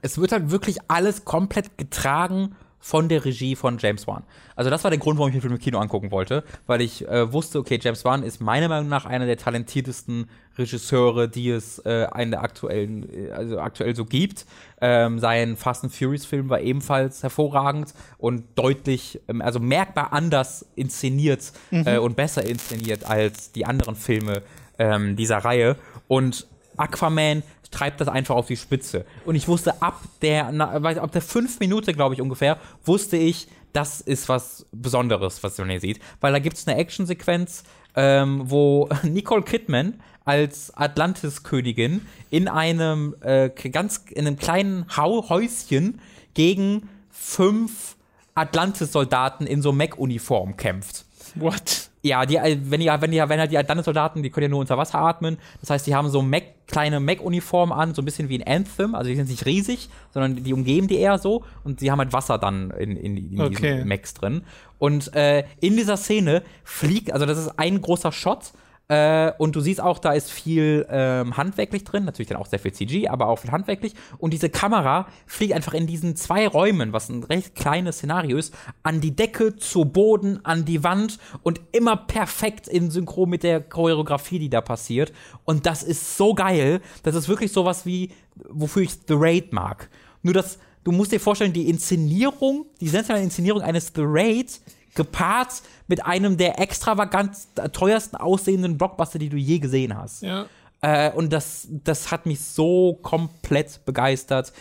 Es wird halt wirklich alles komplett getragen von der Regie von James Wan. Also das war der Grund, warum ich den Film im Kino angucken wollte, weil ich äh, wusste, okay, James Wan ist meiner Meinung nach einer der talentiertesten Regisseure, die es äh, in der aktuellen, äh, also aktuell so gibt. Ähm, sein Fast and Furious Film war ebenfalls hervorragend und deutlich, ähm, also merkbar anders inszeniert mhm. äh, und besser inszeniert als die anderen Filme ähm, dieser Reihe. Und Aquaman treibt das einfach auf die Spitze. Und ich wusste ab der, ab der fünf Minute, glaube ich ungefähr, wusste ich, das ist was Besonderes, was man hier sieht. Weil da gibt es eine Actionsequenz, ähm, wo Nicole Kidman als Atlantis-Königin in einem äh, ganz in einem kleinen Hau Häuschen gegen fünf Atlantis-Soldaten in so Mech-Uniform kämpft. What? Ja, die, äh, wenn die, wenn die, wenn halt die Atlantis-Soldaten, die können ja nur unter Wasser atmen. Das heißt, die haben so Mac, kleine Mac-Uniformen an, so ein bisschen wie ein Anthem. Also die sind nicht riesig, sondern die umgeben die eher so. Und die haben halt Wasser dann in, in, in okay. diesen Macs drin. Und äh, in dieser Szene fliegt, also das ist ein großer Shot äh, und du siehst auch, da ist viel ähm, handwerklich drin, natürlich dann auch sehr viel CG, aber auch viel handwerklich. Und diese Kamera fliegt einfach in diesen zwei Räumen, was ein recht kleines Szenario ist, an die Decke, zu Boden, an die Wand und immer perfekt in Synchron mit der Choreografie, die da passiert. Und das ist so geil. Das ist wirklich sowas wie, wofür ich The Raid mag. Nur dass du musst dir vorstellen, die Inszenierung, die sensationelle Inszenierung eines The Raid gepaart mit einem der extravagant teuersten aussehenden Blockbuster, die du je gesehen hast. Ja. Äh, und das, das hat mich so komplett begeistert.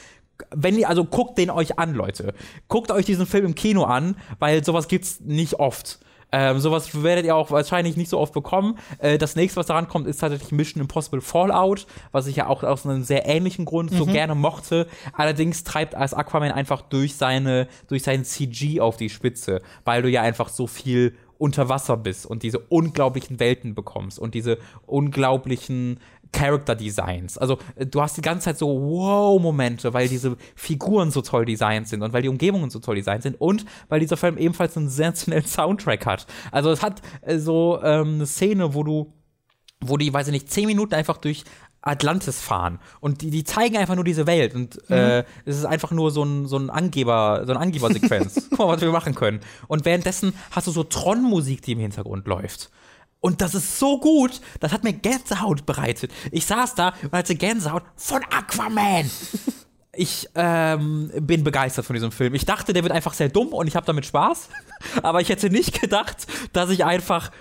Wenn ihr, also guckt den euch an, Leute. Guckt euch diesen Film im Kino an, weil sowas gibt's nicht oft. Ähm, sowas werdet ihr auch wahrscheinlich nicht so oft bekommen. Äh, das nächste, was daran kommt, ist tatsächlich Mission Impossible Fallout, was ich ja auch aus einem sehr ähnlichen Grund mhm. so gerne mochte. Allerdings treibt als Aquaman einfach durch seine, durch seinen CG auf die Spitze, weil du ja einfach so viel unter Wasser bist und diese unglaublichen Welten bekommst und diese unglaublichen Character Designs. Also äh, du hast die ganze Zeit so Wow-Momente, weil diese Figuren so toll designt sind und weil die Umgebungen so toll designt sind und weil dieser Film ebenfalls einen sensationellen Soundtrack hat. Also es hat äh, so ähm, eine Szene, wo du wo die, weiß ich nicht, zehn Minuten einfach durch Atlantis fahren und die, die zeigen einfach nur diese Welt und mhm. äh, es ist einfach nur so ein, so ein Angeber, so eine Angebersequenz. Guck mal, was wir machen können. Und währenddessen hast du so Tron-Musik, die im Hintergrund läuft. Und das ist so gut, das hat mir Gänsehaut bereitet. Ich saß da und hatte Gänsehaut von Aquaman. Ich ähm, bin begeistert von diesem Film. Ich dachte, der wird einfach sehr dumm und ich habe damit Spaß. Aber ich hätte nicht gedacht, dass ich einfach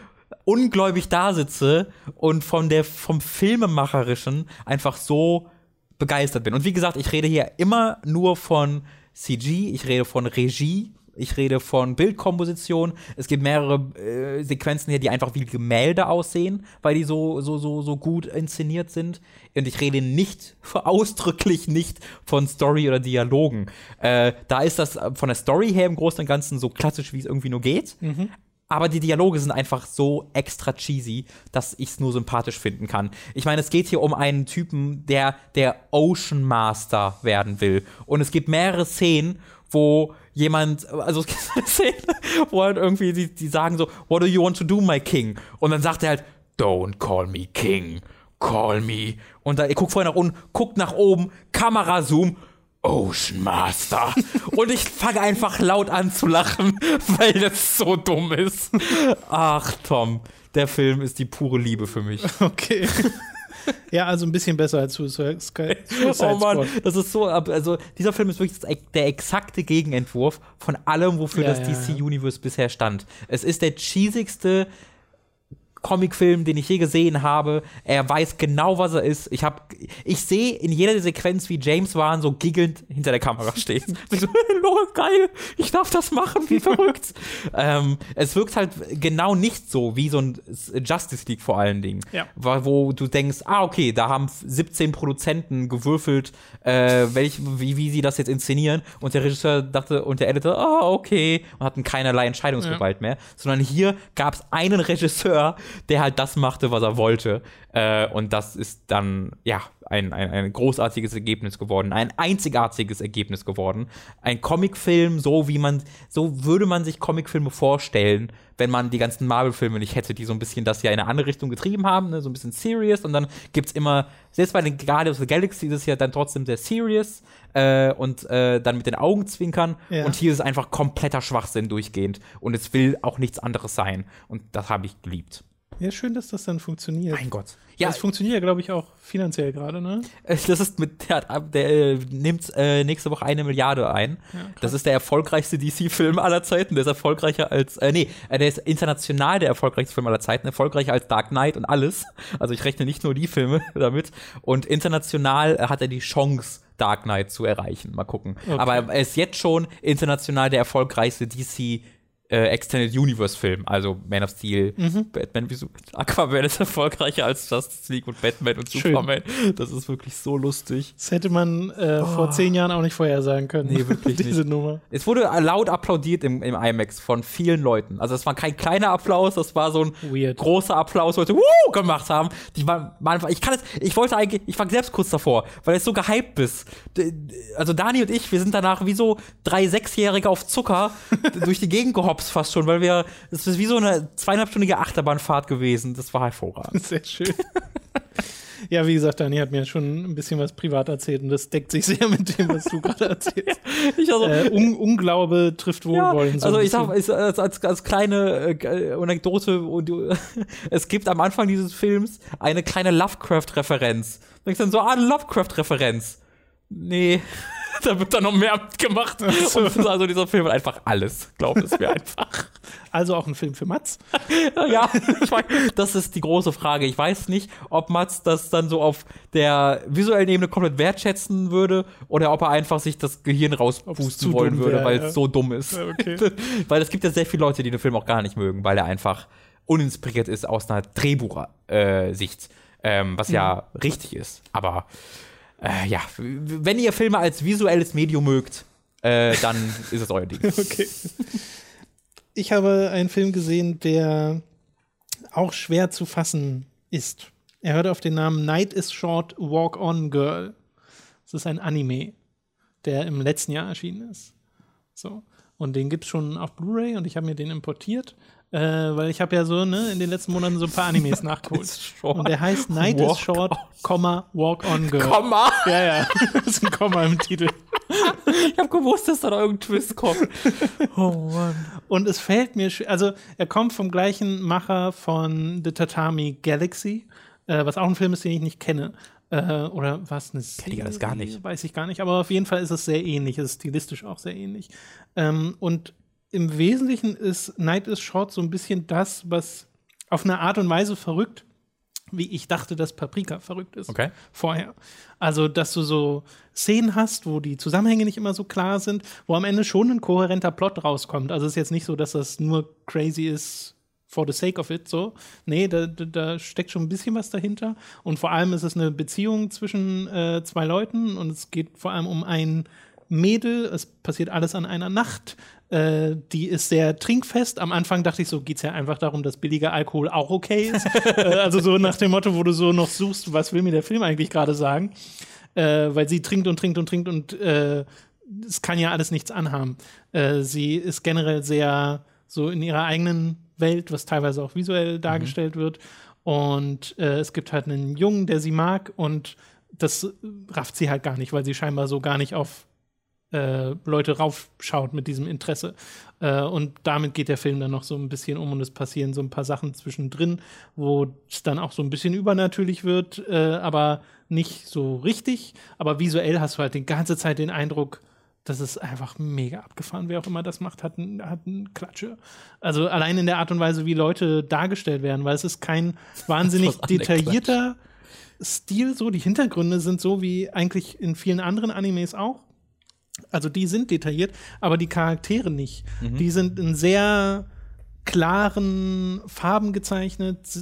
ungläubig da sitze und von der, vom Filmemacherischen einfach so begeistert bin. Und wie gesagt, ich rede hier immer nur von CG, ich rede von Regie, ich rede von Bildkomposition. Es gibt mehrere äh, Sequenzen hier, die einfach wie Gemälde aussehen, weil die so, so, so, so gut inszeniert sind. Und ich rede nicht, ausdrücklich nicht von Story oder Dialogen. Äh, da ist das von der Story her im Großen und Ganzen so klassisch, wie es irgendwie nur geht. Mhm. Aber die Dialoge sind einfach so extra cheesy, dass ich es nur sympathisch finden kann. Ich meine, es geht hier um einen Typen, der der Ocean Master werden will. Und es gibt mehrere Szenen, wo jemand, also es gibt eine Szene, wo halt irgendwie die, die sagen so, What do you want to do, my king? Und dann sagt er halt, Don't call me king, call me. Und da, er guckt vorher nach unten, guckt nach oben, Kamerazoom, Ocean Master. Und ich fange einfach laut an zu lachen, weil das so dumm ist. Ach, Tom, der Film ist die pure Liebe für mich. Okay. ja, also ein bisschen besser als Suicide, Suicide Oh Mann, das ist so, also dieser Film ist wirklich der exakte Gegenentwurf von allem, wofür ja, das DC Universe bisher stand. Es ist der cheesigste Comicfilm, den ich je gesehen habe. Er weiß genau, was er ist. Ich habe, ich sehe in jeder Sequenz, wie James Wan so giggelnd hinter der Kamera steht. ich so, Lol, geil, ich darf das machen, wie verrückt. ähm, es wirkt halt genau nicht so wie so ein Justice League vor allen Dingen, ja. wo du denkst, ah okay, da haben 17 Produzenten gewürfelt, äh, welch, wie, wie sie das jetzt inszenieren und der Regisseur dachte und der Editor, ah okay, und hatten keinerlei Entscheidungsgewalt ja. mehr, sondern hier gab es einen Regisseur, der halt das machte, was er wollte. Äh, und das ist dann, ja, ein, ein, ein großartiges Ergebnis geworden, ein einzigartiges Ergebnis geworden. Ein Comicfilm, so wie man, so würde man sich Comicfilme vorstellen, wenn man die ganzen Marvel-Filme nicht hätte, die so ein bisschen das ja in eine andere Richtung getrieben haben, ne? so ein bisschen serious. Und dann gibt es immer, selbst bei den Guardians of the Galaxy ist es ja dann trotzdem sehr serious äh, und äh, dann mit den Augen zwinkern. Ja. Und hier ist es einfach kompletter Schwachsinn durchgehend. Und es will auch nichts anderes sein. Und das habe ich geliebt. Ja, schön, dass das dann funktioniert. Mein Gott. Ja, es funktioniert ja, glaube ich, auch finanziell gerade, ne? Äh, das ist mit, der, der äh, nimmt äh, nächste Woche eine Milliarde ein. Ja, das ist der erfolgreichste DC-Film aller Zeiten. Der ist erfolgreicher als, äh, nee, äh, der ist international der erfolgreichste Film aller Zeiten, erfolgreicher als Dark Knight und alles. Also ich rechne nicht nur die Filme damit. Und international hat er die Chance, Dark Knight zu erreichen. Mal gucken. Okay. Aber er ist jetzt schon international der erfolgreichste DC äh, Extended Universe Film, also Man of Steel, mhm. Batman, wieso? Aquaman ist erfolgreicher als Justice League und Batman und Schön. Superman. Das ist wirklich so lustig. Das hätte man äh, oh. vor zehn Jahren auch nicht vorhersagen können. Nee, wirklich Diese nicht. Nummer. Es wurde laut applaudiert im, im IMAX von vielen Leuten. Also es war kein kleiner Applaus, das war so ein Weird. großer Applaus, wo Leute Woo! gemacht haben. Die waren, waren, ich kann es, ich wollte eigentlich, ich war selbst kurz davor, weil es so gehypt ist. Also Dani und ich, wir sind danach wie so drei Sechsjährige auf Zucker durch die Gegend gehoppt hops fast schon, weil wir, es ist wie so eine zweieinhalbstündige Achterbahnfahrt gewesen. Das war hervorragend. Sehr schön. Ja, wie gesagt, Dani hat mir schon ein bisschen was privat erzählt und das deckt sich sehr mit dem, was du gerade erzählst. ich also, äh, Un Unglaube trifft Wohlwollen. Ja, so also ich sag als, als, als kleine äh, Anekdote, und, es gibt am Anfang dieses Films eine kleine Lovecraft-Referenz. Denkst dann so, ah, Lovecraft-Referenz. Nee. da wird dann noch mehr gemacht. So. Und also dieser Film hat einfach alles, glaub es mir einfach. Also auch ein Film für Mats? ja, weiß, das ist die große Frage. Ich weiß nicht, ob Mats das dann so auf der visuellen Ebene komplett wertschätzen würde oder ob er einfach sich das Gehirn rauspusten wollen würde, weil es ja. so dumm ist. Okay. weil es gibt ja sehr viele Leute, die den Film auch gar nicht mögen, weil er einfach uninspiriert ist aus einer Drehbucher-Sicht. Äh, ähm, was ja mhm. richtig ist. Aber äh, ja, wenn ihr Filme als visuelles Medium mögt, äh, dann ist es euer Ding. Okay. Ich habe einen Film gesehen, der auch schwer zu fassen ist. Er hört auf den Namen Night is Short, Walk On Girl. Das ist ein Anime, der im letzten Jahr erschienen ist. So. Und den gibt es schon auf Blu-ray und ich habe mir den importiert. Äh, weil ich habe ja so ne, in den letzten Monaten so ein paar Animes nachgeholt. Und der heißt Night walk is Short, Komma, Walk On Girl. Komma? Ja, ja. das ist ein Komma im Titel. ich habe gewusst, dass da noch irgendein Twist kommt. Oh Mann. Und es fällt mir, also er kommt vom gleichen Macher von The Tatami Galaxy, äh, was auch ein Film ist, den ich nicht kenne. Äh, oder was eine Kenne ich alles gar nicht. Weiß ich gar nicht, aber auf jeden Fall ist es sehr ähnlich. Es ist stilistisch auch sehr ähnlich. Ähm, und im Wesentlichen ist Night is Short so ein bisschen das, was auf eine Art und Weise verrückt, wie ich dachte, dass Paprika verrückt ist okay. vorher. Also, dass du so Szenen hast, wo die Zusammenhänge nicht immer so klar sind, wo am Ende schon ein kohärenter Plot rauskommt. Also es ist jetzt nicht so, dass das nur crazy ist for the sake of it, so. Nee, da, da steckt schon ein bisschen was dahinter. Und vor allem ist es eine Beziehung zwischen äh, zwei Leuten und es geht vor allem um ein Mädel. Es passiert alles an einer Nacht. Äh, die ist sehr trinkfest. Am Anfang dachte ich so, geht es ja einfach darum, dass billiger Alkohol auch okay ist. äh, also so nach dem Motto, wo du so noch suchst, was will mir der Film eigentlich gerade sagen? Äh, weil sie trinkt und trinkt und trinkt und äh, es kann ja alles nichts anhaben. Äh, sie ist generell sehr so in ihrer eigenen Welt, was teilweise auch visuell dargestellt mhm. wird. Und es gibt halt einen Jungen, der sie mag und das rafft sie halt gar nicht, weil sie scheinbar so gar nicht auf äh, Leute raufschaut mit diesem Interesse. Äh, und damit geht der Film dann noch so ein bisschen um und es passieren so ein paar Sachen zwischendrin, wo es dann auch so ein bisschen übernatürlich wird, äh, aber nicht so richtig. Aber visuell hast du halt die ganze Zeit den Eindruck, das ist einfach mega abgefahren. Wer auch immer das macht, hat einen, hat einen Klatsche. Also allein in der Art und Weise, wie Leute dargestellt werden, weil es ist kein wahnsinnig detaillierter Stil so. Die Hintergründe sind so wie eigentlich in vielen anderen Animes auch. Also die sind detailliert, aber die Charaktere nicht. Mhm. Die sind in sehr klaren Farben gezeichnet, äh,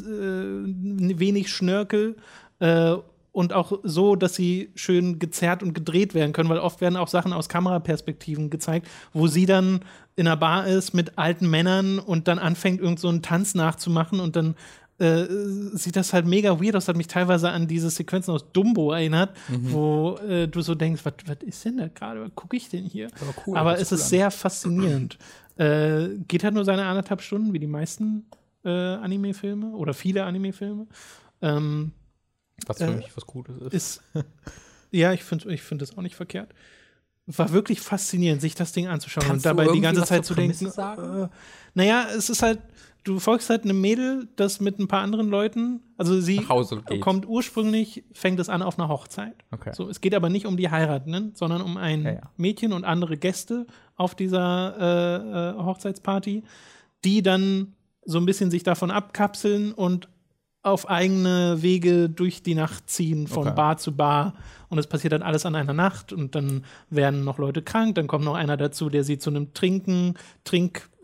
wenig Schnörkel äh, und auch so, dass sie schön gezerrt und gedreht werden können, weil oft werden auch Sachen aus Kameraperspektiven gezeigt, wo sie dann in einer Bar ist mit alten Männern und dann anfängt, irgend so einen Tanz nachzumachen und dann äh, sieht das halt mega weird aus, hat mich teilweise an diese Sequenzen aus Dumbo erinnert, mhm. wo äh, du so denkst, was ist denn da gerade, was gucke ich denn hier? Aber, cool, Aber es cool ist an. sehr faszinierend. äh, geht halt nur seine anderthalb Stunden, wie die meisten äh, Anime-Filme oder viele Anime-Filme. Ähm, was für äh, mich was Gutes ist. ist ja, ich finde ich find das auch nicht verkehrt. War wirklich faszinierend, sich das Ding anzuschauen Kannst und dabei die ganze Zeit zu denken. Äh, naja, es ist halt, du folgst halt einem Mädel, das mit ein paar anderen Leuten, also sie kommt ursprünglich, fängt es an auf einer Hochzeit. Okay. So, es geht aber nicht um die Heiratenden, sondern um ein ja, ja. Mädchen und andere Gäste auf dieser äh, äh, Hochzeitsparty, die dann so ein bisschen sich davon abkapseln und auf eigene Wege durch die Nacht ziehen, von okay. Bar zu Bar. Und es passiert dann alles an einer Nacht und dann werden noch Leute krank, dann kommt noch einer dazu, der sie zu einem Trinken,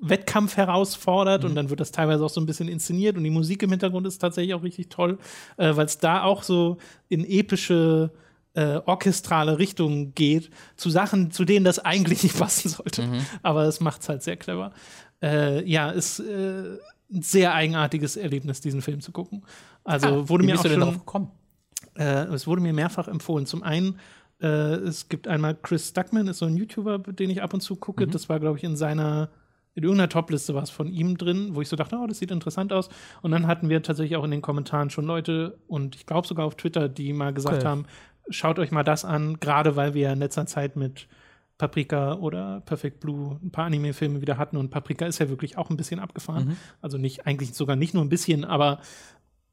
Trinkwettkampf herausfordert mhm. und dann wird das teilweise auch so ein bisschen inszeniert und die Musik im Hintergrund ist tatsächlich auch richtig toll, äh, weil es da auch so in epische äh, orchestrale Richtung geht, zu Sachen, zu denen das eigentlich nicht passen sollte. Mhm. Aber es macht es halt sehr clever. Äh, ja, ist äh, ein sehr eigenartiges Erlebnis, diesen Film zu gucken. Also ah, wurde mir auch schon, darauf gekommen? Äh, es wurde mir mehrfach empfohlen. Zum einen äh, es gibt einmal Chris Duckman, ist so ein YouTuber, den ich ab und zu gucke. Mhm. Das war, glaube ich, in seiner in irgendeiner Topliste war es von ihm drin, wo ich so dachte, oh, das sieht interessant aus. Und dann hatten wir tatsächlich auch in den Kommentaren schon Leute und ich glaube sogar auf Twitter, die mal gesagt okay. haben, schaut euch mal das an, gerade weil wir in letzter Zeit mit Paprika oder Perfect Blue ein paar Anime-Filme wieder hatten und Paprika ist ja wirklich auch ein bisschen abgefahren. Mhm. Also nicht, eigentlich sogar nicht nur ein bisschen, aber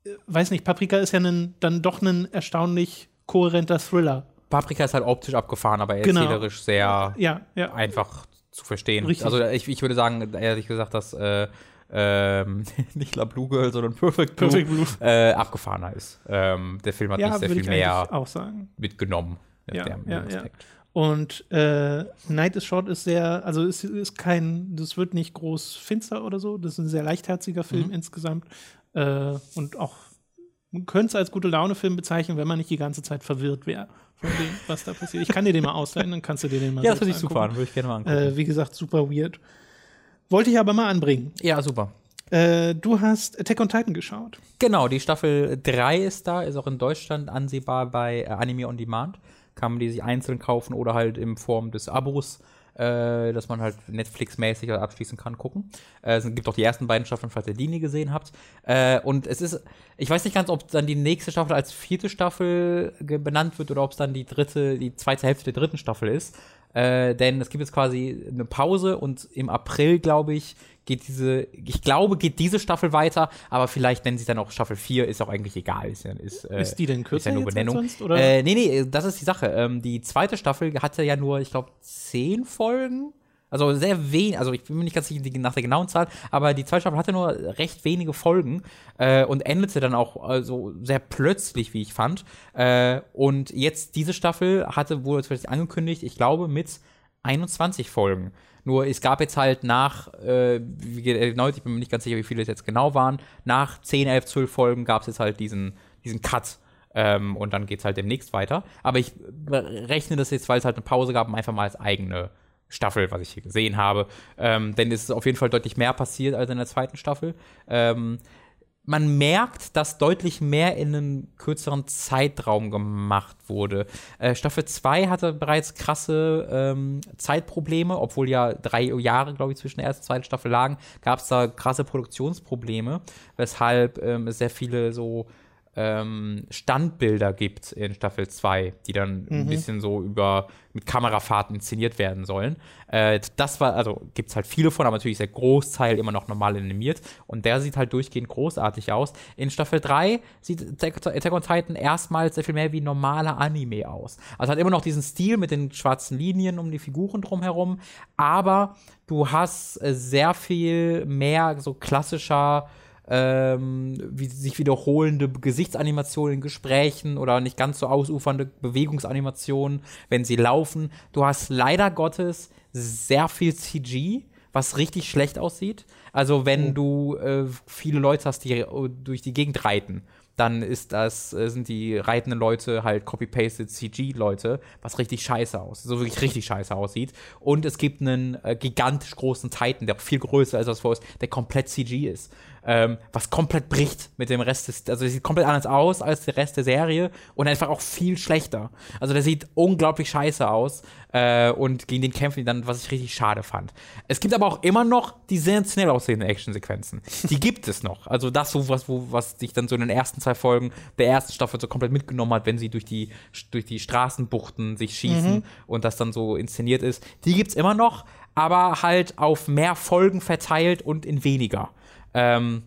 äh, weiß nicht, Paprika ist ja ein, dann doch ein erstaunlich kohärenter Thriller. Paprika ist halt optisch abgefahren, aber erzählerisch genau. sehr ja, ja. einfach zu verstehen. Richtig. Also ich, ich würde sagen, ehrlich gesagt, dass äh, ähm, nicht La Blue Girl, sondern Perfect Blue, Perfect Blue. Äh, abgefahrener ist. Ähm, der Film hat ja, mich sehr viel mehr mitgenommen. Ja, ja, ja. Und äh, Night is Short ist sehr, also es ist kein, das wird nicht groß finster oder so. Das ist ein sehr leichtherziger Film mhm. insgesamt. Äh, und auch, man könnte es als gute Laune-Film bezeichnen, wenn man nicht die ganze Zeit verwirrt wäre von dem, was da passiert. Ich kann dir den mal ausleihen, dann kannst du dir den mal Ja, das würde ich super an, würde ich gerne mal angucken. Äh, wie gesagt, super weird. Wollte ich aber mal anbringen. Ja, super. Äh, du hast Attack on Titan geschaut. Genau, die Staffel 3 ist da, ist auch in Deutschland ansehbar bei äh, Anime on Demand kann man die sich einzeln kaufen oder halt in Form des Abos, äh, dass man halt Netflix-mäßig abschließen kann, gucken. Äh, es gibt auch die ersten beiden Staffeln, falls ihr die nie gesehen habt. Äh, und es ist, ich weiß nicht ganz, ob dann die nächste Staffel als vierte Staffel benannt wird oder ob es dann die dritte, die zweite Hälfte der dritten Staffel ist. Äh, denn es gibt jetzt quasi eine Pause und im April, glaube ich, geht diese, ich glaube, geht diese Staffel weiter, aber vielleicht nennen sie dann auch Staffel 4, ist auch eigentlich egal. Ist, ist, äh, ist die denn kürzer ist ja nur Benennung. Sonst, oder? Äh, nee, nee, das ist die Sache. Ähm, die zweite Staffel hatte ja nur, ich glaube, zehn Folgen. Also sehr wenig, also ich bin mir nicht ganz sicher nach der genauen Zahl, aber die zweite Staffel hatte nur recht wenige Folgen äh, und endete dann auch also sehr plötzlich, wie ich fand. Äh, und jetzt diese Staffel hatte, wurde jetzt angekündigt, ich glaube, mit 21 Folgen. Nur es gab jetzt halt nach, äh, wie erneut, ich bin mir nicht ganz sicher, wie viele es jetzt genau waren, nach 10, 11, 12 Folgen gab es jetzt halt diesen, diesen Cut. Ähm, und dann geht es halt demnächst weiter. Aber ich rechne das jetzt, weil es halt eine Pause gab, einfach mal als eigene Staffel, was ich hier gesehen habe. Ähm, denn es ist auf jeden Fall deutlich mehr passiert als in der zweiten Staffel. Ähm, man merkt, dass deutlich mehr in einem kürzeren Zeitraum gemacht wurde. Äh, Staffel 2 hatte bereits krasse ähm, Zeitprobleme, obwohl ja drei Jahre, glaube ich, zwischen der ersten und zweiten Staffel lagen, gab es da krasse Produktionsprobleme, weshalb ähm, es sehr viele so ähm, Standbilder gibt in Staffel 2, die dann mhm. ein bisschen so über mit Kamerafahrten inszeniert werden sollen. Äh, das war, also gibt es halt viele von, aber natürlich ist der Großteil immer noch normal animiert und der sieht halt durchgehend großartig aus. In Staffel 3 sieht Attack on Titan erstmals sehr viel mehr wie normaler Anime aus. Also hat immer noch diesen Stil mit den schwarzen Linien um die Figuren drumherum, aber du hast äh, sehr viel mehr so klassischer ähm, wie sich wiederholende Gesichtsanimationen in Gesprächen oder nicht ganz so ausufernde Bewegungsanimationen, wenn sie laufen. Du hast leider Gottes sehr viel CG, was richtig schlecht aussieht. Also wenn oh. du äh, viele Leute hast, die durch die Gegend reiten dann ist das, äh, sind die reitenden Leute halt copy-pasted CG-Leute, was richtig scheiße aussieht, so wirklich richtig scheiße aussieht. Und es gibt einen äh, gigantisch großen Titan, der viel größer ist als vorher, der komplett CG ist ähm, was komplett bricht mit dem Rest des, also der sieht komplett anders aus als der Rest der Serie und einfach auch viel schlechter. Also der sieht unglaublich scheiße aus äh, und gegen den kämpfen die dann, was ich richtig schade fand. Es gibt aber auch immer noch die sensationell aussehenden Actionsequenzen. Die gibt es noch. Also das so was, wo, was sich dann so in den ersten zwei Folgen der ersten Staffel so komplett mitgenommen hat, wenn sie durch die, durch die Straßenbuchten sich schießen mhm. und das dann so inszeniert ist. Die gibt's immer noch, aber halt auf mehr Folgen verteilt und in weniger. Ähm,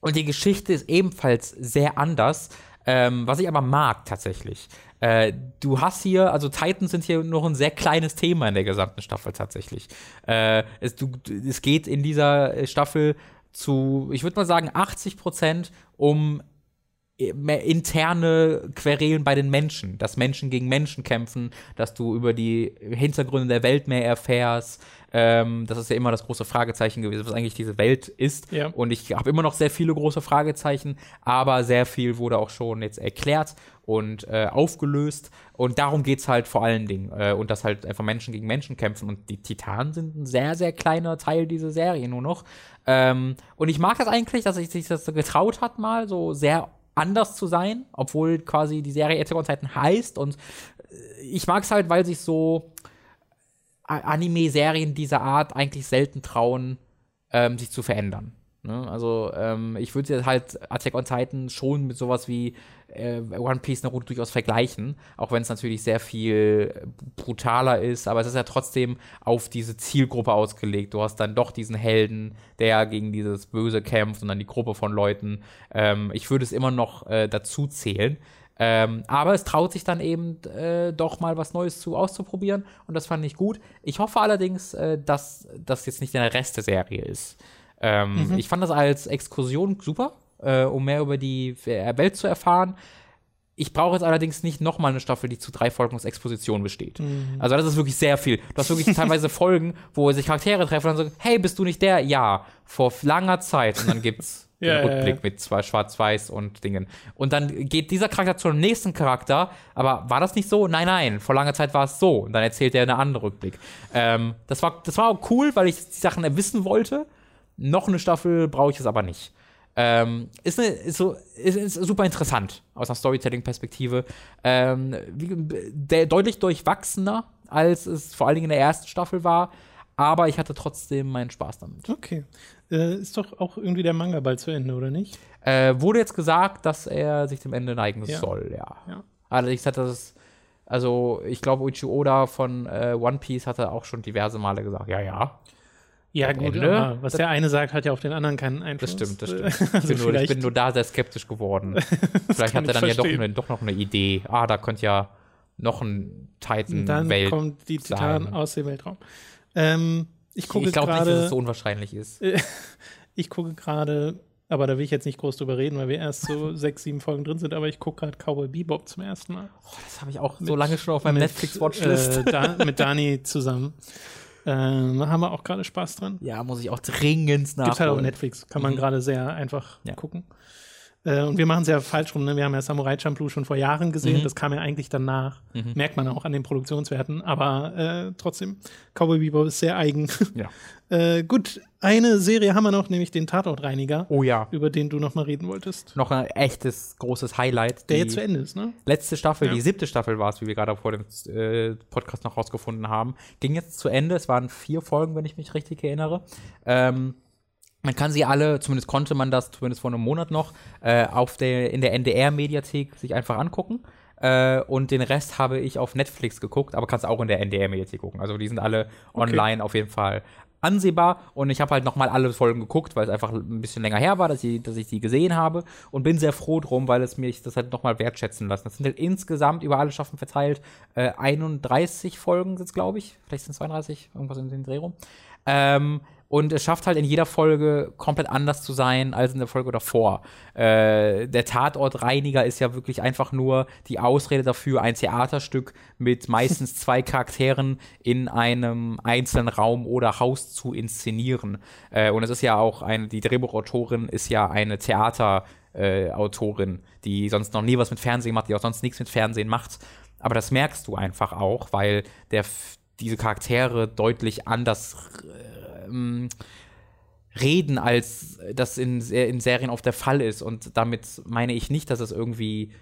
und die Geschichte ist ebenfalls sehr anders, ähm, was ich aber mag tatsächlich. Äh, du hast hier, also Titans sind hier noch ein sehr kleines Thema in der gesamten Staffel tatsächlich. Äh, es, du, es geht in dieser Staffel zu, ich würde mal sagen, 80 Prozent um interne Querelen bei den Menschen, dass Menschen gegen Menschen kämpfen, dass du über die Hintergründe der Welt mehr erfährst, ähm, das ist ja immer das große Fragezeichen gewesen, was eigentlich diese Welt ist. Ja. Und ich habe immer noch sehr viele große Fragezeichen, aber sehr viel wurde auch schon jetzt erklärt und äh, aufgelöst. Und darum geht es halt vor allen Dingen. Äh, und dass halt einfach Menschen gegen Menschen kämpfen. Und die Titanen sind ein sehr, sehr kleiner Teil dieser Serie nur noch. Ähm, und ich mag das eigentlich, dass sich das so getraut hat, mal so sehr anders zu sein, obwohl quasi die Serie Attack Titan heißt. Und äh, ich mag es halt, weil sich so Anime-Serien dieser Art eigentlich selten trauen, ähm, sich zu verändern. Ne? Also ähm, ich würde halt Attack on Titan schon mit sowas wie äh, One Piece Naruto durchaus vergleichen, auch wenn es natürlich sehr viel brutaler ist, aber es ist ja trotzdem auf diese Zielgruppe ausgelegt. Du hast dann doch diesen Helden, der gegen dieses Böse kämpft und dann die Gruppe von Leuten. Ähm, ich würde es immer noch äh, dazu zählen. Ähm, aber es traut sich dann eben äh, doch mal was Neues zu auszuprobieren und das fand ich gut. Ich hoffe allerdings, äh, dass das jetzt nicht der Rest der Serie ist. Ähm, mhm. Ich fand das als Exkursion super, äh, um mehr über die Welt zu erfahren. Ich brauche jetzt allerdings nicht nochmal eine Staffel, die zu drei Folgen aus Exposition besteht. Mhm. Also das ist wirklich sehr viel. Du hast wirklich teilweise Folgen, wo sich Charaktere treffen und dann so, hey, bist du nicht der? Ja, vor langer Zeit. Und dann gibt's ja, Rückblick ja, ja. mit zwei Schwarz-Weiß und Dingen. Und dann geht dieser Charakter zum nächsten Charakter, aber war das nicht so? Nein, nein, vor langer Zeit war es so. Und dann erzählt er eine andere Rückblick. Ähm, das, war, das war auch cool, weil ich die Sachen wissen wollte. Noch eine Staffel brauche ich es aber nicht. Ähm, ist, eine, ist, so, ist, ist, super interessant aus einer Storytelling-Perspektive. Ähm, deutlich durchwachsener, als es vor allen Dingen in der ersten Staffel war. Aber ich hatte trotzdem meinen Spaß damit. Okay. Äh, ist doch auch irgendwie der Manga bald zu Ende, oder nicht? Äh, wurde jetzt gesagt, dass er sich dem Ende neigen ja. soll, ja. ja. Allerdings hat das, also ich glaube, Uchi Oda von äh, One Piece hatte auch schon diverse Male gesagt, ja, ja. Ja, gut, Ende, was der eine sagt, hat ja auf den anderen keinen Einfluss. Das stimmt, das stimmt. Also ich, bin nur, ich, bin nur, da sehr skeptisch geworden. vielleicht hat er dann ja doch, ne, doch, noch eine Idee. Ah, da könnte ja noch ein Titan-Welt Dann kommt die Titan aus dem Weltraum. Ähm, ich gucke Ich glaube nicht, dass es so unwahrscheinlich ist. ich gucke gerade, aber da will ich jetzt nicht groß drüber reden, weil wir erst so sechs, sieben Folgen drin sind, aber ich gucke gerade Cowboy Bebop zum ersten Mal. Oh, das habe ich auch mit, so lange schon auf meinem Netflix-Watchlist. Äh, da, mit Dani zusammen. Ähm, haben wir auch gerade Spaß dran. Ja, muss ich auch dringend nachholen. Gibt halt auf Netflix, kann man mhm. gerade sehr einfach ja. gucken. Äh, und wir machen es ja falsch rum. Ne? Wir haben ja Samurai Champloo schon vor Jahren gesehen. Mhm. Das kam ja eigentlich danach. Mhm. Merkt man auch an den Produktionswerten. Aber äh, trotzdem, Cowboy Bebop ist sehr eigen. Ja. äh, gut, eine Serie haben wir noch, nämlich den Tatortreiniger. Oh ja. Über den du noch mal reden wolltest. Noch ein echtes großes Highlight. Der jetzt zu Ende ist, ne? Letzte Staffel, ja. die siebte Staffel war es, wie wir gerade vor dem äh, Podcast noch rausgefunden haben. Ging jetzt zu Ende. Es waren vier Folgen, wenn ich mich richtig erinnere. Ähm, Man kann sie alle, zumindest konnte man das, zumindest vor einem Monat noch, äh, auf der, in der NDR-Mediathek sich einfach angucken. Äh, und den Rest habe ich auf Netflix geguckt, aber kannst auch in der NDR-Mediathek gucken. Also die sind alle online okay. auf jeden Fall ansehbar und ich habe halt nochmal alle Folgen geguckt, weil es einfach ein bisschen länger her war, dass ich, dass ich die gesehen habe und bin sehr froh drum, weil es mich das halt nochmal wertschätzen lassen. Das sind halt insgesamt über alle Schaffen verteilt äh, 31 Folgen sind glaube ich, vielleicht sind es 32, irgendwas in den Dreh rum. Ähm, und es schafft halt in jeder Folge komplett anders zu sein als in der Folge davor. Äh, der Tatortreiniger ist ja wirklich einfach nur die Ausrede dafür, ein Theaterstück mit meistens zwei Charakteren in einem einzelnen Raum oder Haus zu inszenieren. Äh, und es ist ja auch eine, die Drehbuchautorin ist ja eine Theaterautorin, äh, die sonst noch nie was mit Fernsehen macht, die auch sonst nichts mit Fernsehen macht. Aber das merkst du einfach auch, weil der, diese Charaktere deutlich anders ähm, reden, als das in, in Serien oft der Fall ist. Und damit meine ich nicht, dass es irgendwie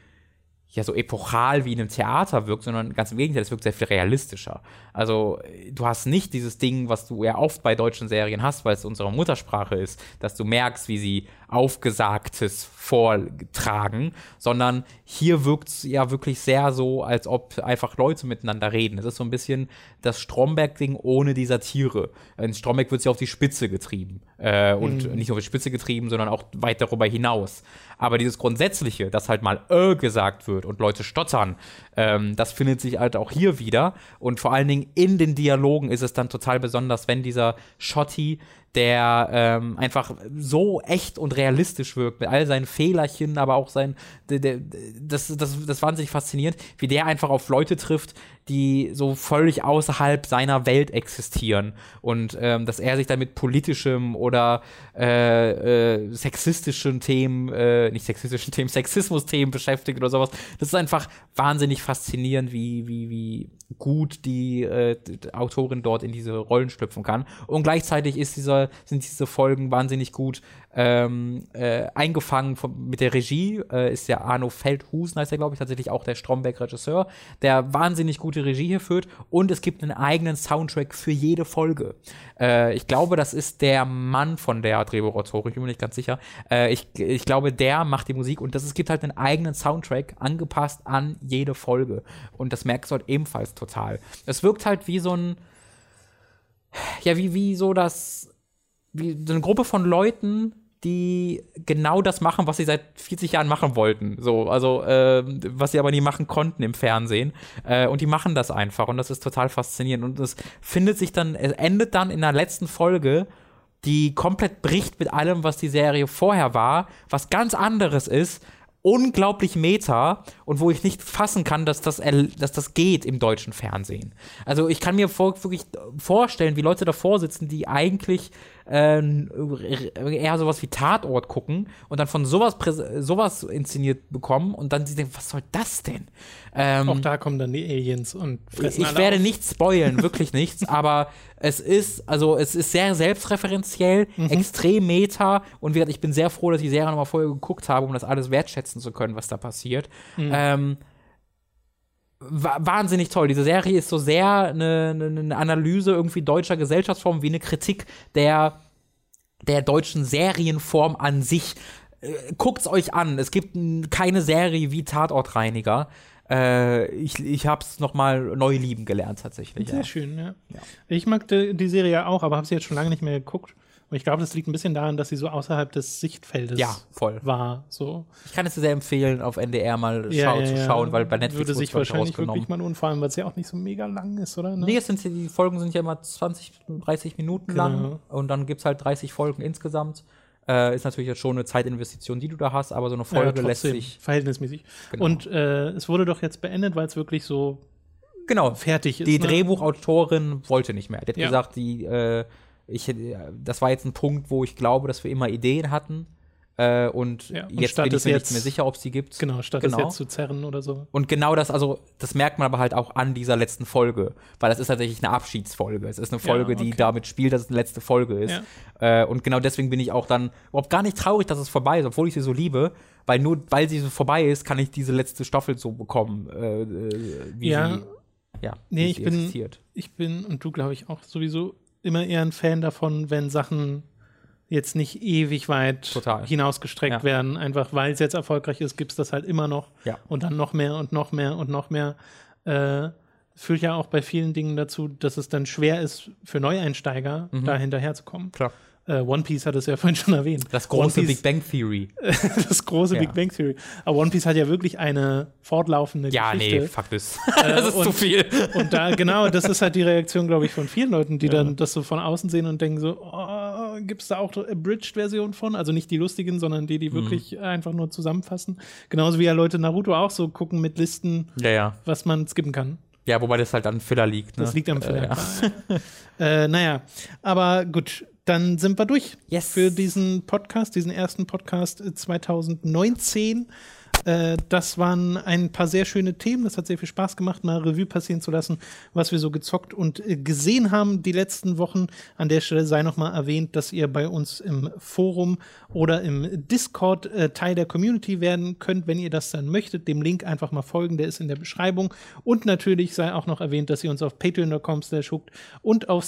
ja so epochal wie in einem Theater wirkt, sondern ganz im Gegenteil, es wirkt sehr viel realistischer. Also du hast nicht dieses Ding, was du ja oft bei deutschen Serien hast, weil es unsere Muttersprache ist, dass du merkst, wie sie Aufgesagtes vortragen, sondern hier wirkt es ja wirklich sehr so, als ob einfach Leute miteinander reden. Es ist so ein bisschen das Stromberg-Ding ohne die Satire. In Stromberg wird sie auf die Spitze getrieben. Äh, und mhm. nicht nur auf die Spitze getrieben, sondern auch weit darüber hinaus. Aber dieses Grundsätzliche, dass halt mal äh gesagt wird und Leute stottern, ähm, das findet sich halt auch hier wieder. Und vor allen Dingen in den Dialogen ist es dann total besonders, wenn dieser Schotti der ähm, einfach so echt und realistisch wirkt, mit all seinen Fehlerchen, aber auch sein, der, der, das, das, das wahnsinnig faszinierend, wie der einfach auf Leute trifft, die so völlig außerhalb seiner Welt existieren und ähm, dass er sich dann mit politischem oder äh, äh, sexistischen Themen, äh, nicht sexistischen Themen, Sexismus-Themen beschäftigt oder sowas. Das ist einfach wahnsinnig faszinierend, wie, wie, wie gut die, äh, die Autorin dort in diese Rollen schlüpfen kann. Und gleichzeitig ist dieser, sind diese Folgen wahnsinnig gut ähm, äh, eingefangen von, mit der Regie. Äh, ist der Arno Feldhusen, heißt er, glaube ich, tatsächlich auch der Stromberg-Regisseur, der wahnsinnig gute Regie hier führt. Und es gibt einen eigenen Soundtrack für jede Folge. Äh, ich glaube, das ist der Mann von der Drehbuchautorin, ich bin mir nicht ganz sicher. Äh, ich, ich glaube, der macht die Musik und das, es gibt halt einen eigenen Soundtrack angepasst an jede Folge. Und das merkst du halt ebenfalls total. Es wirkt halt wie so ein, ja, wie, wie so das, wie so eine Gruppe von Leuten, die genau das machen, was sie seit 40 Jahren machen wollten. So, also, äh, was sie aber nie machen konnten im Fernsehen. Äh, und die machen das einfach und das ist total faszinierend. Und es findet sich dann, es endet dann in der letzten Folge, die komplett bricht mit allem, was die Serie vorher war, was ganz anderes ist, unglaublich meta und wo ich nicht fassen kann, dass das, dass das geht im deutschen Fernsehen. Also ich kann mir vor, wirklich vorstellen, wie Leute davor sitzen, die eigentlich äh, eher sowas wie Tatort gucken und dann von sowas, sowas inszeniert bekommen und dann sie denken, was soll das denn? Ähm, Auch da kommen dann die Aliens und fressen Ich werde auf. nichts spoilen, wirklich nichts, aber es ist, also es ist sehr selbstreferenziell, mhm. extrem meta und wie gesagt, ich bin sehr froh, dass ich die Serie nochmal vorher geguckt habe, um das alles wertschätzen zu können, was da passiert. Mhm. Ähm, wahnsinnig toll. Diese Serie ist so sehr eine, eine, Analyse irgendwie deutscher Gesellschaftsform wie eine Kritik der, der deutschen Serienform an sich. Äh, guckt's euch an. Es gibt keine Serie wie Tatortreiniger. Äh, ich ich habe es nochmal neu lieben gelernt tatsächlich. Sehr ja. schön, ja. ja. Ich mag die, die Serie auch, aber habe sie jetzt schon lange nicht mehr geguckt. Und ich glaube, das liegt ein bisschen daran, dass sie so außerhalb des Sichtfeldes ja, voll. war. So. Ich kann es dir sehr empfehlen, auf NDR mal ja, ja, zu schauen, weil bei Netflix würde sich wahrscheinlich wirklich mal lohnen, vor allem, weil es ja auch nicht so mega lang ist, oder? Ne? Nee, es sind, die Folgen sind ja immer 20, 30 Minuten genau. lang und dann gibt es halt 30 Folgen insgesamt. Äh, ist natürlich jetzt schon eine Zeitinvestition, die du da hast, aber so eine Folge ja, lässt sich. Verhältnismäßig. Genau. Und äh, es wurde doch jetzt beendet, weil es wirklich so genau. fertig ist. Die ne? Drehbuchautorin wollte nicht mehr. Die hat ja. gesagt, die äh, ich, das war jetzt ein Punkt, wo ich glaube, dass wir immer Ideen hatten. Äh, und, ja, und jetzt bin ich mir nicht mehr sicher, ob es die gibt. Genau, statt genau. es jetzt zu zerren oder so. Und genau das, also das merkt man aber halt auch an dieser letzten Folge, weil das ist tatsächlich eine Abschiedsfolge. Es ist eine Folge, ja, okay. die damit spielt, dass es eine letzte Folge ist. Ja. Äh, und genau deswegen bin ich auch dann überhaupt gar nicht traurig, dass es vorbei ist, obwohl ich sie so liebe, weil nur weil sie so vorbei ist, kann ich diese letzte Staffel so bekommen, äh, äh wie ja. sie ja, nee, ich bin, existiert. Ich bin, und du glaube ich auch sowieso immer eher ein Fan davon, wenn Sachen jetzt nicht ewig weit Total. hinausgestreckt Ja. werden. Einfach weil es jetzt erfolgreich ist, gibt es das halt immer noch. Ja. Und dann noch mehr und noch mehr und noch mehr. Äh, führt ja auch bei vielen Dingen dazu, dass es dann schwer ist, für Neueinsteiger da hinterherzukommen. Klar. Äh, One Piece hat es ja vorhin schon erwähnt. Das große One Big Piece, Bang Theory. das große Ja. Big Bang Theory. Aber One Piece hat ja wirklich eine fortlaufende Ja, Geschichte. nee, fuck this. das ist und- zu viel. Und da, genau, das ist halt die Reaktion, glaube ich, von vielen Leuten, die Ja. dann das so von außen sehen und denken so, oh, gibt es da auch eine Abridged-Version von? Also nicht die lustigen, sondern die, die Mhm. wirklich einfach nur zusammenfassen. Genauso wie ja Leute Naruto auch so gucken mit Listen, Ja, ja. was man skippen kann. Ja, wobei das halt an Filler liegt. Ne? Das liegt am Filler. Äh, ja. äh, naja, aber gut, dann sind wir durch Yes. für diesen Podcast, diesen ersten Podcast äh, 2019. Äh, das waren ein paar sehr schöne Themen. Das hat sehr viel Spaß gemacht, mal Revue passieren zu lassen, was wir so gezockt und äh, gesehen haben die letzten Wochen. An der Stelle sei noch mal erwähnt, dass ihr bei uns im Forum oder im Discord äh, Teil der Community werden könnt, wenn ihr das dann möchtet. Dem Link einfach mal folgen, der ist in der Beschreibung. Und natürlich sei auch noch erwähnt, dass ihr uns auf patreon.com slash und auf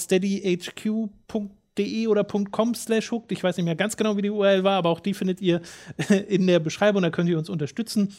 steadyhq.de oder .com slash hooked. Ich weiß nicht mehr ganz genau, wie die URL war, aber auch die findet ihr in der Beschreibung. Da könnt ihr uns unterstützen.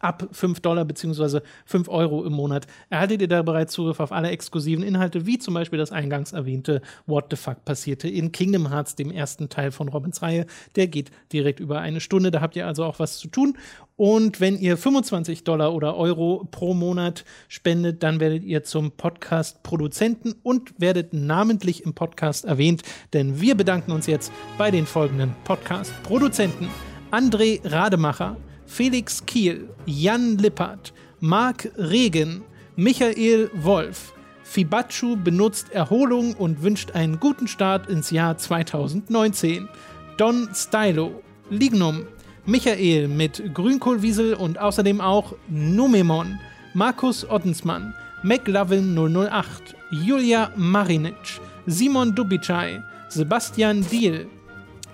Ab 5 Dollar bzw. 5 Euro im Monat erhaltet ihr da bereits Zugriff auf alle exklusiven Inhalte, wie zum Beispiel das eingangs erwähnte What the Fuck passierte in Kingdom Hearts, dem ersten Teil von Robins Reihe. Der geht direkt über eine Stunde, da habt ihr also auch was zu tun. Und wenn ihr 25 Dollar oder Euro pro Monat spendet, dann werdet ihr zum Podcast-Produzenten und werdet namentlich im Podcast erwähnt, denn wir bedanken uns jetzt bei den folgenden Podcast-Produzenten. André Rademacher, Felix Kiel, Jan Lippert, Marc Regen, Michael Wolf. Fibachu benutzt Erholung und wünscht einen guten Start ins Jahr 2019. Don Stylo, Lignum, Michael mit Grünkohlwiesel und außerdem auch Numemon, Markus Ottensmann, McLovin 008, Julia Marinic, Simon Dubicai, Sebastian Diel,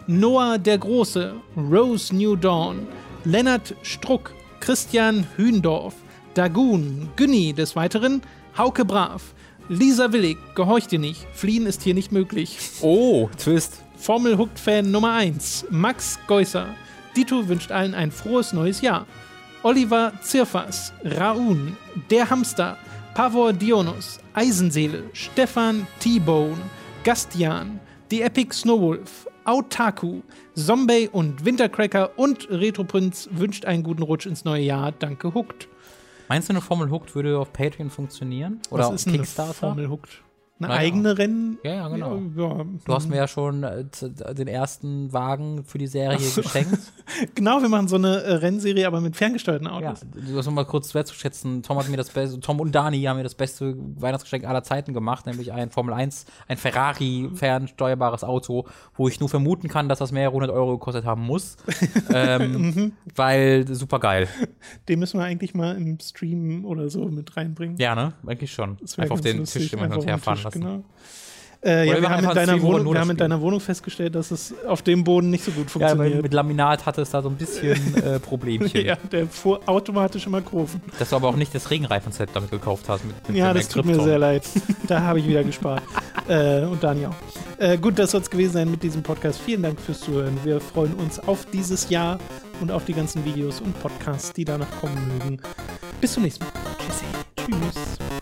Noah der Große, Rose New Dawn, Lennart Struck, Christian Hühndorf, Dagun, Günni des Weiteren, Hauke Brav, Lisa Willig, gehorcht ihr nicht, fliehen ist hier nicht möglich. Oh, Twist. Formel Hooked Fan Nummer 1, Max Geusser. Dito wünscht allen ein frohes neues Jahr. Oliver Zirfas, Raun, Der Hamster, Pavor Dionus, Eisenseele, Stefan T-Bone, Gastian, The Epic Snowwolf, Autaku, Zombie und Wintercracker und Retroprinz wünscht einen guten Rutsch ins neue Jahr. Danke, Hooked. Meinst du, eine Formel Hooked würde auf Patreon funktionieren? Oder Was auf ist eine Kickstarter? Formel Hooked? Eine Naja. eigene Rennen? Ja, ja, genau. Ja, ja. Du hast mir ja schon äh, den ersten Wagen für die Serie geschenkt. Genau, wir machen so eine äh, Rennserie, aber mit ferngesteuerten Ja, Autos. du hast mal kurz wertzuschätzen. Tom hat mir das beste, Tom und Dani haben mir das beste Weihnachtsgeschenk aller Zeiten gemacht, nämlich ein Formel 1, ein Ferrari fernsteuerbares Auto, wo ich nur vermuten kann, dass das mehrere hundert Euro gekostet haben muss. ähm, weil super geil. Den müssen wir eigentlich mal im Stream oder so mit reinbringen. Ja, ne? Eigentlich schon. Einfach auf den lustig, Tisch immer hin und her fahren lassen. Genau. Äh, ja, wir haben, in deiner Wohnung, wir haben in deiner Wohnung festgestellt, dass es auf dem Boden nicht so gut Ja, funktioniert. mit Laminat hatte es da so ein bisschen äh, Problemchen. Ja, der fuhr automatisch immer Kurven. Dass du aber auch nicht das Regenreifenset damit gekauft hast. Mit, mit Ja, das tut mir sehr leid. Da habe ich wieder gespart. äh, und Dani auch. Äh, gut, das soll es gewesen sein mit diesem Podcast. Vielen Dank fürs Zuhören. Wir freuen uns auf dieses Jahr und auf die ganzen Videos und Podcasts, die danach kommen mögen. Bis zum nächsten Mal. Tschüssi. Tschüss.